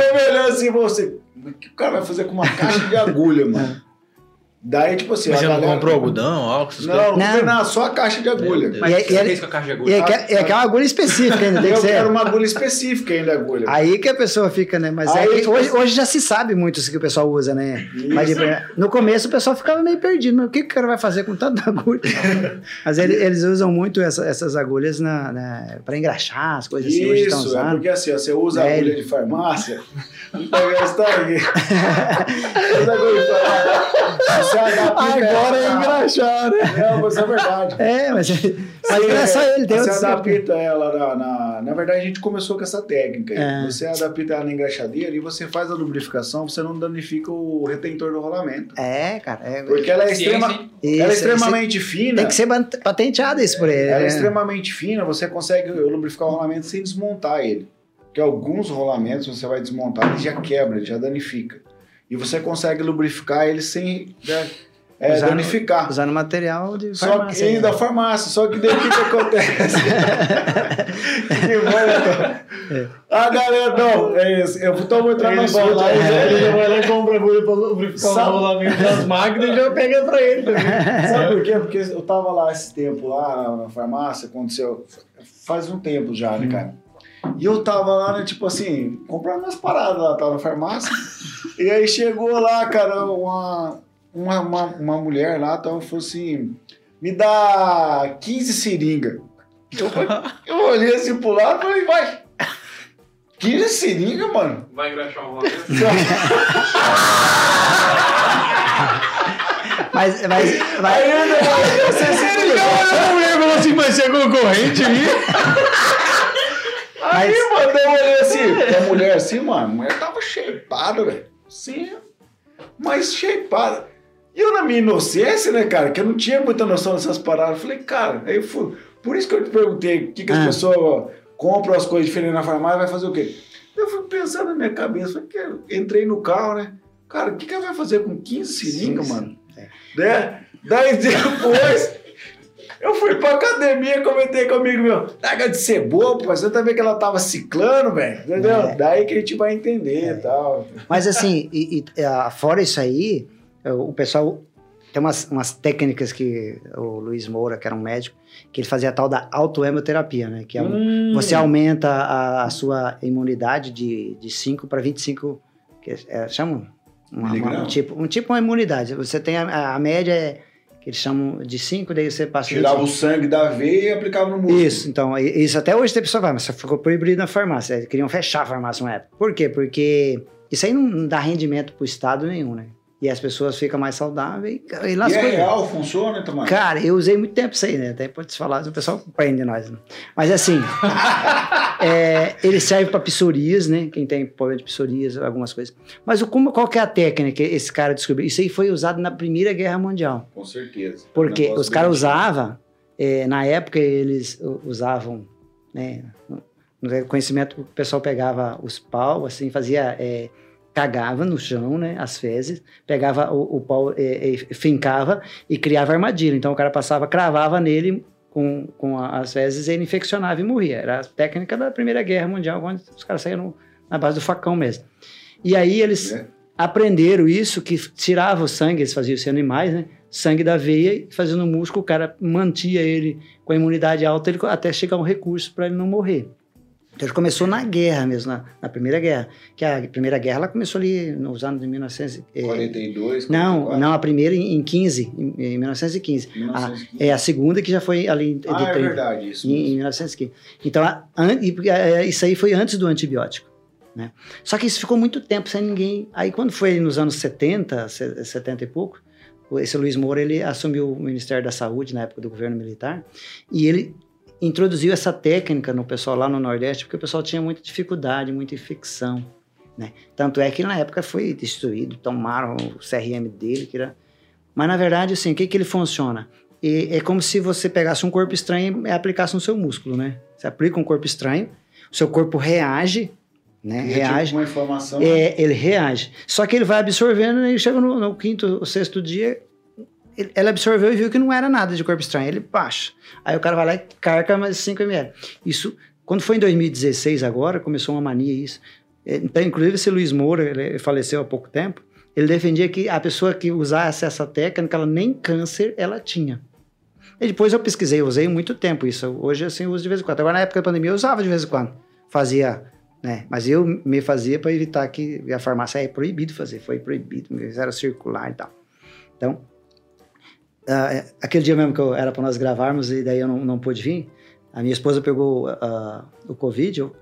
ficou me olhando assim, você, o que o cara vai fazer com uma caixa de agulha, mano? Daí, tipo assim, Mas a você não galera- comprou algodão, álcool, essas Não, não Não. comprei nada, só a caixa de agulha. Mas E e fez com a caixa de E agulha? é, que- é aquela agulha específica ainda, tem que eu ser. quero uma agulha específica ainda, agulha. Aí que a pessoa fica, né? Mas é Aí, que tipo hoje, assim- hoje já se sabe muito isso que o pessoal usa, né? Mas de- no começo o pessoal ficava meio perdido. Mas o que, que o cara vai fazer com tanta agulha? Mas ele- eles usam muito essa- essas agulhas na, na, para engraxar as coisas assim. Hoje estão Isso, é usando. porque assim, ó, você usa É, agulha de farmácia, não pega essa aqui. Usa agulha de farmácia. Você adapta Agora é engraxar, né? Não, mas é verdade. É, mas, mas Você- não é só ele, tem Você adapta ela na, na. Na verdade, a gente começou com essa técnica. É. Você adapta ela na engraxadeira e você faz a lubrificação, você não danifica o retentor do rolamento. É, cara. É, Porque ela é, extrema? Isso, ela é isso extremamente fina. Tem que ser patenteado isso por ele. Ela é né? extremamente fina, você consegue lubrificar o rolamento sem desmontar ele. Porque alguns rolamentos você vai desmontar, ele já quebra, ele já danifica. E você consegue lubrificar ele sem né, é, Usando- danificar. Usando material de Só farmácia. que né? da farmácia, só que daí o que, que acontece? que bom, A galera, não, é isso, eu tô entrar na vai lá, sua. ele já vai lá e compra agulha pra lubrificar o Sabe- rolamento das máquinas e já pega pra ele também. Sabe por quê? Porque eu tava lá esse tempo lá na, na farmácia, aconteceu faz um tempo já, né, cara? E eu tava lá, né, tipo assim, comprando umas paradas lá, tava na farmácia. e aí chegou lá, cara, uma, uma, uma, uma mulher lá, tava, falou assim, me dá 15 seringas. Eu, eu olhei assim pro lado e falei, vai, 15 seringas, mano? Vai engraxar um rolamento? Mas, mas, Aí mas, eu, eu, sei se Ele já olhou comigo e falou assim, mas você é concorrente aí? Aí, mano, eu olhei assim, a mulher assim, mano, a mulher tava shapeada, velho. Sim, mas shapeada. E eu, na minha inocência, né, cara, que eu não tinha muita noção dessas paradas, eu falei, cara, aí eu fui. Por isso que eu te perguntei, o que, que as Ah. pessoas compram as coisas diferentes na farmácia, vai fazer o quê? Eu fui pensando na minha cabeça, falei, que eu entrei no carro, né? Cara, o que, que ela vai fazer com 15 seringas, mano? sim. Né? Daí depois, eu fui pra academia, comentei comigo, meu, larga de ser bobo, mas eu também que ela tava ciclando, velho, entendeu? É. Daí que a gente vai entender e tal. Mas assim, e, e, ah, fora isso aí, eh, o pessoal tem umas, umas técnicas que o Luiz Moura, que era um médico, que ele fazia a tal da autoemoterapia, né? Que é um, Hum. você aumenta a, a sua imunidade de, de 5 para 25, que é, é, uma- Miligrama? um tipo, um tipo uma imunidade. Você tem a, a média é que eles chamam de 5, daí você passa Tirava o sangue da veia e aplicava no músculo. isso, então, isso até hoje tem pessoa que fala, mas isso ficou proibido na farmácia. Eles queriam fechar a farmácia uma época. Por quê? Porque isso aí não- não dá rendimento pro Estado nenhum, né? E as pessoas ficam mais saudáveis e, e é real, funciona, Tomás? Cara, eu usei muito tempo isso aí, né? Até pode se falar, o pessoal prende nós. Né? Mas assim, é, ele serve para psoríase, né? Quem tem problema de psoríase, algumas coisas. Mas o, como, qual que é a técnica que esse cara descobriu? Isso aí foi usado na Primeira Guerra Mundial. Com certeza. Porque Negócio os caras usavam, eh, na época eles usavam, né, no- conhecimento o pessoal pegava os pau, assim, fazia, eh, cagava no chão, né, as fezes, pegava o, o pau, eh, eh, fincava e criava armadilha. Então o cara passava, cravava nele com, com a- as fezes e ele infeccionava e morria. Era a técnica da Primeira Guerra Mundial, onde os caras saíam no- na base do facão mesmo. E aí eles É. aprenderam isso, que tirava o sangue, eles faziam isso em animais, né? Sangue da veia e fazia no músculo, o cara mantia ele com a imunidade alta ele, até chegar um recurso para ele não morrer. Então ele começou na guerra mesmo, na, na Primeira Guerra. Que a Primeira Guerra ela começou ali nos anos de 1900. eh, 42, não, 44, não, a primeira em, em 15, em, em 1915. 1915. É a segunda que já foi ali de Ah, é 30. verdade, isso Em, em mesmo. 1915. Então, a- an- e, é, isso aí foi antes do antibiótico. Né? Só que isso ficou muito tempo sem ninguém. Aí, quando foi nos anos 70, se- 70 e pouco, esse Luiz Moura ele assumiu o Ministério da Saúde na época do governo militar e ele introduziu essa técnica no pessoal lá no Nordeste, porque o pessoal tinha muita dificuldade, muita infecção. Né? Tanto é que na época foi destruído, tomaram o CRM dele, que era. Mas na verdade, assim, o que, que ele funciona? E é como se você pegasse um corpo estranho e aplicasse no seu músculo, né? Você aplica um corpo estranho, o seu corpo reage, né? É tipo reage. uma informação. É, ele reage. Só que ele vai absorvendo e chega no, no quinto ou sexto dia, ele absorveu e viu que não era nada de corpo estranho. Ele baixa. Aí o cara vai lá e carca mais 5 ml. Isso, quando foi em 2016 agora, começou uma mania isso. É, Então, inclusive, esse Luiz Moura, ele faleceu há pouco tempo, ele defendia que a pessoa que usasse essa técnica, ela nem câncer ela tinha. E depois eu pesquisei, usei muito tempo isso. Hoje, assim, eu uso de vez em quando. Agora, na época da pandemia, eu usava de vez em quando. Fazia, né? Mas eu me fazia para evitar que a farmácia é proibido fazer. Foi proibido, fizeram circular e tal. Então, é, aquele dia mesmo que eu, era para nós gravarmos e daí eu não, não pude vir, a minha esposa pegou ah, o Covid, eu-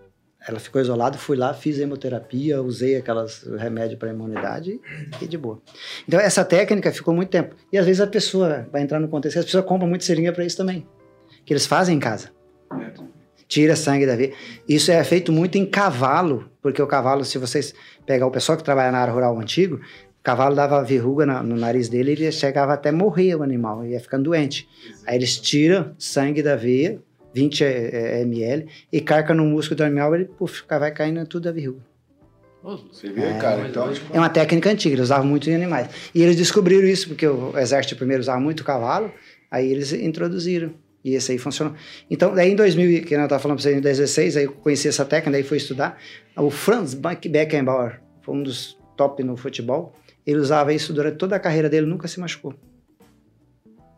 ela ficou isolada, fui lá, fiz hemoterapia, usei aquelas remédios para imunidade e de boa. Então, essa técnica ficou muito tempo. E às vezes a pessoa vai entrar no contexto, as pessoas compram muito seringa para isso também. Que eles fazem em casa. Tira sangue da veia. Isso é feito muito em cavalo, porque o cavalo, se vocês pegar o pessoal que trabalha na área rural antigo, cavalo dava verruga na- no nariz dele ele chegava até morrer o animal, ia ficando doente. Aí eles tiram sangue da veia, 20 eh, ml, e carca no músculo do animal, ele puf, vai caindo tudo da verruga. Você vê, cara? mas Então, hoje- tipo, É uma técnica antiga, eles usavam muito em animais. E eles descobriram isso, porque o exército primeiro usava muito cavalo, aí eles introduziram. E esse aí funcionou. Então, daí em 2000, que eu estava falando para vocês, em 2016, aí eu conheci essa técnica, daí fui estudar. O Franz Beck- Beckenbauer, foi um dos top no futebol, ele usava isso durante toda a carreira dele, nunca se machucou.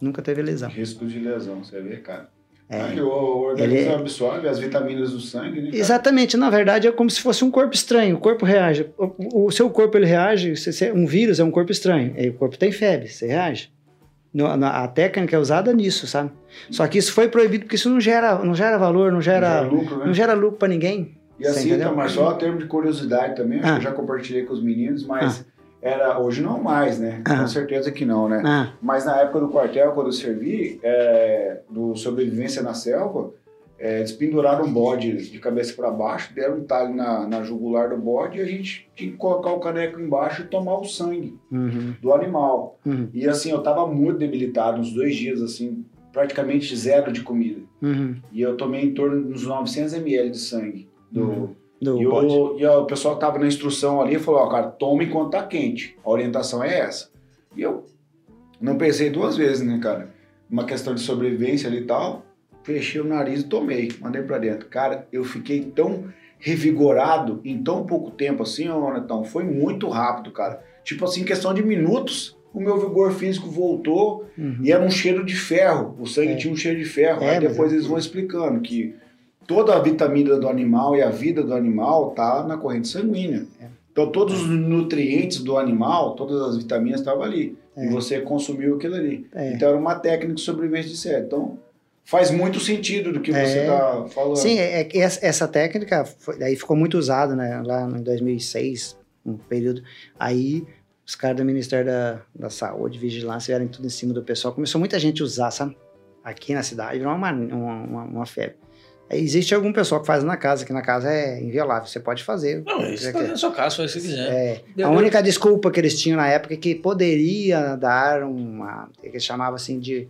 Nunca teve lesão. risco de lesão, você vê, cara. É. Ah, que o organismo Ele- absorve as vitaminas do sangue, né? cara? Exatamente, na verdade é como se fosse um corpo estranho. O corpo reage. O, o seu corpo ele reage. se- um vírus é um corpo estranho. E o corpo tem febre, você reage. No- na- a técnica é usada nisso, sabe? Só que isso foi proibido porque isso não gera, não gera valor, não gera, Gera lucro, né? não gera lucro para ninguém. E assim, entendeu? Tamar, só a termo de curiosidade também, acho que Ah. eu já compartilhei com os meninos, mas era hoje não mais, né? Ah. Com certeza que não, né? Ah, Mas na época do quartel, quando eu servi, é, do Sobrevivência na Selva, é, eles penduraram o bode de cabeça para baixo, deram um talho na, na jugular do bode e a gente tinha que colocar o caneco embaixo e tomar o sangue Uhum, do animal. uhum, E assim, eu tava muito debilitado, uns dois dias, assim, praticamente zero de comida. uhum. E eu tomei em torno dos 900 ml de sangue do, Uhum. Do e, o, e o pessoal que tava na instrução ali falou, ó, cara, toma enquanto tá quente. A orientação é essa. E eu não pensei duas vezes, né, cara? Uma questão de sobrevivência ali e tal. Fechei o nariz e tomei, mandei pra dentro. Cara, eu fiquei tão revigorado em tão pouco tempo assim, ó, Netão. Foi muito rápido, cara. Tipo assim, em questão de minutos, o meu vigor físico voltou Uhum. e era um cheiro de ferro. O sangue É. tinha um cheiro de ferro. É, Aí depois é- eles vão explicando que toda a vitamina do animal e a vida do animal tá na corrente sanguínea. É. Então todos os nutrientes do animal, todas as vitaminas estavam ali. É. E você consumiu aquilo ali. É. Então era uma técnica de sobrevivência de série. Então faz muito sentido do que É. você está falando. Sim, é, é essa, técnica foi, aí ficou muito usada, né? Lá em 2006, um período. Aí os caras do Ministério da, da Saúde, Vigilância, vieram tudo em cima do pessoal. Começou muita gente a usar, sabe? Aqui na cidade, virou uma, uma, uma, uma febre. Aí existe algum pessoal que faz na casa, que na casa é inviolável, você pode fazer. Não, isso tá da sua casa, faz o que você quiser. É, a única desculpa que eles tinham na época é que poderia dar uma. que eles chamavam assim de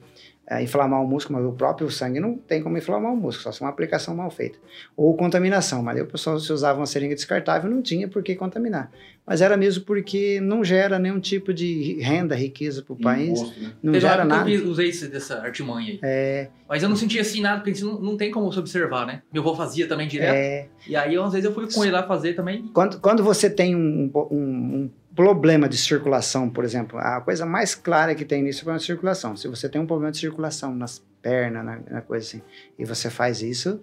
é, inflamar o músculo, mas o próprio sangue não tem como inflamar o músculo, só se uma aplicação mal feita. Ou contaminação, mas aí o pessoal se usava uma seringa descartável não tinha por que contaminar. Mas era mesmo porque não gera nenhum tipo de renda, riqueza para o país, Imposto, né? não uma gera época nada. eu vi- usei esse- dessa artimanha aí. É, Mas eu não sentia assim nada, porque não, não tem como se observar, né? Meu avô fazia também direto. é, E aí, às vezes, eu fui com ele lá fazer também. Quando, quando você tem um, um- um problema de circulação, por exemplo, a coisa mais clara que tem nisso é a circulação. Se você tem um problema de circulação nas pernas, na, na coisa assim, e você faz isso,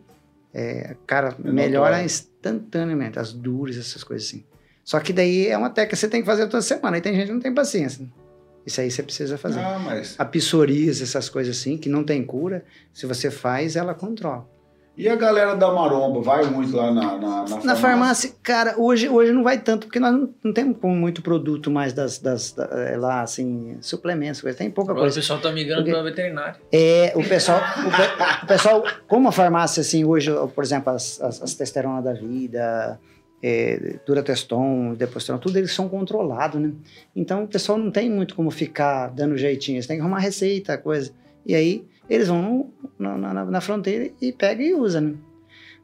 é, cara, É melhora instantaneamente, as dores, essas coisas assim. Só que daí é uma técnica que você tem que fazer toda semana, e tem gente que não tem paciência. Isso aí você precisa fazer. Ah, mas. A psoríase, essas coisas assim, que não tem cura, se você faz, ela controla. E a galera da maromba vai muito lá na, na, na Na farmácia, cara, hoje, hoje não vai tanto, porque nós não, não temos muito produto mais das, das da- é, lá, assim, suplementos, coisa. tem pouca Agora o coisa. pessoal tá migrando Porque- pra veterinário. É, o pessoal, o, o pessoal, como a farmácia, assim, hoje, por exemplo, as, as, as testosterona da vida, é, durateston, deposteron, tudo eles são controlados, né? Então o pessoal não tem muito como ficar dando jeitinho, eles têm que arrumar receita, coisa. E aí eles vão no- na, na, fronteira e pegam e usam, né?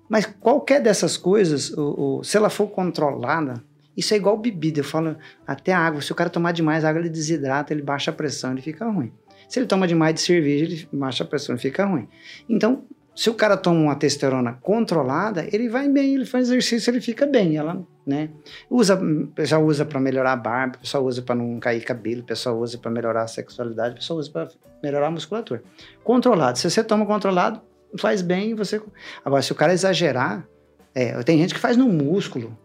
Mas qualquer dessas coisas, o, se ela for controlada, isso é igual bebida. Eu falo, até água. Se o cara tomar demais água, ele desidrata, ele baixa a pressão, ele fica ruim. Se ele toma demais de cerveja, ele baixa a pressão, ele fica ruim. Então, se o cara toma uma testosterona controlada, ele vai bem, ele faz exercício, ele fica bem. Ela, né? Usa, pessoal usa para melhorar a barba, o pessoal usa para não cair cabelo, o pessoal usa para melhorar a sexualidade, o pessoal usa para melhorar a musculatura. Controlado. Se você toma controlado, faz bem você. Agora, se o cara exagerar, é, tem gente que faz no músculo.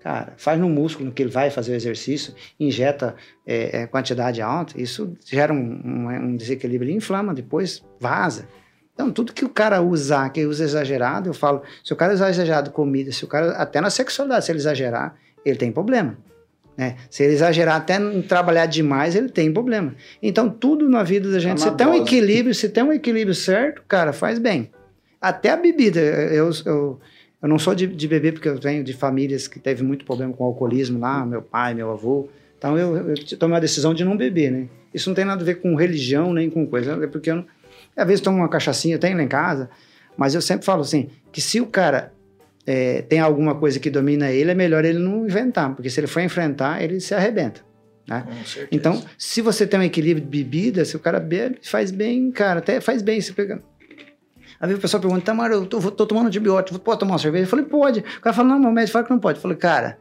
Cara, faz no músculo que ele vai fazer o exercício, injeta é, é, quantidade alta, isso gera um, um- um desequilíbrio, ele inflama, depois vaza. Então, tudo que o cara usar, que usa exagerado, eu falo, se o cara usar exagerado comida, se o cara, até na sexualidade, se ele exagerar, ele tem problema. Né? Se ele exagerar até em trabalhar demais, ele tem problema. Então, tudo na vida da gente, na se tem um equilíbrio, se tem um equilíbrio certo, cara, faz bem. Até a bebida, eu, eu, eu não sou de, de beber porque eu venho de famílias que teve muito problema com alcoolismo lá, meu pai, meu avô. Então eu, eu tomei a decisão de não beber, né? Isso não tem nada a ver com religião nem com coisa, é porque eu não, às vezes tomo uma cachaçinha, eu tenho lá em casa, mas eu sempre falo assim, que se o cara é, tem alguma coisa que domina ele, é melhor ele não inventar, porque se ele for enfrentar, ele se arrebenta. Certeza. Então, se você tem um equilíbrio de bebida, se o cara bebe, faz bem, cara, até faz bem se. Às vezes o pessoal pergunta, Tamara, eu tô, tô tomando antibiótico, pode tomar uma cerveja? Eu falei, pode. O cara fala, não, meu médico fala que não pode. Eu falei, cara,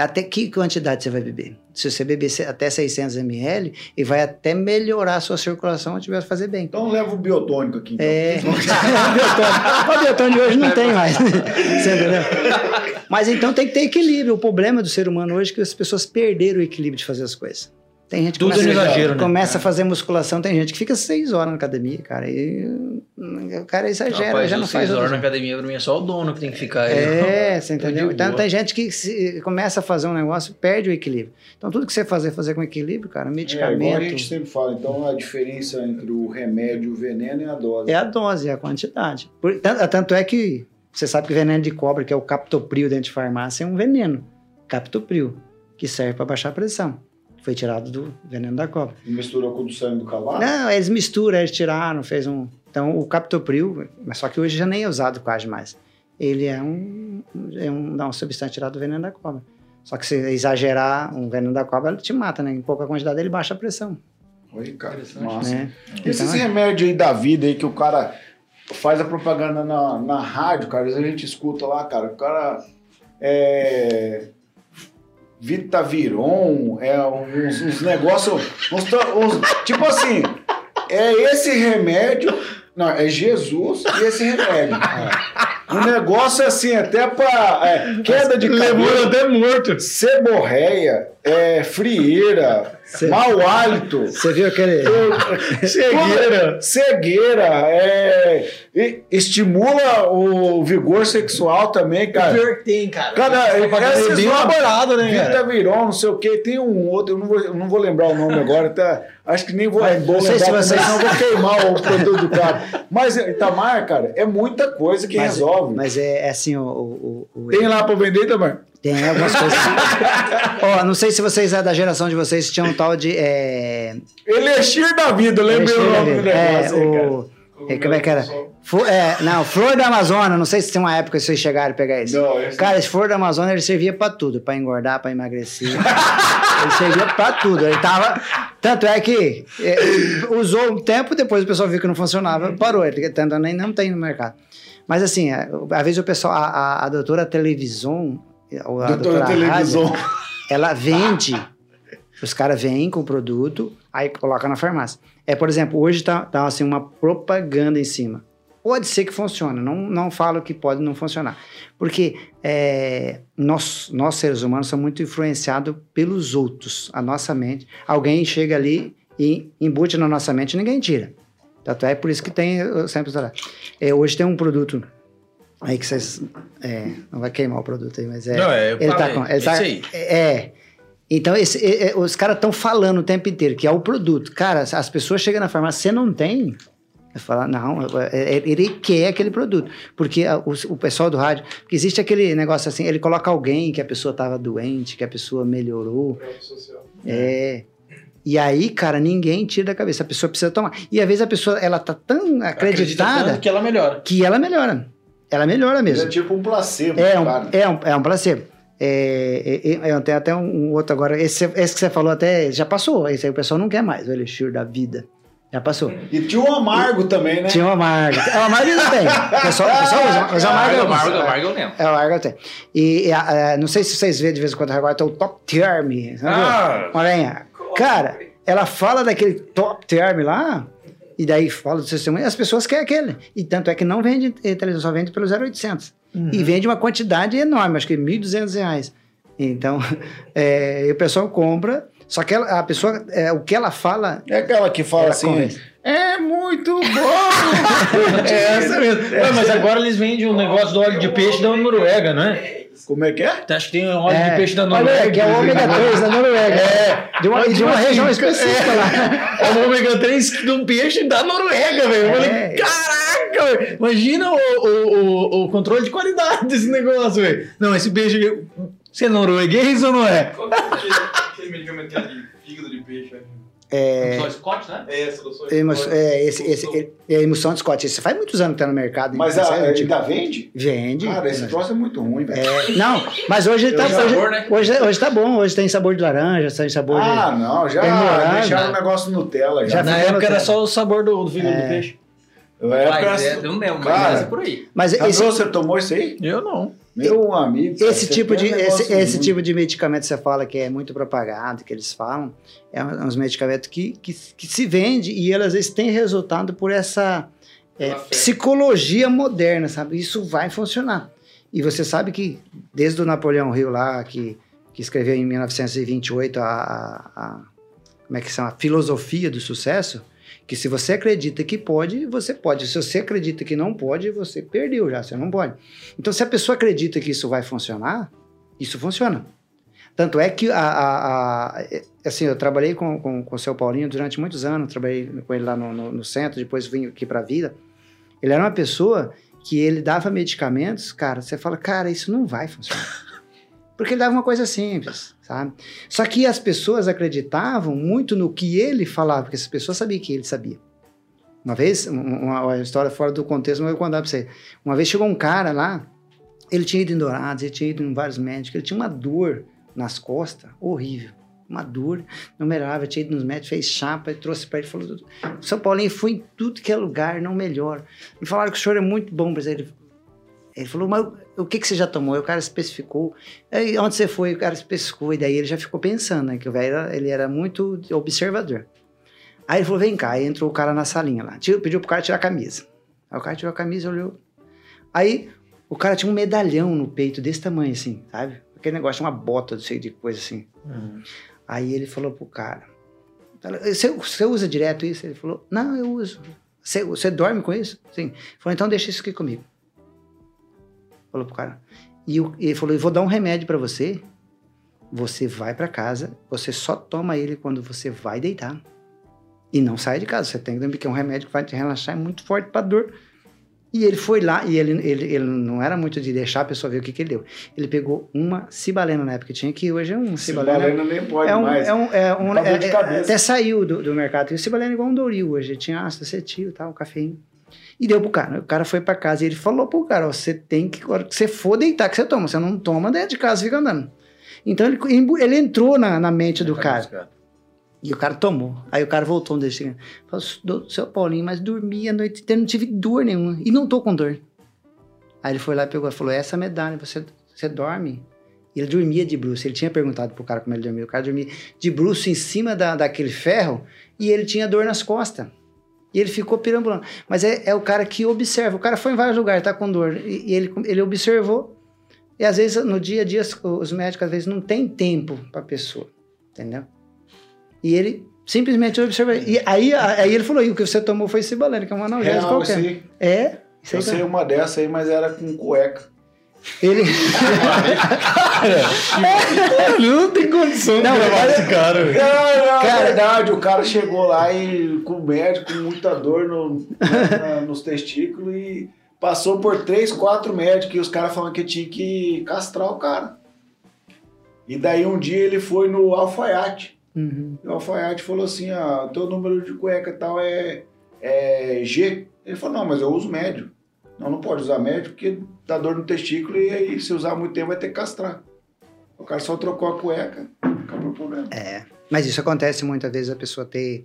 até que quantidade você vai beber? Se você beber até 600 ml, e vai até melhorar a sua circulação, a vai fazer bem. Então leva o biotônico aqui. Então. É, biotônico. O biotônico hoje não tem mais. Você entendeu? Mas então tem que ter equilíbrio. O problema do ser humano hoje é que as pessoas perderam o equilíbrio de fazer as coisas. Tem gente que Tudo começa, exagero, né? começa a fazer musculação, tem gente que fica seis horas na academia, cara. E o cara exagera, Rapaz, já não faz seis horas na academia, pra mim, é só o dono que tem que ficar aí. É, você entendeu? de Então boa. tem gente que se- começa a fazer um negócio, perde o equilíbrio. Então tudo que você fazer, fazer com equilíbrio, cara, É, igual medicamento. a gente sempre fala, então a diferença entre o remédio e o veneno é a dose. É a dose, é a quantidade. Por- tanto, tanto é que você sabe que veneno de cobra, que é o captopril dentro de farmácia, é um veneno. Captopril, que serve para baixar a pressão. Foi tirado do veneno da cobra. E misturou com o do sangue do cavalo? Não, eles misturam, eles tiraram, fez um. Então o captopril, mas só que hoje já nem é usado quase mais. Ele é um, é um, uma substância tirada do veneno da cobra. Só que se exagerar um veneno da cobra, ele te mata, né? Em pouca quantidade ele baixa a pressão. Oi, cara. Interessante. Nossa. Né? Esses Então, remédios aí da vida aí que o cara faz a propaganda na, na rádio, cara, às vezes a gente escuta lá, cara, o cara é. Vitaviron, é uns, uns negócios. uns tra- uns- tipo assim, é esse remédio. Não, é Jesus e esse remédio. O negócio é assim, até pra é, queda de cabelo, até morto. seborreia, é, frieira, Cê- mau hálito. Você viu aquele. Cegueira. Cegueira. É, e- estimula o vigor sexual também, cara. Pior que tem, cara. Cara, é esses bem elaborado, né, cara? Vitaviron, não sei o que, tem um outro, eu não vou, eu não vou lembrar o nome agora, tá? acho que nem vou, Mas vou não sei lembrar, se vocês- senão eu vou queimar o produto do cara. Mas, Itamar, cara, é muita coisa que mas, resolve. mas é, é assim, o. o, o- o- Tem lá pra vender, Itamar? Tem algumas coisas. Ó, não sei se vocês é da geração de vocês que tinham um tal de. É, Elixir da vida, lembrei o nome do é, negócio aí, cara. o, é, como é que era? É, não, Flor da Amazônia, não sei se tem uma época que vocês chegaram a pegar isso. Não, esse Cara, esse Flor da Amazônia ele servia pra tudo, pra engordar, pra emagrecer. ele servia pra tudo. Ele tava. Tanto é que é, usou um tempo, depois o pessoal viu que não funcionava, parou. Ele tanto nem não tem no mercado. Mas assim, é, às vezes o pessoal, a, a, a doutora televisão, ou a Doutora televisão. ela vende. Os caras vêm com o produto, aí coloca na farmácia. É, por exemplo, hoje tá, tá assim, uma propaganda em cima. Pode ser que funcione, não, não falo que pode não funcionar. Porque é, nós, nós, seres humanos, somos muito influenciados pelos outros, a nossa mente. Alguém chega ali e embute na nossa mente e ninguém tira. Tanto é por isso que tem eu sempre. É, hoje tem um produto aí que vocês. é, não vai queimar o produto aí, mas é. Não, é, eu ele tá com. Ele tá, isso aí. é. Então, esse, é, é, os caras estão falando o tempo inteiro que é o produto. Cara, as pessoas chegam na farmácia, você não tem. Eu falo, não, é- é- ele quer aquele produto. Porque a- o, o pessoal do rádio. Porque existe aquele negócio assim, ele coloca alguém que a pessoa estava doente, que a pessoa melhorou. É. E aí, cara, ninguém tira da cabeça. A pessoa precisa tomar. E às vezes a pessoa, ela tá tão Acredita acreditada tanto que ela melhora. que ela melhora. Ela melhora mesmo. É tipo um placebo, É um, cara. é um, é um placebo. É, é, é, tem até um, um outro agora. Esse, esse que você falou até já passou. Esse aí o pessoal não quer mais, o Elixir da vida. Já passou. E tinha um amargo também, né? Tinha o amargo. É, o amargo ainda tem. O pessoal, o pessoal usa, mas o amargo Amargo, eu amargo, uso. amargo eu lembro. É, o amargo tem. E, e, a- a- não sei se vocês vêem de vez em quando agora tem o Top Term. Ah. Olha aí. Cara, ela fala daquele Top Term lá. E daí fala do sistema, e as pessoas querem aquele. E tanto é que não vende eh, televisão, só vende pelo 0800. E vende uma quantidade enorme, acho que 1.200 reais. Então, é, o pessoal compra, só que ela- a pessoa, é, o que ela fala, É aquela que fala Ela assim, convence. é muito bom! É essa mesmo. Ué, mas agora eles vendem um negócio do óleo de peixe da Noruega, não é? Como é que é? Acho que tem um óleo É, de peixe da olha, Noruega. que é o ômega 3 da Noruega. É, de uma, de uma região específica lá. É o ômega 3 de um peixe da Noruega, velho. Eu falei, É. caraca, velho. Imagina o, o, o, o controle de qualidade desse negócio, velho. Não, esse peixe aqui. Você é norueguês ou não é? Qual que é aquele, medicamento que é de fígado de peixe? né? É, Só Scott, né? É essa do emo- é, esse, esse, é, é emoção de Scott. Isso faz muitos anos que tá no mercado. Mas hein? a, Sabe, tipo, ainda vende? Vende. Cara, esse troço é muito ruim, velho. É, não, mas hoje tá, Tem hoje, sabor, né? hoje, hoje tá bom. Hoje tem sabor de laranja, tem sabor Ah, não, já Tem deixaram o negócio Nutella já. Já Na época era só o sabor do, do fígado do peixe. É, Mas, peço- é, eu não lembro, mas é por aí. de. Mas esse, você tomou isso aí? Eu não. Meu amigo. cara, esse tipo, de, um esse, esse tipo de medicamento que você fala que é muito propagado, que eles falam, é um- uns medicamentos que, que, que se vende e eles às vezes têm resultado por essa é, psicologia moderna, sabe? Isso vai funcionar. E você sabe que desde o Napoleão Hill lá, que, que escreveu em 1928 a, a, a- como é que são, a filosofia do sucesso, que se você acredita que pode, você pode. Se você acredita que não pode, você perdeu já, você não pode. Então, se a pessoa acredita que isso vai funcionar, isso funciona. Tanto é que, a, a, a- assim, eu trabalhei com, com, com o seu Paulinho durante muitos anos, trabalhei com ele lá no, no, no centro, depois vim aqui para a vida. Ele era uma pessoa que ele dava medicamentos, cara, você fala, cara, isso não vai funcionar. Porque ele dava uma coisa simples, sabe? Só que as pessoas acreditavam muito no que ele falava, porque essas pessoas sabiam que ele sabia. Uma vez, um- uma, uma história fora do contexto, mas eu vou contar pra você. Uma vez chegou um cara lá, ele tinha ido em Dourados, ele tinha ido em vários médicos, ele tinha uma dor nas costas, horrível. Uma dor, não melhorava, tinha ido nos médicos, fez chapa, trouxe para ele falou: São Paulinho, fui em tudo que é lugar, não melhora. Me falaram que o senhor é muito bom, mas ele, ele falou: Mas o que, que você já tomou? Aí o cara especificou. Aí, onde você foi? O cara especificou, e daí ele já ficou pensando, né? Que o velho era- ele era muito observador. Aí ele falou: Vem cá, aí entrou o cara na salinha lá, pediu pro cara tirar a camisa. Aí o cara tirou a camisa, olhou. Aí o cara tinha um medalhão no peito desse tamanho, assim, sabe? Aquele negócio, uma bota, não sei de coisa assim. Aí ele falou pro cara: você, você usa direto isso? Ele falou: Não, eu uso. Você, você dorme com isso? Sim. Ele falou: Então deixa isso aqui comigo. Falou pro cara. E o- ele falou: Eu vou dar um remédio pra você. Você vai pra casa, você só toma ele quando você vai deitar. E não sai de casa. Você tem que dormir, porque é um remédio que vai te relaxar, é muito forte pra dor. E ele foi lá, e ele, ele, ele não era muito de deixar a pessoa ver o que, que ele deu. Ele pegou uma cibalena na época, tinha que hoje é um cibalena. Cibalena nem pode É um, mais. é um, é um- é- é- cabeça. até saiu do, do mercado. E o cibalena é igual um Doril hoje. Tinha ácido acetil e tal, cafeína. E deu pro cara. O cara foi pra casa e ele falou pro cara: ó, você tem que, a hora que você for deitar, que você toma. Você não toma dentro de casa, fica andando. Então ele, ele entrou na, na mente do cara. E o cara tomou. Aí o cara voltou um desse. Falou, "Do- seu Paulinho, mas dormi a noite inteira, não tive dor nenhuma. E não tô com dor. Aí ele foi lá e pegou e falou: essa medalha, você, você dorme? E ele dormia de bruxo. Ele tinha perguntado pro cara como ele dormia. O cara dormia de bruxo em cima da, daquele ferro e ele tinha dor nas costas. E ele ficou perambulando. Mas é, é o cara que observa. O cara foi em vários lugares, tá com dor. E, e ele, ele observou. E às vezes, no dia a dia, os- os médicos às vezes não têm tempo pra pessoa. Entendeu? E ele simplesmente observou. E aí, aí ele falou: e o que você tomou foi cibalena, que é um analgésico Real, qualquer. sei. É. Isso Eu sei uma dessa aí, mas era com cueca. Ele. Não tem condição de Não, gravar mas- esse cara. velho. Não, não, Cara- é verdade. O cara chegou lá e com o médico, com muita dor no- na- nos testículos e passou por três, quatro médicos e os caras falando que tinha que castrar o cara. E daí um dia ele foi no alfaiate. Uhum. E o alfaiate falou assim: ah, teu número de cueca e tal é, é G. Ele falou: não, mas eu uso médio. Não, não pode usar médio porque dá dor no testículo e aí se usar muito tempo vai ter que castrar. O cara só trocou a cueca, acabou o problema. É. Mas isso acontece muitas vezes a pessoa ter,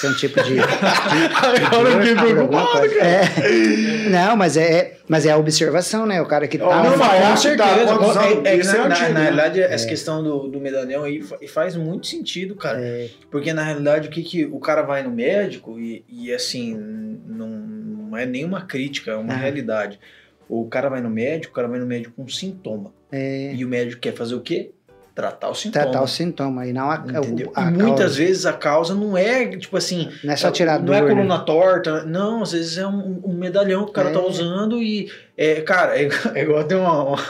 ter um tipo de. de, de Agora dor preocupado, coisa. É. Não, mas é, mas é a observação, né? O cara que tá. Ó, Não, Não, mas com acho que tá? É, é, Isso é na, na- antigo, na né? realidade, essa questão do, do medalhão aí fa- faz muito sentido, cara. É. Porque na realidade, o que, que o cara vai no médico e, e assim, não, não é nenhuma crítica, é uma Ah. realidade. O cara vai no médico, o cara vai no médico com sintoma. É, E o médico quer fazer o quê? Tratar o sintoma. tratar o sintoma e não a, Entendeu? a, a e muitas causa. vezes a causa não é, tipo assim, Não é só tirar não dor. é né? coluna torta, não, às vezes é um, um medalhão que o cara É. tá usando e, é, cara, é, é igual tem uma, uma-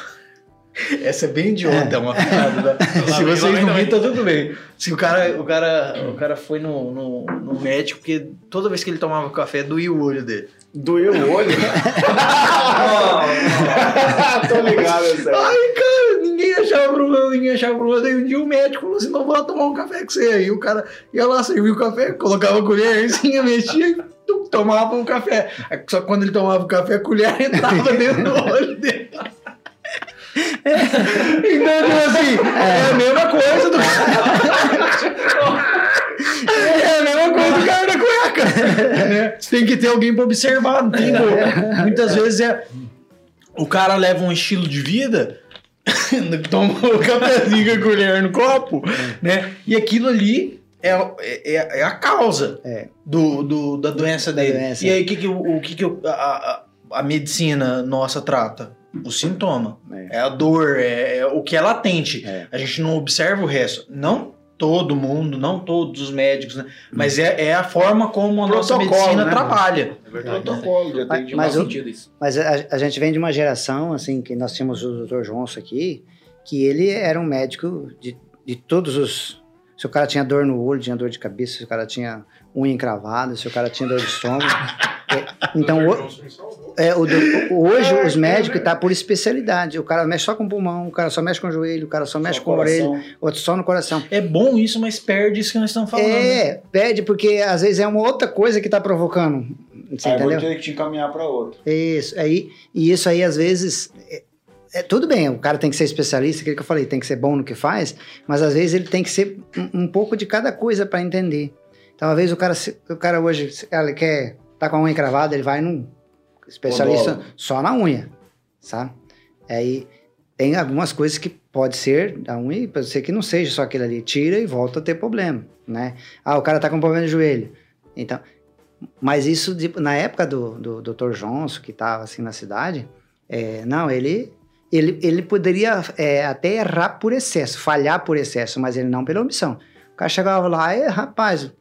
Essa é bem idiota, é uma piada. tá? Se vocês não também. tá tudo bem. Se o cara, o cara, o cara foi no, no, no médico, porque toda vez que ele tomava café, doía o olho dele. Doeu o olho. Tô ligado. Ai, cara, ninguém achava problema, ninguém achava problema. Daí um dia o médico falou assim: não, vou lá tomar um café com você. Aí o cara ia lá, servia o café, colocava a colher, assim, mexia e tum, tomava o café. Aí, Só que quando ele tomava o café, a colher entrava dentro do olho dele. Então, tipo assim, é a mesma coisa do É a mesma coisa do cara Você tem que ter alguém pra observar, não tem como. Muitas vezes é. O cara leva um estilo de vida, toma o cafezinho com a colher no copo, né? E aquilo ali é, é, é a causa É. do, do- da doença Da dele. doença. E aí, o que, que, o, que, que a, a, a medicina nossa trata? O sintoma. É. É a dor, é, é o que é latente. É. A gente não observa o resto. Não todo mundo, não todos os médicos, né? Mas é, é a forma como a nossa Protocolo, medicina né? trabalha. É verdade. Protocolo de Mas- atendimento. mas sentido isso. Mas a, a gente vem de uma geração, assim, que nós tínhamos o Dr. Johnson aqui, que ele era um médico de, de todos os. Se o cara tinha dor no olho, tinha dor de cabeça, se o cara tinha unha encravada, se o cara tinha dor de estômago. É, então, o-. é, o do- hoje os médicos tá por especialidade. O cara mexe só com o pulmão, o cara só mexe com o joelho, o cara só mexe Só com a orelha, outro só no coração. É bom isso, mas perde isso que nós estamos falando. né? É, pede porque às vezes é uma outra coisa que tá provocando. Você Aí eu vou entendeu? ter que te encaminhar para outro. Isso, aí, e isso aí às vezes. É, é, tudo bem, o cara tem que ser especialista, aquilo que eu falei, tem que ser bom no que faz, mas às vezes ele tem que ser um, um pouco de cada coisa para entender. Então, às vezes o cara, se- o cara hoje se ele quer tá com a unha encravada, ele vai num especialista Podólogo. só na unha, sabe? Aí tem algumas coisas que pode ser da unha pode ser que não seja só aquilo ali. Tira e volta a ter problema, né? Ah, o cara tá com problema de joelho. Então, mas isso, na época do, do Dr. Johnson, que estava assim na cidade, é, não, ele, ele, ele poderia é, até errar por excesso, falhar por excesso, mas ele não pela omissão. O cara chegava lá e, rapaz,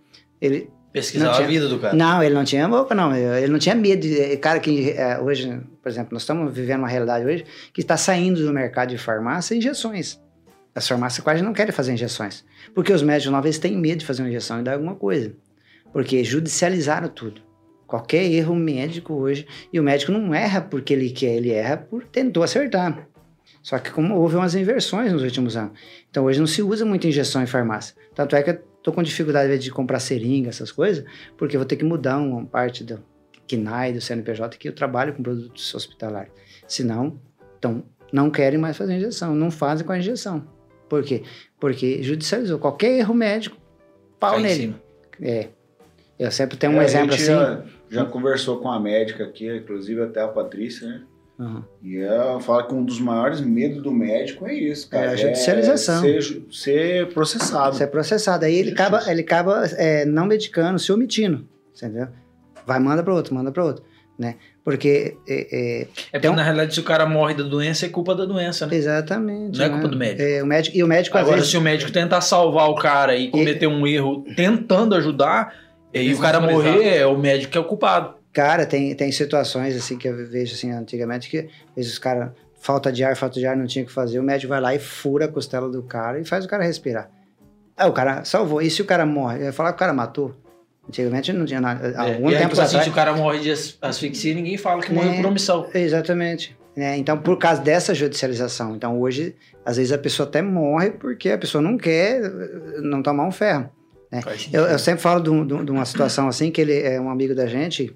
ele. Pesquisar Não tinha- a vida do cara. Não, ele não tinha boca, não. Ele não tinha medo. De, é, cara que é, hoje, por exemplo, nós estamos vivendo uma realidade hoje que está saindo do mercado de farmácia injeções. As farmácias quase não querem fazer injeções. Porque os médicos, vez, têm medo de fazer uma injeção e dar alguma coisa. Porque judicializaram tudo. Qualquer erro médico hoje. E o médico não erra porque ele quer, ele erra por tentou acertar. Só que como houve umas inversões nos últimos anos. Então hoje não se usa muito injeção em farmácia. Tanto é que tô com dificuldade de comprar seringa, essas coisas, porque eu vou ter que mudar uma parte do KNAI, do CNPJ, que eu trabalho com produtos hospitalares. Senão, então, não querem mais fazer injeção, não fazem com a injeção. Por quê? Porque judicializou. Qualquer erro médico, pau Cai em nele. cima. É. Eu sempre tenho um É, a exemplo gente assim. Já, já conversou com a médica aqui, inclusive até a Patrícia, né? Aham. E ela fala que um dos maiores medos do médico é isso, cara. É a judicialização. ser, ju- ser processado. É processado. Aí ele Justiça. acaba, ele acaba é, não medicando, se omitindo. Entendeu? Vai, manda para outro, manda para outro. Né? Porque. É, é, É porque, Então- na realidade, se o cara morre da doença, é culpa da doença, né? exatamente. Não é né? culpa do médico. É, o médico e o médico, Agora, vezes. se o médico tentar salvar o cara e cometer um erro tentando ajudar, e o cara morrer, é o médico que é o culpado. Cara, tem, tem situações assim que eu vejo assim antigamente que às vezes os caras, falta de ar, falta de ar, não tinha o que fazer. O médico vai lá e fura a costela do cara e faz o cara respirar. Aí o cara salvou. E se o cara morre? Eu ia falar que o cara matou. Antigamente não tinha nada. Algum e aí, tempo tipo assim, atrás. se o cara morre de as- asfixia, ninguém fala que Né? morreu por omissão. Exatamente. né? então, por causa dessa judicialização. Então, hoje, às vezes a pessoa até morre porque a pessoa não quer não tomar um ferro. Sentido. Eu, eu sempre falo de um- de uma situação assim, que ele é um amigo da gente.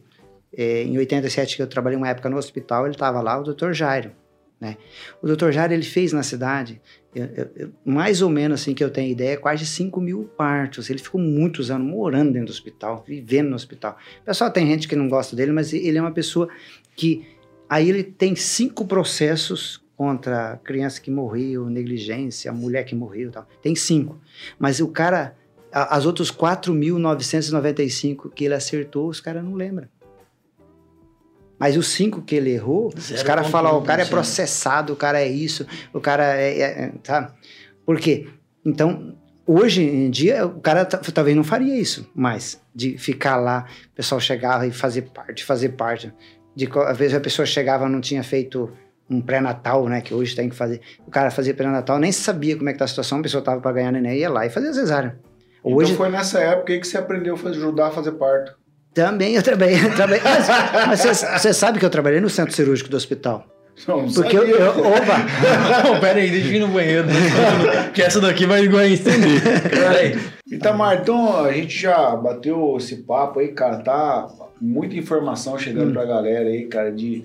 Eh, em 87, que eu trabalhei uma época no hospital, ele estava lá, o Dr. Jairo. Né? O Dr. Jairo, ele fez na cidade, eu- eu- mais ou menos assim que eu tenho ideia, quase 5 mil partos. Ele ficou muitos anos morando dentro do hospital, vivendo no hospital. Pessoal, tem gente que não gosta dele, mas ele é uma pessoa que... Aí ele tem cinco processos contra criança que morreu, negligência, mulher que morreu tal. Tem cinco. Mas o cara, as outras 4.995 que ele acertou, os caras não lembram. Mas os cinco que ele errou, os 0,1%, caras falam, o cara é processado, o cara é isso, o cara é, é, é sabe? Por quê? Então, hoje em dia, o cara ta- talvez não faria isso mais, de ficar lá, o pessoal chegava e fazer parte, fazer parte. De, às vezes a pessoa chegava não tinha feito um pré-natal, né, que hoje tem que fazer. O cara fazia pré-natal, nem sabia como é que tá a situação, a pessoa tava para ganhar neném, ia lá e fazia cesárea. Hoje Então foi nessa época aí que você aprendeu a fazer- ajudar a fazer parto. Também eu trabalhei, trabalhei mas, mas você, você sabe que eu trabalhei no centro cirúrgico do hospital. Não, não Porque eu, sabia. eu- opa, Não, pera aí, deixa eu ir no banheiro. que essa daqui vai. Itamar, então a gente já bateu esse papo aí, cara. Tá muita informação chegando Hum. pra galera aí, cara, de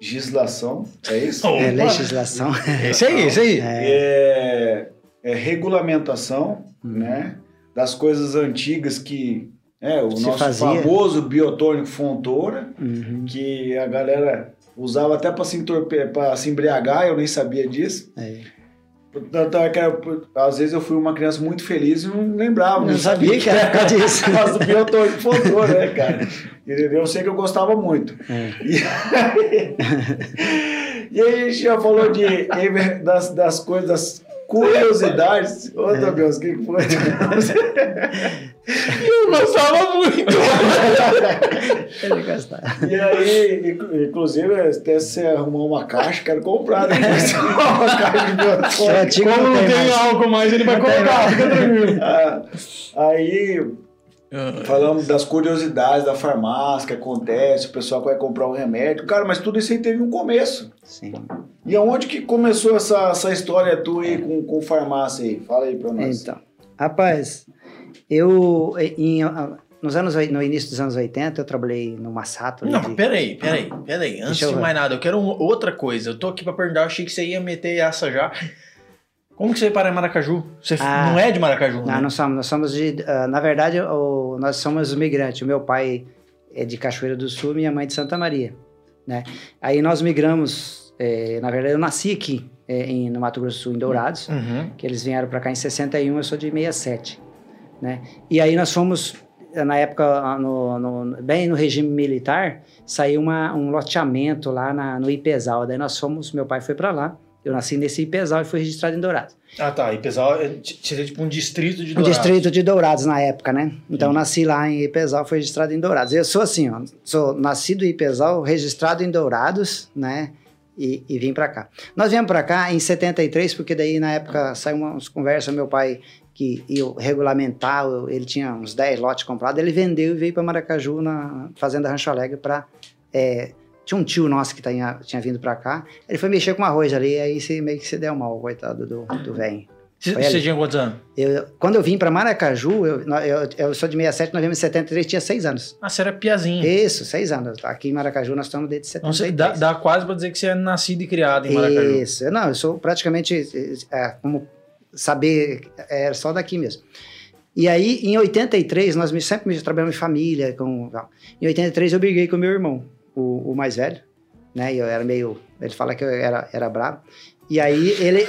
legislação. É isso? É legislação. Esse aí, esse aí. É, é regulamentação, Hum. né? Das coisas antigas que. É, o Se nosso fazia. famoso biotônico Fontoura, Uhum, que a galera usava até para se, entorpe- pra se embriagar, eu nem sabia disso. é. Tanto é que às vezes eu fui uma criança muito feliz e não lembrava. Não sabia que era por causa disso. Por causa do biotônico Fontoura, né, cara? Eu sei que eu gostava muito. É. E aí, e aí a gente já falou de, das, das coisas, das Curiosidades. Ô, Douglas, o que que foi? Eu gostava muito. Ele gostava. E aí, inclu- inclusive, até você arrumou uma caixa, quero comprar depois. uma caixa de É, biotônico. Como não tem álcool mais, ele vai fica tranquilo. Ah, Aí, falamos das curiosidades da farmácia, que acontece, o pessoal que vai comprar um remédio. Cara, mas tudo isso aí teve um começo. Sim. E aonde que começou essa, essa história tua aí com, com farmácia aí? Fala aí pra nós. Então, rapaz, eu em, nos anos, no início dos anos 80, eu trabalhei no Massato. Não, de- peraí, peraí, peraí. Antes eu de mais nada, eu quero um- outra coisa. Eu tô aqui pra perguntar, eu achei que você ia meter essa já. Como que você parar em Maracaju? Você Ah. não é de Maracaju, Não, né? não somos, nós somos de. ah, na verdade, o- nós somos migrantes. O meu pai é de Cachoeira do Sul, minha mãe de Santa Maria. Né? Aí nós migramos. eh, na verdade, eu nasci aqui eh, em, no Mato Grosso do Sul, em Dourados. Uhum. que eles vieram para cá em 61, eu sou de 67, né? E aí nós fomos na época no, no- bem no regime militar, saiu uma, um loteamento lá na, no Ipesal, daí nós fomos, meu pai foi para lá, eu nasci nesse Ipesal e fui registrado em Dourados. Ah, tá. Pessoal, é, t- seria tipo um distrito de Um Dourados. distrito de Dourados na época, né? Então nasci lá em Ipesal, fui registrado em Dourados. Eu sou assim, ó, sou nascido em Ipesal, registrado em Dourados, né? E, e vim para cá. Nós viemos para cá em 73, porque daí na época saiu umas conversas, meu pai que ia regulamentar, eu- ele tinha uns 10 lotes comprados, ele vendeu e veio para Maracaju, na Fazenda Rancho Alegre, para... tinha um tio nosso que tinha, tinha vindo para cá, ele foi mexer com arroz ali, aí se, meio que se deu mal, coitado do, do velho. Você tinha quantos anos? Eu, quando eu vim para Maracaju, eu, eu, eu sou de 67, nós viemos em 73, tinha 6 anos. Ah, você era piazinho. Isso, 6 anos. Aqui em Maracaju nós estamos desde Então você 73. dá, dá quase pra dizer que você é nascido e criado em Maracaju. Isso. Não, eu sou praticamente, é, como saber, é só daqui mesmo. E aí, em 83, nós sempre trabalhamos em família. Com, em 83, eu briguei com meu irmão, o, o mais velho. Né? Eu era meio... Ele fala que eu era, era bravo. E aí, ele,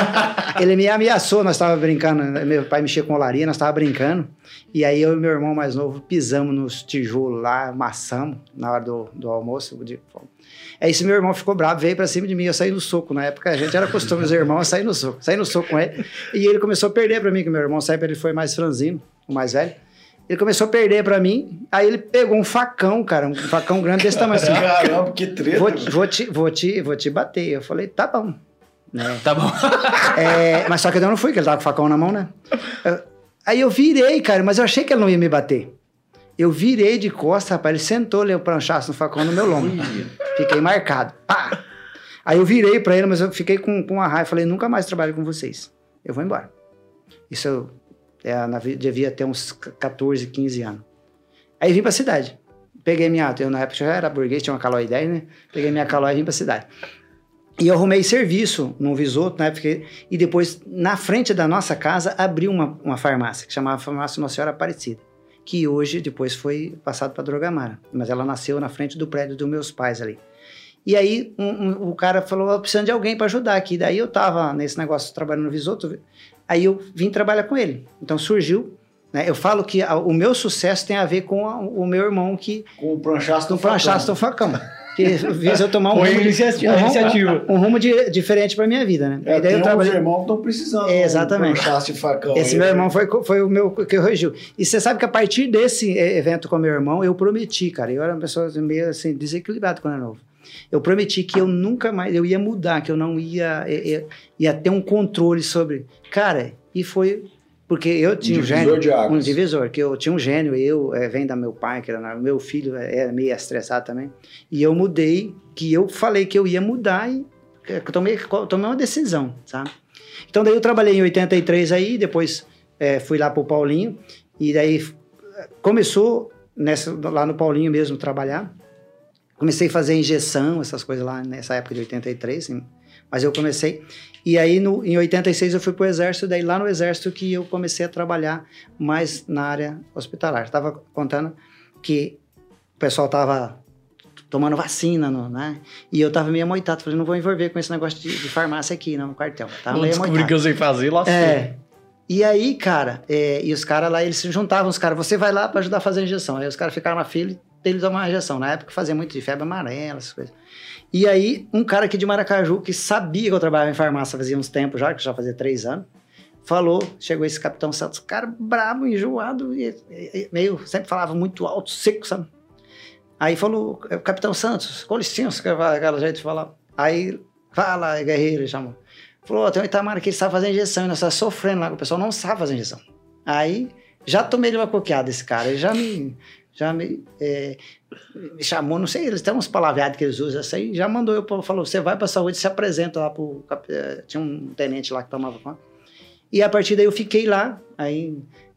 ele me ameaçou. Nós estávamos brincando. Meu pai mexia com olaria, nós estávamos brincando. E aí, eu e meu irmão mais novo pisamos nos tijolos lá, amassamos na hora do, do almoço. De, Aí esse meu irmão ficou bravo, veio pra cima de mim, eu saí no soco. Na época a gente era costume, os irmãos sair no soco. Saí no soco com ele. E ele começou a perder pra mim, que meu irmão sempre ele foi mais franzino, o mais velho. Ele começou a perder pra mim, aí ele pegou um facão, cara, um facão grande desse tamanho assim. Caramba, que treta. Vou, vou, te, vou, te, vou te bater. Eu falei, tá bom. Né? Tá bom. É, mas só que eu não fui, que ele tava com o facão na mão, né? Eu- aí eu virei, cara, mas eu achei que ele não ia me bater. Eu virei de costas, rapaz, ele sentou, leu o pranchaço no facão no meu lombo. Fiquei marcado. Pá! Aí eu virei pra ele, mas eu fiquei com, com uma raiva. Falei, nunca mais trabalho com vocês. Eu vou embora. Isso eu é, na vi- devia ter uns 14, 15 anos. Aí vim pra cidade. Peguei minha... Eu na época já era burguês, tinha uma Calói 10, né? Peguei minha Calói e vim pra cidade. E eu arrumei serviço no Visoto, na época, e depois, na frente da nossa casa, abriu uma, uma farmácia, que chamava Farmácia Nossa Senhora Aparecida, que hoje, depois, foi passado para Drogamara. Mas ela nasceu na frente do prédio dos meus pais ali. E aí, um- um- o cara falou, eu preciso de alguém para ajudar aqui. Daí eu tava nesse negócio, trabalhando no Visoto, aí eu vim trabalhar com ele. Então surgiu, né? Eu falo que a- o meu sucesso tem a ver com a- o meu irmão que Com o pranchaço do facão. facão. Que fez eu tomar um Foi rumo, de- iniciativa- um iniciativa. um rumo de- diferente para minha vida, né? É, e daí tem eu trabalhei. irmãos que estão precisando É, de um exatamente. de facão. Esse aí, meu né? irmão foi, foi o meu que corrigiu. E você sabe que a partir desse eh, evento com meu irmão, eu prometi, cara. Eu era uma pessoa meio assim, desequilibrada quando era novo. Eu prometi que eu nunca mais, eu ia mudar, que eu não ia, ia, ia- ia ter um controle sobre. Cara, e foi. Porque eu tinha um, divisor gênio. de águas. Um divisor, que eu tinha um gênio, eu, eh, vem da meu pai, que era meu filho, eh, era meio estressado também. E eu mudei, que eu falei que eu ia mudar e eu tomei, tomei uma decisão, sabe? Então daí eu trabalhei em 83 aí, depois eh, fui lá pro Paulinho, e daí eh, começou nessa, lá no Paulinho mesmo trabalhar. Comecei a fazer injeção, essas coisas lá nessa época de 83, sim. mas eu comecei. E aí no, em 86 eu fui pro exército, daí lá no exército que eu comecei a trabalhar mais na área hospitalar. Estava contando que o pessoal tava tomando vacina, no, né? E eu tava meio amoitado, falei, não vou envolver com esse negócio de, de farmácia aqui, não, no quartel. Tava Não descobri que eu sei fazer, lá É. E aí, cara, é, e os caras lá, eles se juntavam, os caras, você vai lá pra ajudar a fazer a injeção. Aí os caras ficaram na fila, e dele tomar uma injeção. Na época fazia muito de febre amarela, essas coisas. E aí, um cara aqui de Maracaju, que sabia que eu trabalhava em farmácia fazia uns tempos já, que já fazia três anos, falou, chegou esse Capitão Santos, cara brabo, enjoado, e, e- meio, sempre falava muito alto, seco, sabe? Aí falou, Capitão Santos, com licença, que aquela jeito de falar. Aí, fala, guerreiro, chamou. Falou, tem um Itamar que ele sabe fazer injeção, e nós estamos sofrendo lá, o pessoal não sabe fazer injeção. Aí, já tomei de uma coqueada esse cara, ele já me, já me, é, me chamou, não sei, eles têm uns palavreados que eles usam, aí, já mandou eu, falou, você vai pra saúde, se apresenta lá cap- eh, tinha um tenente lá que tomava conta. E a partir daí eu fiquei lá, aí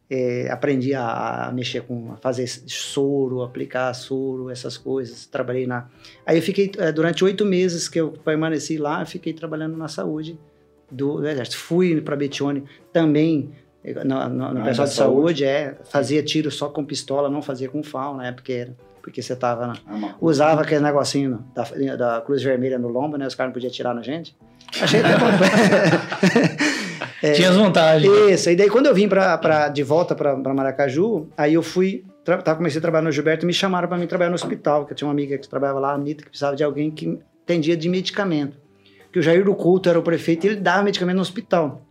é, aprendi a, a mexer com, a fazer soro, aplicar soro, essas coisas, trabalhei na... Aí eu fiquei, eh, durante oito meses que eu permaneci lá, fiquei trabalhando na saúde do, do exército. Fui para Betione também, no, no- no Ah, pessoal de saúde, é, fazia tiro só com pistola, não fazia com FAL na época era, porque você tava na, Ah, usava aquele negocinho da, da Cruz Vermelha no lombo, né? Os caras não podiam tirar na gente. Achei até bom. Tinha as vantagens. Isso, e daí quando eu vim pra, pra, de volta para Maracaju, aí eu fui, tava, comecei a trabalhar no Gilberto e me chamaram para mim trabalhar no hospital, que eu tinha uma amiga que trabalhava lá, a Anitta, que precisava de alguém que entendia de medicamento. Que o Jair do Couto era o prefeito e ele dava medicamento no hospital.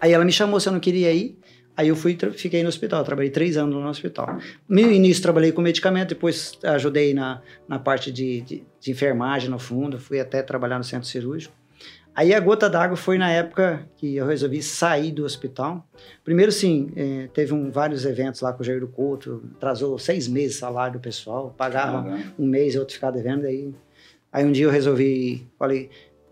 Aí ela me chamou se eu não queria ir, aí eu fui, fiquei no hospital, trabalhei três anos no hospital. No início trabalhei com medicamento, depois ajudei na, na parte de, de, de enfermagem no fundo, fui até trabalhar no centro cirúrgico. Aí a gota d'água foi na época que eu resolvi sair do hospital. Primeiro, sim, eh, teve um, vários eventos lá com o Jair do Couto, atrasou seis meses o salário do pessoal, pagava Caramba. um mês, outro ficava devendo. Aí, aí um dia eu resolvi, falei,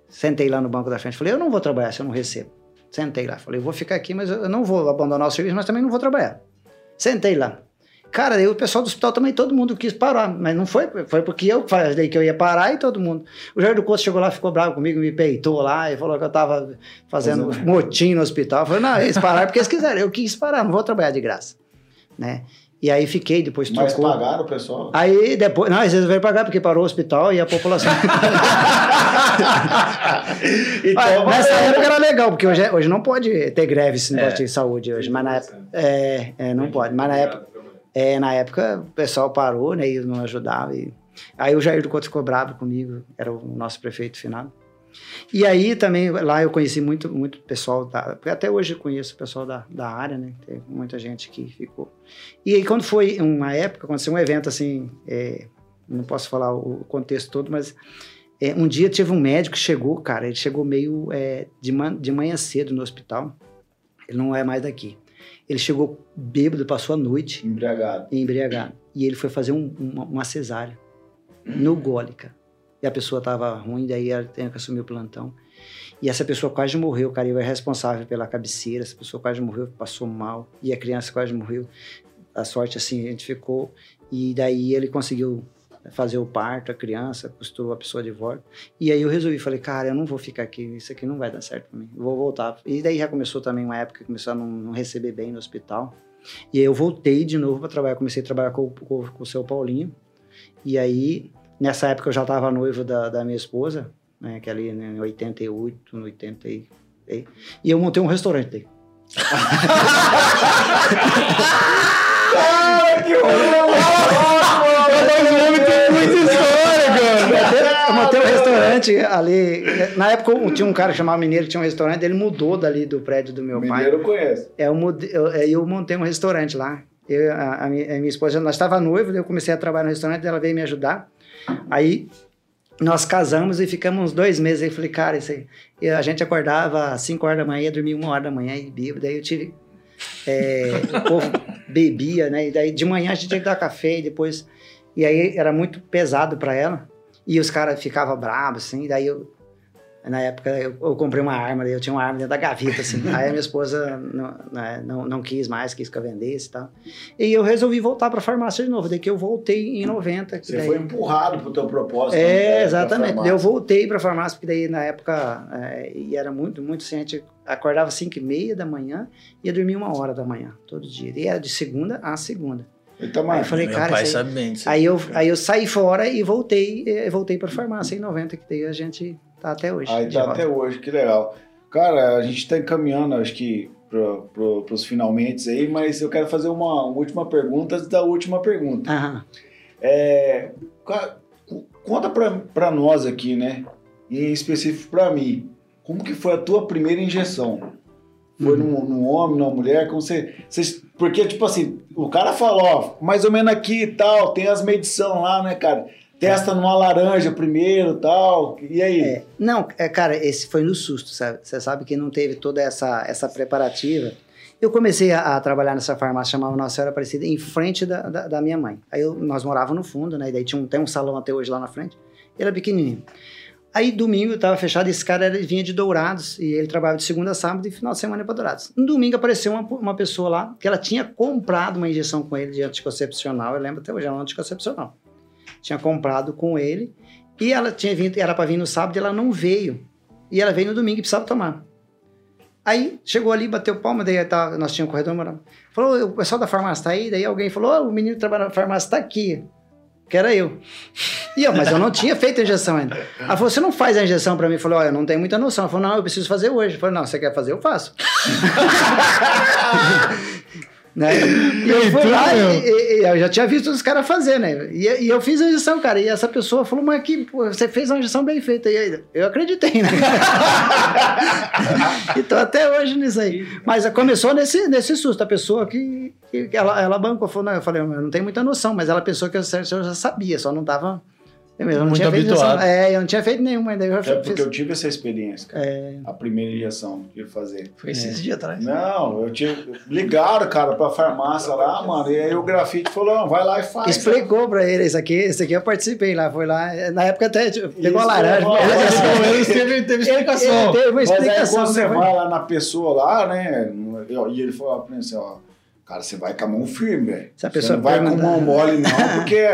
sentei lá no banco da frente, falei, eu não vou trabalhar se eu não recebo. Sentei lá, falei, vou ficar aqui, mas eu não vou abandonar o serviço, mas também não vou trabalhar. Sentei lá. Cara, aí o pessoal do hospital também, todo mundo quis parar, mas não foi, foi porque eu falei que eu ia parar e todo mundo. O Jair do Couto chegou lá, ficou bravo comigo, me peitou lá e falou que eu tava fazendo Fazendo- motim no hospital. Eu falei, não, eles pararam porque eles quiseram, eu quis parar, não vou trabalhar de graça, né? E aí fiquei, depois Mas trocou. pagaram o pessoal? Aí depois, não, eles resolveram pagar porque parou o hospital e a população. Então, Mas nessa época era legal, porque hoje, é- hoje não pode ter greve esse negócio É. de saúde hoje, mas na época. É, é, não pode. Mas na época, é, na época o pessoal parou, né? E não ajudava. E... Aí o Jair do Couto ficou bravo comigo, era o nosso prefeito final. E aí também, lá eu conheci muito, muito pessoal, da, até hoje eu conheço o pessoal da, da área, né? Tem muita gente que ficou. E aí quando foi uma época, aconteceu um evento assim, é, não posso falar o contexto todo, mas é, um dia teve um médico que chegou, cara, ele chegou meio é, de, man, de manhã cedo no hospital, ele não é mais daqui. Ele chegou bêbado, passou a noite Embriagado. embriagado. E ele foi fazer um- uma, uma cesárea no Gólica. E a pessoa estava ruim, daí ela tem que assumir o plantão. E essa pessoa quase morreu, cara. Eu era responsável pela cabeceira. Essa pessoa quase morreu, passou mal. E a criança quase morreu. A sorte, assim, a gente ficou. E daí ele conseguiu fazer o parto, a criança, costurou a pessoa de volta. E aí eu resolvi, falei, cara, eu não vou ficar aqui, isso aqui não vai dar certo pra mim. Eu vou voltar. E daí já começou também uma época que começou a não, não receber bem no hospital. E aí eu voltei de novo para trabalhar, comecei a trabalhar com, com, com o seu Paulinho. E aí, nessa época eu já estava noivo da, da minha esposa, né, que ali né, em 88, no 80 e, e eu montei um restaurante daí. Cara, que Eu montei um restaurante ali. Na época eu tinha um cara que chamava Mineiro que tinha um restaurante, ele mudou dali do prédio do meu pai. Mineiro eu conheço. É, eu, mudei- eu, é, eu montei um restaurante lá. Eu, a, a minha, a minha esposa, nós estava noivo, daí eu comecei a trabalhar no restaurante, ela veio me ajudar. Aí nós casamos e ficamos uns dois meses. Aí eu falei, cara, isso aí. E a gente acordava às 5 horas da manhã, dormia uma hora da manhã e bebia. Daí eu tive. é, o povo bebia, né? E daí de manhã a gente tinha que dar café e depois. E aí era muito pesado para ela. E os caras ficavam bravos, assim. Daí eu. Na época eu, eu comprei uma arma, daí eu tinha uma arma dentro da gaveta, assim. Aí a minha esposa não, né, não, não quis mais, quis que eu vendesse e tal. E eu resolvi voltar para farmácia de novo. Daí que eu voltei em 90. que Você daí- foi empurrado pro teu propósito. né, é, pra exatamente. eu voltei para farmácia, porque daí na época, é, e era muito, muito assim, a gente acordava às 5 e meia da manhã e ia dormir uma hora da manhã, todo dia. E era de segunda a segunda. Então, Aí eu falei, Meu cara, pai aí- sabe bem disso. Aí eu, aí eu saí fora e voltei, eh, voltei para farmácia em 90, que daí a gente tá até hoje. Aí tá até hoje, que legal. Cara, a gente tá encaminhando, acho que, pro, pro, pros finalmente aí, mas eu quero fazer uma, uma última pergunta antes da última pergunta. Aham. É, conta pra, pra nós aqui, né? Em específico pra mim. Como que foi a tua primeira injeção? Foi num, num homem, numa mulher? Como você, vocês- porque, tipo assim, o cara falou, ó, mais ou menos aqui e tal, tem as medições lá, né, cara? Testa numa laranja primeiro tal. E aí? É, não, é, cara, esse foi no susto, sabe? Você sabe que não teve toda essa, essa preparativa. Eu comecei a, a trabalhar nessa farmácia, chamava Nossa Senhora Aparecida, em frente da, da, da minha mãe. Aí eu- nós morávamos no fundo, né? E daí tinha um, tem um salão até hoje lá na frente. Ele era pequenininho. Aí domingo estava fechado, esse cara vinha de Dourados e ele trabalhava de segunda a sábado e final de semana para Dourados. No domingo apareceu uma, uma pessoa lá que ela tinha comprado uma injeção com ele de anticoncepcional, eu lembro até hoje, era um anticoncepcional. Tinha comprado com ele e ela tinha vindo, era para vir no sábado e ela não veio. E ela veio no domingo e precisava tomar. Aí chegou ali, bateu palma, daí tá, nós tínhamos um corredor morando. Falou, o pessoal da farmácia tá aí, daí alguém falou, "Ó, o menino que trabalha na farmácia tá aqui. Que era eu. E eu, mas eu não tinha feito a injeção ainda. Ela falou, você não faz a injeção pra mim? Eu falei, olha, eu não tenho muita noção. Ela falou, não, eu preciso fazer hoje. Eu falei, não, você quer fazer, eu faço. né? E eu fui lá e, e- e eu já tinha visto os caras fazer, né? E, e eu fiz a injeção, cara. E essa pessoa falou, mas que, pô, você fez uma injeção bem feita. E aí, eu acreditei, né? e tô até hoje nisso aí. Mas começou nesse, nesse susto. A pessoa que, que que ela, ela bancou, falou, não, eu falei, eu não tenho muita noção, mas ela pensou que eu, eu já sabia, só não tava... Eu não Muito tinha feito injeção. habituado. É, eu não tinha feito nenhuma ainda. Eu já É fiz- porque eu tive essa experiência, cara. É. A primeira injeção que eu ia fazer. Foi esses dias atrás. Não, eu tive. Ligaram, cara, pra farmácia lá, mano. E aí o grafite falou: não, vai lá e faz. Explicou pra ele isso aqui, isso aqui eu participei lá, foi lá. Na época até tipo, pegou a laranja. Ele- teve, teve ele- explicação. ele teve uma Mas aí explicação. quando você né? vai lá na pessoa lá, né? E ele falou pra mim assim, ó. Cara, você vai com a mão firme, velho. Você não vai com perguntar- mão mole, não, porque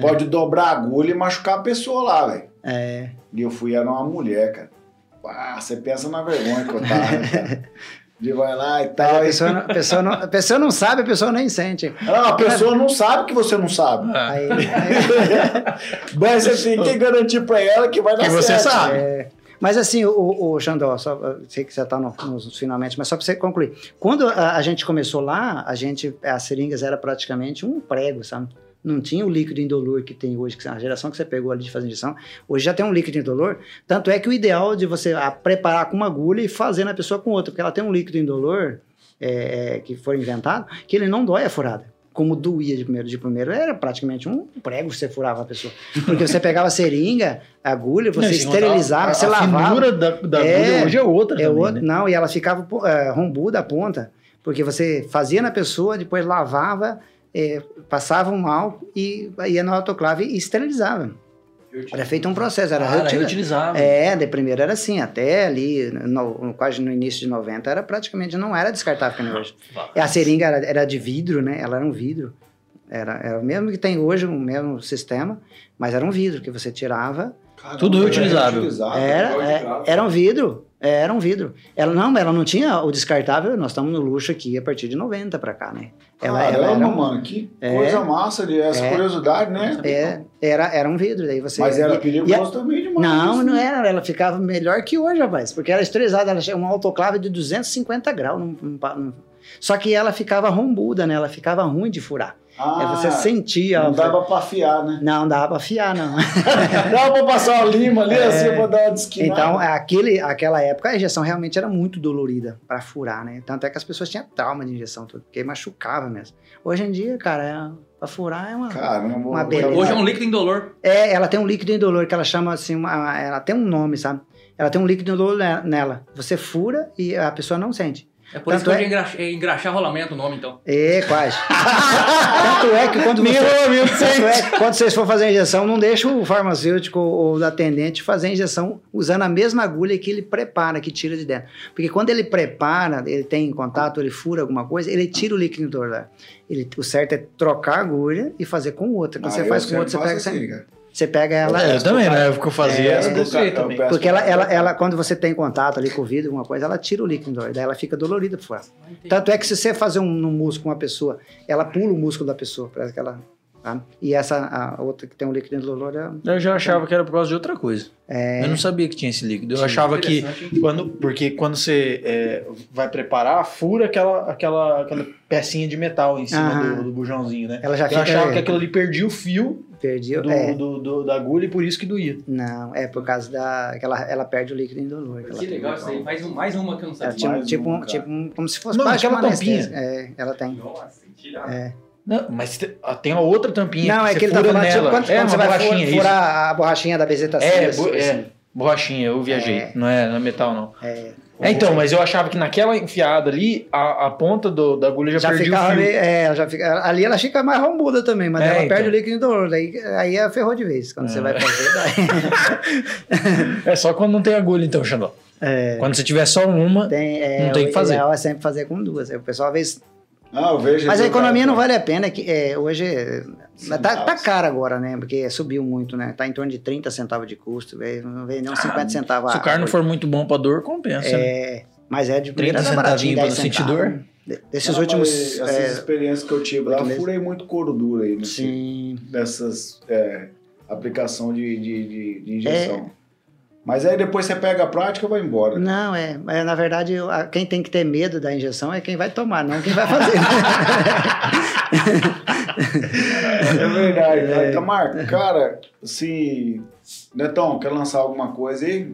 pode dobrar a agulha e machucar a pessoa lá, velho. É, E eu fui, era uma mulher, cara. Ah, você pensa na vergonha que eu tava, né? De vai lá e mas tal. a pessoa, não, a, pessoa não, a pessoa não sabe, a pessoa nem sente. Não, a pessoa não sabe que você não sabe. Aí, aí- Mas você tem que garantir pra ela que vai dar Que você certo. sabe. É, mas assim, o, o Xandó, só, eu sei que você está no, nos finalmente, mas só para você concluir. Quando a, a gente começou lá, a gente, as seringas era praticamente um prego, sabe? Não tinha o líquido indolor que tem hoje, que a geração que você pegou ali de fazer injeção, hoje já tem um líquido indolor. Tanto é que o ideal de você preparar com uma agulha e fazer na pessoa com outra, porque ela tem um líquido indolor é, que foi inventado, que ele não dói a furada. Como doía de primeiro, de primeiro era praticamente um prego que você furava a pessoa. Porque você pegava a seringa, a agulha, você Não, contar esterilizava, a, você a lavava. finura da, da É, agulha hoje é outra É também, outro, né? Não, e ela ficava é, rombuda a ponta, porque você fazia na pessoa, depois lavava, é, passava um álcool e ia no autoclave e esterilizava. Era feito um processo, era Ah, era reutili- reutilizável. É, de primeiro era assim, até ali, no- quase no início de 90, era praticamente, não era descartável nem hoje. E a seringa era, era de vidro, né? Ela era um vidro. Era, era o mesmo que tem hoje, o mesmo sistema, mas era um vidro que você tirava. Caramba, Tudo era reutilizável. Era, de é, era um vidro. é, Era um vidro. Ela não, ela não tinha o descartável. Nós estamos no luxo aqui a partir de 90 para cá, né? Ela, ela Caramba, era, um- mano, que É. coisa massa ali, essa É. curiosidade, né? é, era, era um vidro. Daí você Mas era perigoso também demais. Não, isso, não né? era. Ela ficava melhor que hoje, rapaz. Porque era esterilizada. Ela tinha uma autoclave de 250 graus. não pa- não- Só que ela ficava rombuda, né? Ela ficava ruim de furar. Ah, É, você sentia. não dava pra afiar, né? Não dava pra fiar, não. dava pra passar uma lima ali, assim, pra dar uma desquinada. Então, aquele, aquela época, a injeção realmente era muito dolorida para furar, né? Tanto é que as pessoas tinham trauma de injeção, porque machucava mesmo. Hoje em dia, cara, é, pra furar é uma. Caramba, Uma beleza. Hoje é um líquido indolor. É, ela tem um líquido indolor que ela chama assim, uma- ela tem um nome, sabe? Ela tem um líquido indolor ne- nela. Você fura e a pessoa não sente. É por isso Tanto que é- hoje é engra- é engraxar rolamento o nome, então. É, quase. Tanto é que quando você, tanto é que quando vocês for fazer a injeção, não deixa o farmacêutico ou o atendente fazer a injeção usando a mesma agulha que ele prepara, que tira de dentro. Porque quando ele prepara, ele tem contato, ele fura alguma coisa, ele tira o líquido lá. Ele, o certo é trocar a agulha e fazer com outra. Quando Ah, você faz com outra, você pega, assim, sem- cara. Você pega ela. É, eu também, né? O que eu fazia É, era Eu também. Porque ela, ela, ela, quando você tem contato ali com o vidro, alguma coisa, ela tira o líquido daí ela fica dolorida por fora. Tanto é que se você fazer um, no músculo com uma pessoa, ela pula o músculo da pessoa, parece que ela. tá? E essa, a outra que tem um líquido indolor, é. Eu já achava que era por causa de outra coisa. é Eu não sabia que tinha esse líquido. Eu Tinha. achava que quando, porque quando você é, vai preparar, fura aquela, aquela, aquela pecinha de metal em cima Aham. do, do bujãozinho, né? ela já Eu fica. achava que aquilo ali perdia o fio, Perdi. do, é, do- do- da agulha e por isso que doía. Não, é por causa da. que ela, ela perde o líquido indolor. Que legal isso aí. Mais, um, mais uma que eu não tinha, Mais tipo, um, tipo um- como se fosse Não, parte de aquela uma tampinha. É, ela tem. Nossa, tem que tirar. É. Não, mas ah, tem a outra tampinha Não, que é que ele tá falando tipo, nela. quando, é, quando uma você vai borrachinha, fu- isso. furar a borrachinha da É, assim, bo- assim. é, borrachinha, eu viajei. É. Não é, não é metal, não. É. É, então, mas eu achava que naquela enfiada ali, a, a ponta do- da agulha já, Já perdia ficava fio. meio, é, já fica, ali ela fica mais rombuda também, mas É, ela então. perde o líquido indolor. Daí, aí é ferrou de vez. Quando É. você vai fazer, daí. É só quando não tem agulha, então, Xandó. É, Quando você tiver só uma, tem, é, Não tem o que fazer. O ideal é sempre fazer com duas. Aí O pessoal às vezes. Ah, eu vejo. Mas a economia cara, não vale a pena. Que, é, hoje é, tá, tá agora, né? Porque subiu muito, né? Tá em torno de 30 centavos de custo. Não vem nem uns 50 centavos. se o carro não for muito bom pra dor, compensa. né? É, mas é de 30 primeira tá baratinho, centavinho pra 10 não sentir dor? De- Desses Não, últimos. mas Essas é, experiências que eu tive lá, meses. furei muito couro duro aí nesse, sim. nessas é, aplicação de, de, de, de injeção. É. Mas aí depois você pega a prática e vai embora. Não, é. Mas, na verdade, eu- a- quem tem que ter medo da injeção é quem vai tomar, não quem vai fazer. É verdade, né? Tamar, cara, se. Netão, quer lançar alguma coisa aí?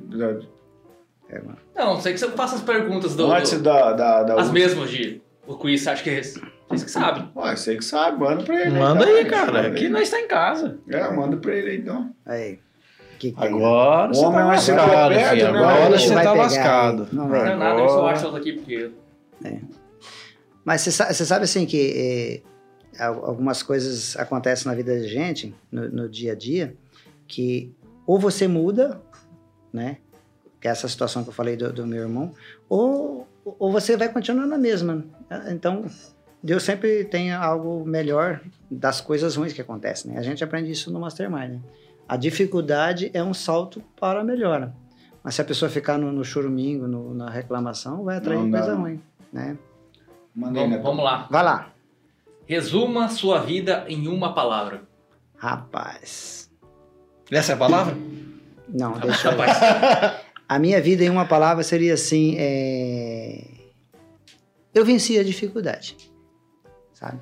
Não, sei que você faça as perguntas do. Antes do- da. da, da as mesmas de. O quiz, acho que é esse. Vocês que sabem. Ué, você que sabe, manda pra ele. Manda então, aí, cara. Aqui nós tá em casa. É, manda pra ele aí, então. Aí. Que que? Agora O você homem tá é lascado, enciclopédia, filho. né? Agora você vai tá pegar lascado. Não Não vai. é nada, eu só Agora- acho aqui porque. Mas você sa- você sabe, assim que é, al- algumas coisas acontecem na vida da gente, no, no dia a dia, que ou você muda, né? Que é essa situação que eu falei do, do meu irmão, ou, ou você vai continuar na mesma. Então, Deus sempre tem algo melhor das coisas ruins que acontecem. Né? A gente aprende isso no Mastermind. Né? A dificuldade é um salto para a melhora. Mas se a pessoa ficar no, no chorumingo, no- na reclamação, vai atrair Não coisa não. ruim. Né? Manda aí, Vamos, vamos lá. Vai lá. Resuma sua vida em uma palavra. Rapaz. Essa é a palavra? Não, deixa eu... Rapaz, A minha vida em uma palavra seria assim, é... eu venci a dificuldade, sabe?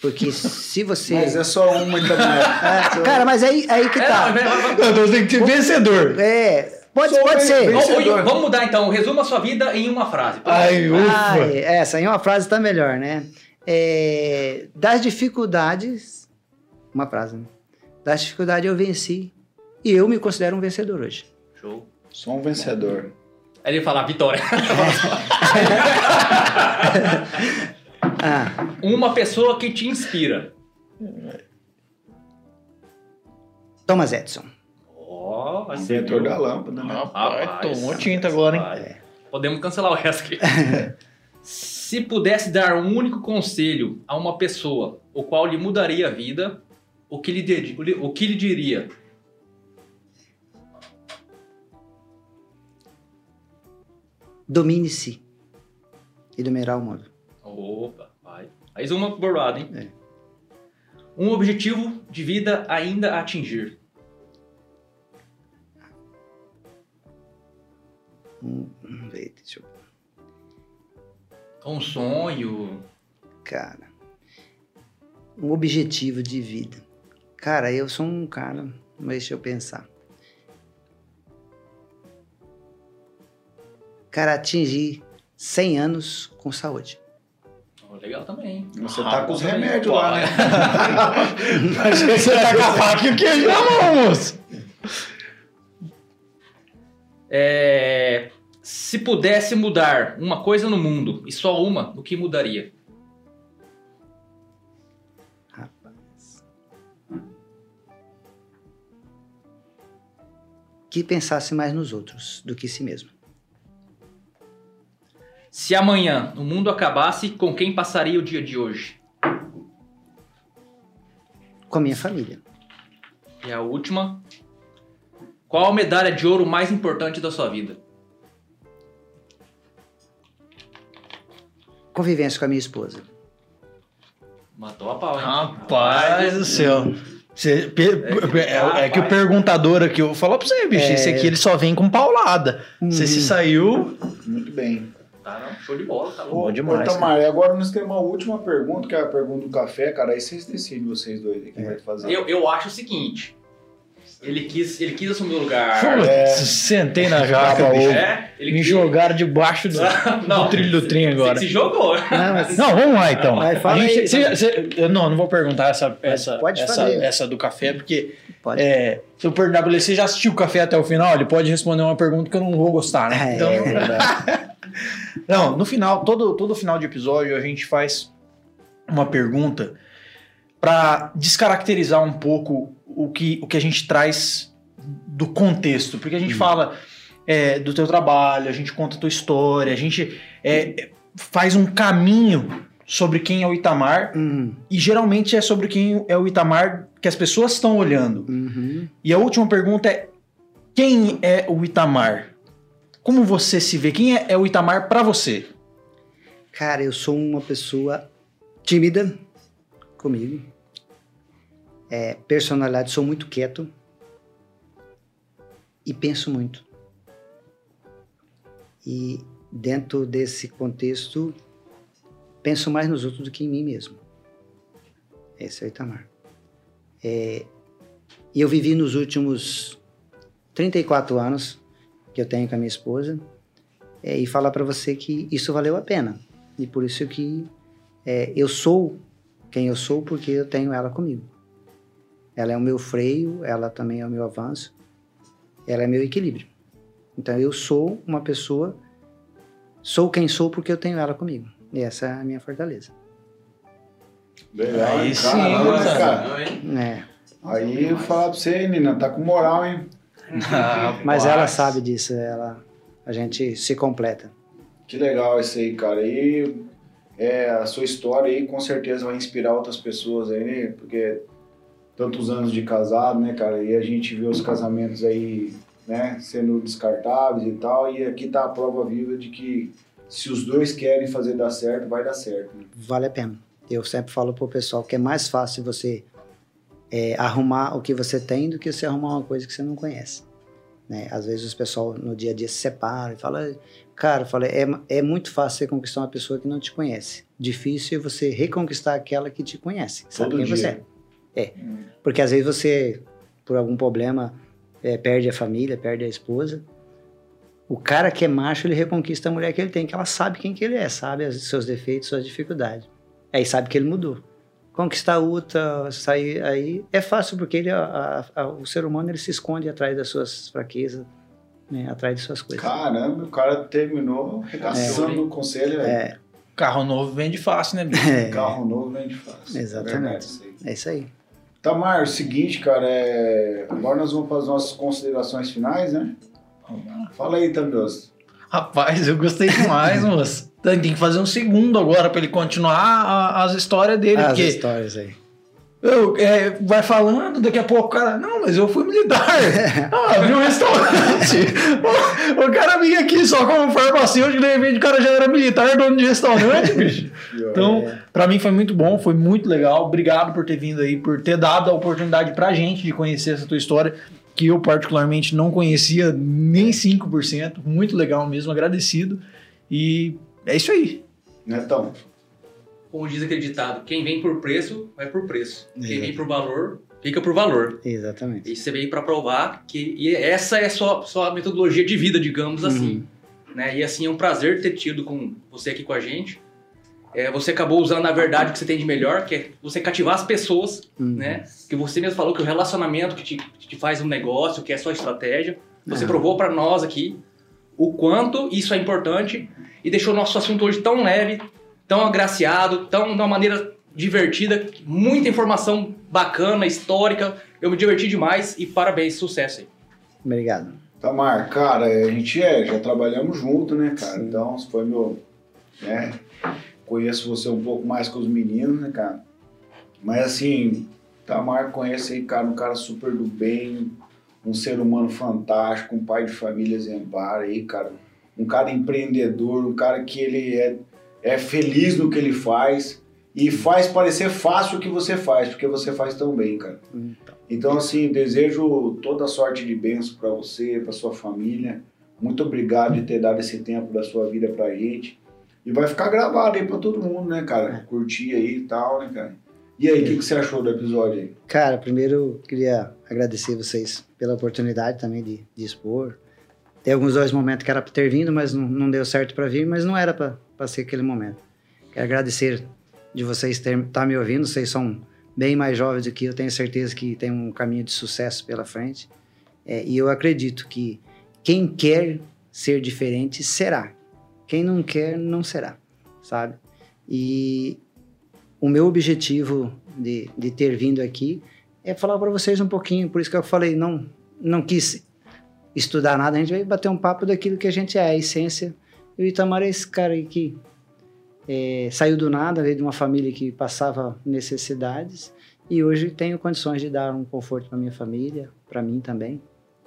Porque se você... Mas é só uma então. né? Ah, cara, mas aí, aí que é, tá. não, é- Então tem que ser vencedor. É, pode, Sou pode ser. Vencedor. vamos mudar então. Resuma sua vida em uma frase. Ai, Ah, ufa. é, essa em uma frase tá melhor, né? É, das dificuldades... Uma frase, né? Das dificuldades eu venci e eu me considero um vencedor hoje. Show. Sou um vencedor. Aí ele fala, Vitória. Ah, Uma pessoa que te inspira. Thomas Edison. Ó, oh, Inventor da lâmpada, né? Rapaz, tomou tinta agora, hein? Vai. Podemos cancelar o resto aqui. Se pudesse dar um único conselho a uma pessoa, o qual lhe mudaria a vida, o que lhe, o que lhe diria? Domine-se e dominará o mundo. Opa, vai. Mais uma borrada, hein? É. Um objetivo de vida ainda a atingir. Hum, deixa eu... Um sonho. Cara, um objetivo de vida. Cara, eu sou um cara, mas deixa eu pensar. Cara, atingir 100 anos com saúde. Legal também, hein? Você tá com os Ah, remédios lá, né? Que você tá com a faca e o queijo na mão, moço. É, se pudesse mudar uma coisa no mundo, e só uma, o que mudaria? Rapaz. Que pensasse mais nos outros do que em si mesmo. Se amanhã o mundo acabasse, com quem passaria o dia de hoje? Com a minha família. E a última. Qual a medalha de ouro mais importante da sua vida? Convivência com a minha esposa. Matou a pau, hein? Rapaz do céu. Você- que- é, é que o perguntador aqui, eu vou falar pra você, bicho. É. Esse aqui ele só vem com paulada. Você se saiu. Muito bem. Tá, não, show de bola, tá bom. Demais, ô, Tamar, e agora nós temos uma última pergunta, que é a pergunta do café, cara. Aí vocês decidem, vocês dois, aí, quem vai fazer. Eu, eu acho o seguinte. Ele quis, ele quis assumir o lugar. É. sentei na jaca. É, ele Me quis- jogaram debaixo do, Não. do trilho do trem agora. Você se jogou. Não, mas Não, vamos lá então. Vai, fala gente- aí. cê- cê- eu não, não vou perguntar essa, essa, pode essa, fazer. essa do café, porque pode. é, se eu perguntar pra ele, você já assistiu o café até o final? Ele pode responder uma pergunta que eu não vou gostar, né? É, Então, é verdade. não, no final, todo, todo final de episódio a gente faz uma pergunta pra descaracterizar um pouco o que, o que a gente traz do contexto. Porque a gente fala é, do teu trabalho, a gente conta a tua história, a gente é, faz um caminho sobre quem é o Itamar Uhum, e geralmente é sobre quem é o Itamar que as pessoas estão olhando. uhum. E a última pergunta é: quem é o Itamar? Como você se vê? Quem é, é o Itamar pra você? Cara, eu sou uma pessoa tímida comigo. É, personalidade, sou muito quieto. E penso muito. E dentro desse contexto, penso mais nos outros do que em mim mesmo. Esse é o Itamar. É, e eu vivi nos últimos 34 anos que eu tenho com a minha esposa é, e falar para você que isso valeu a pena. E por isso que é, eu sou quem eu sou porque eu tenho ela comigo. Ela é o meu freio, ela também é o meu avanço, ela é meu equilíbrio. Então eu sou uma pessoa, sou quem sou porque eu tenho ela comigo. E essa é a minha fortaleza. Legal, Aí sim, cara. É, Aí eu falar pra você, Nina, tá com moral, hein? Mas ela sabe disso, ela, a gente se completa. Que legal isso aí, cara. E é, a sua história aí com certeza vai inspirar outras pessoas aí, né? Porque tantos anos de casado, né, cara? E a gente vê os casamentos aí, né, sendo descartáveis e tal. E aqui tá a prova viva de que se os dois querem fazer dar certo, vai dar certo. Né? vale a pena. Eu sempre falo pro pessoal que é mais fácil você é, arrumar o que você tem do que você arrumar uma coisa que você não conhece. Né? Às vezes os pessoal no dia a dia se separam e falam, cara, falei, é, é muito fácil você conquistar uma pessoa que não te conhece. Difícil é você reconquistar aquela que te conhece, sabe Todo quem dia. você é. É, porque às vezes você, por algum problema, é, perde a família, perde a esposa. O cara que é macho, ele reconquista a mulher que ele tem, que ela sabe quem que ele é, sabe os seus defeitos, suas dificuldades. Aí sabe que ele mudou. Conquistar outra, sair aí, é fácil porque ele, a- a- o ser humano ele se esconde atrás das suas fraquezas, né, atrás de suas coisas. Caramba, o cara terminou arregaçando o conselho. É, Carro novo vende fácil, né, bicho? Carro novo vende fácil. Exatamente. É aí. é isso aí. Tamar, o seguinte, cara, é... agora nós vamos para as nossas considerações finais, né? Fala aí, Tambios. Rapaz, eu gostei demais, moço. Tem que fazer um segundo agora pra ele continuar a- as histórias dele, As porque histórias aí. eu, é, vai falando, daqui a pouco o cara, não, mas eu fui militar. ah, abri um restaurante. o, o cara vinha aqui só como farmacêutico, de repente o cara já era militar, dono de restaurante, bicho. Então, pra mim foi muito bom, foi muito legal. Obrigado por ter vindo aí, por ter dado a oportunidade pra gente de conhecer essa tua história, que eu particularmente não conhecia nem 5%. Muito legal mesmo, agradecido. E é isso aí. Netão, Como diz aquele ditado, quem vem por preço, vai por preço. Quem Exato. vem por valor, fica por valor. Exatamente. E você veio para provar que e essa é só só a metodologia de vida, digamos assim. Né? E assim, é um prazer ter tido com você aqui com a gente. É, você acabou usando a verdade que você tem de melhor, que é você cativar as pessoas, Uhum. né? Que você mesmo falou que o relacionamento que te, que te faz um negócio, que é sua estratégia. Você Ah. provou para nós aqui o quanto isso é importante e deixou o nosso assunto hoje tão leve, tão agraciado, tão de uma maneira divertida, muita informação bacana, histórica. Eu me diverti demais e parabéns, sucesso aí. Obrigado. Tamar, cara, a gente é, já trabalhamos junto, né, cara? Então, você foi meu, né? Conheço você um pouco mais com os meninos, né, cara? Mas assim, Tamar conhece aí, cara, um cara super do bem, um ser humano fantástico, um pai de família exemplar aí, cara. Um cara empreendedor, um cara que ele é, é feliz no que ele faz e faz parecer fácil o que você faz, porque você faz tão bem, cara. Então, Então, assim, desejo toda sorte de bênção para você, para sua família, Muito obrigado de ter dado esse tempo da sua vida pra gente. E vai ficar gravado aí pra todo mundo, né, cara? Curtir aí e tal, né, cara? E aí, o que, que você achou do episódio aí? Cara, primeiro eu queria agradecer vocês pela oportunidade também de, de expor. Tem alguns dois momentos que era para ter vindo, mas não, não deu certo para vir, mas não era para ser aquele momento. Quero agradecer de vocês estar tá me ouvindo, vocês são bem mais jovens do que eu, tenho certeza que tem um caminho de sucesso pela frente. É, e eu acredito que quem quer ser diferente será. Quem não quer, não será, sabe? E o meu objetivo de, de ter vindo aqui é falar para vocês um pouquinho, por isso que eu falei, não, não quis estudar nada, a gente vai bater um papo daquilo que a gente é, a essência. E o Itamar é esse cara aí que é, saiu do nada, veio de uma família que passava necessidades e hoje tenho condições de dar um conforto para minha família, para mim também.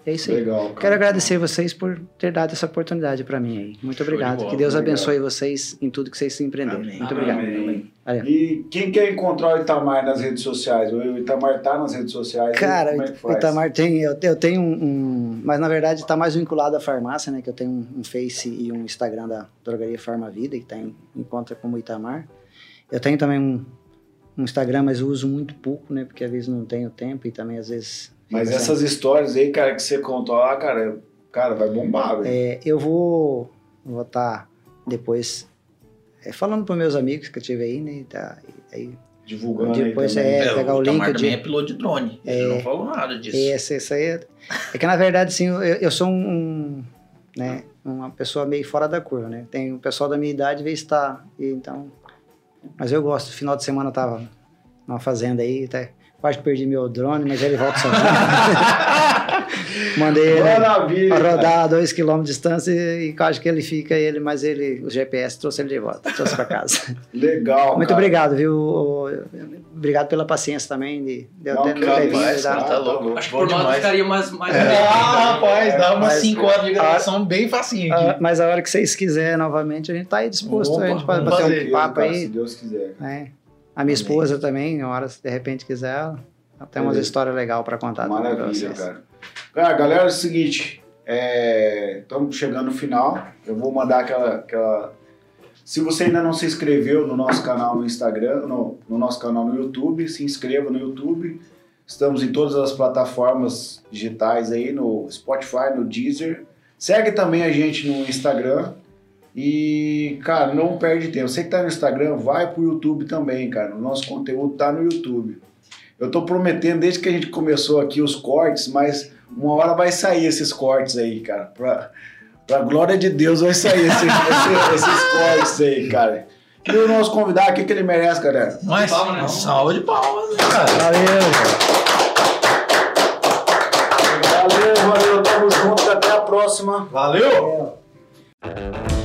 É isso aí. Legal, cara. Quero agradecer vocês por ter dado essa oportunidade para mim aí. Muito Show de obrigado. bola, que Deus obrigado. abençoe vocês em tudo que vocês se empreenderem. Amém. Muito obrigado. Amém. E quem quer encontrar o Itamar nas redes sociais? O Itamar tá nas redes sociais? Cara, como é que o faz? Itamar tem, eu, eu tenho um, um- Mas na verdade está mais vinculado à farmácia, né? Que eu tenho um, um Face e um Instagram da Drogaria Farma Vida, que tem encontra como Itamar. Eu tenho também um, um Instagram, mas eu uso muito pouco, né? Porque às vezes não tenho tempo e também às vezes. Mas sem- essas histórias aí, cara, que você contou lá, cara, cara, vai bombar, velho. É, eu vou vou estar depois é, falando para meus amigos que eu tive aí, né? e Tá, aí, Divulgando depois aí também. é- pegar o link Tamar de- também é piloto de drone. Ele não falou nada disso. Esse, esse aí é, é que na verdade, sim, eu, eu sou um, um, né, uma pessoa meio fora da curva, né? Tem o pessoal da minha idade vê estar, e então, mas eu gosto. Final de semana eu tava numa fazenda aí, até, quase perdi meu drone, mas ele volta sozinho. Mandei ele Maravilha, cara. rodar a dois quilômetros de distância e quase que ele fica ele, mas ele, o GPS trouxe ele de volta, trouxe para casa. Legal, Muito cara. obrigado, viu? Obrigado pela paciência também de, de eu Não, ter, que não ter vindo. cara. tá? tá louco. Acho que por nós ficaria mais. mais Ah, rapaz, dá umas Mas- 5 horas de gravação bem facinho aqui. mas a hora que vocês quiserem novamente, a gente tá aí disposto. Opa, a gente pode bater fazer, um papo cara, Se aí. Deus quiser. né? A minha esposa também, hora se de repente quiser, tem umas Beleza. histórias legais para contar também Maravilha, vocês. cara. Cara, galera, é o seguinte. Estamos chegando no final. Eu vou mandar aquela, aquela. Se você ainda não se inscreveu no nosso canal no Instagram, no, no nosso canal no YouTube, se inscreva no YouTube. Estamos em todas as plataformas digitais aí, no Spotify, no Deezer. Segue também a gente no Instagram. E, cara, não perde tempo. Você que tá no Instagram, vai pro YouTube também, cara. O nosso conteúdo tá no YouTube. Eu tô prometendo desde que a gente começou aqui os cortes, mas uma hora vai sair esses cortes aí, cara. Pra, pra glória de Deus vai sair esse- esse- esses cortes aí, cara. E o nosso convidado, o que, que ele merece, galera? Mas, palma, né? salva de palmas, né, cara? Valeu! Valeu, valeu, tamo junto, até a próxima. Valeu! Valeu.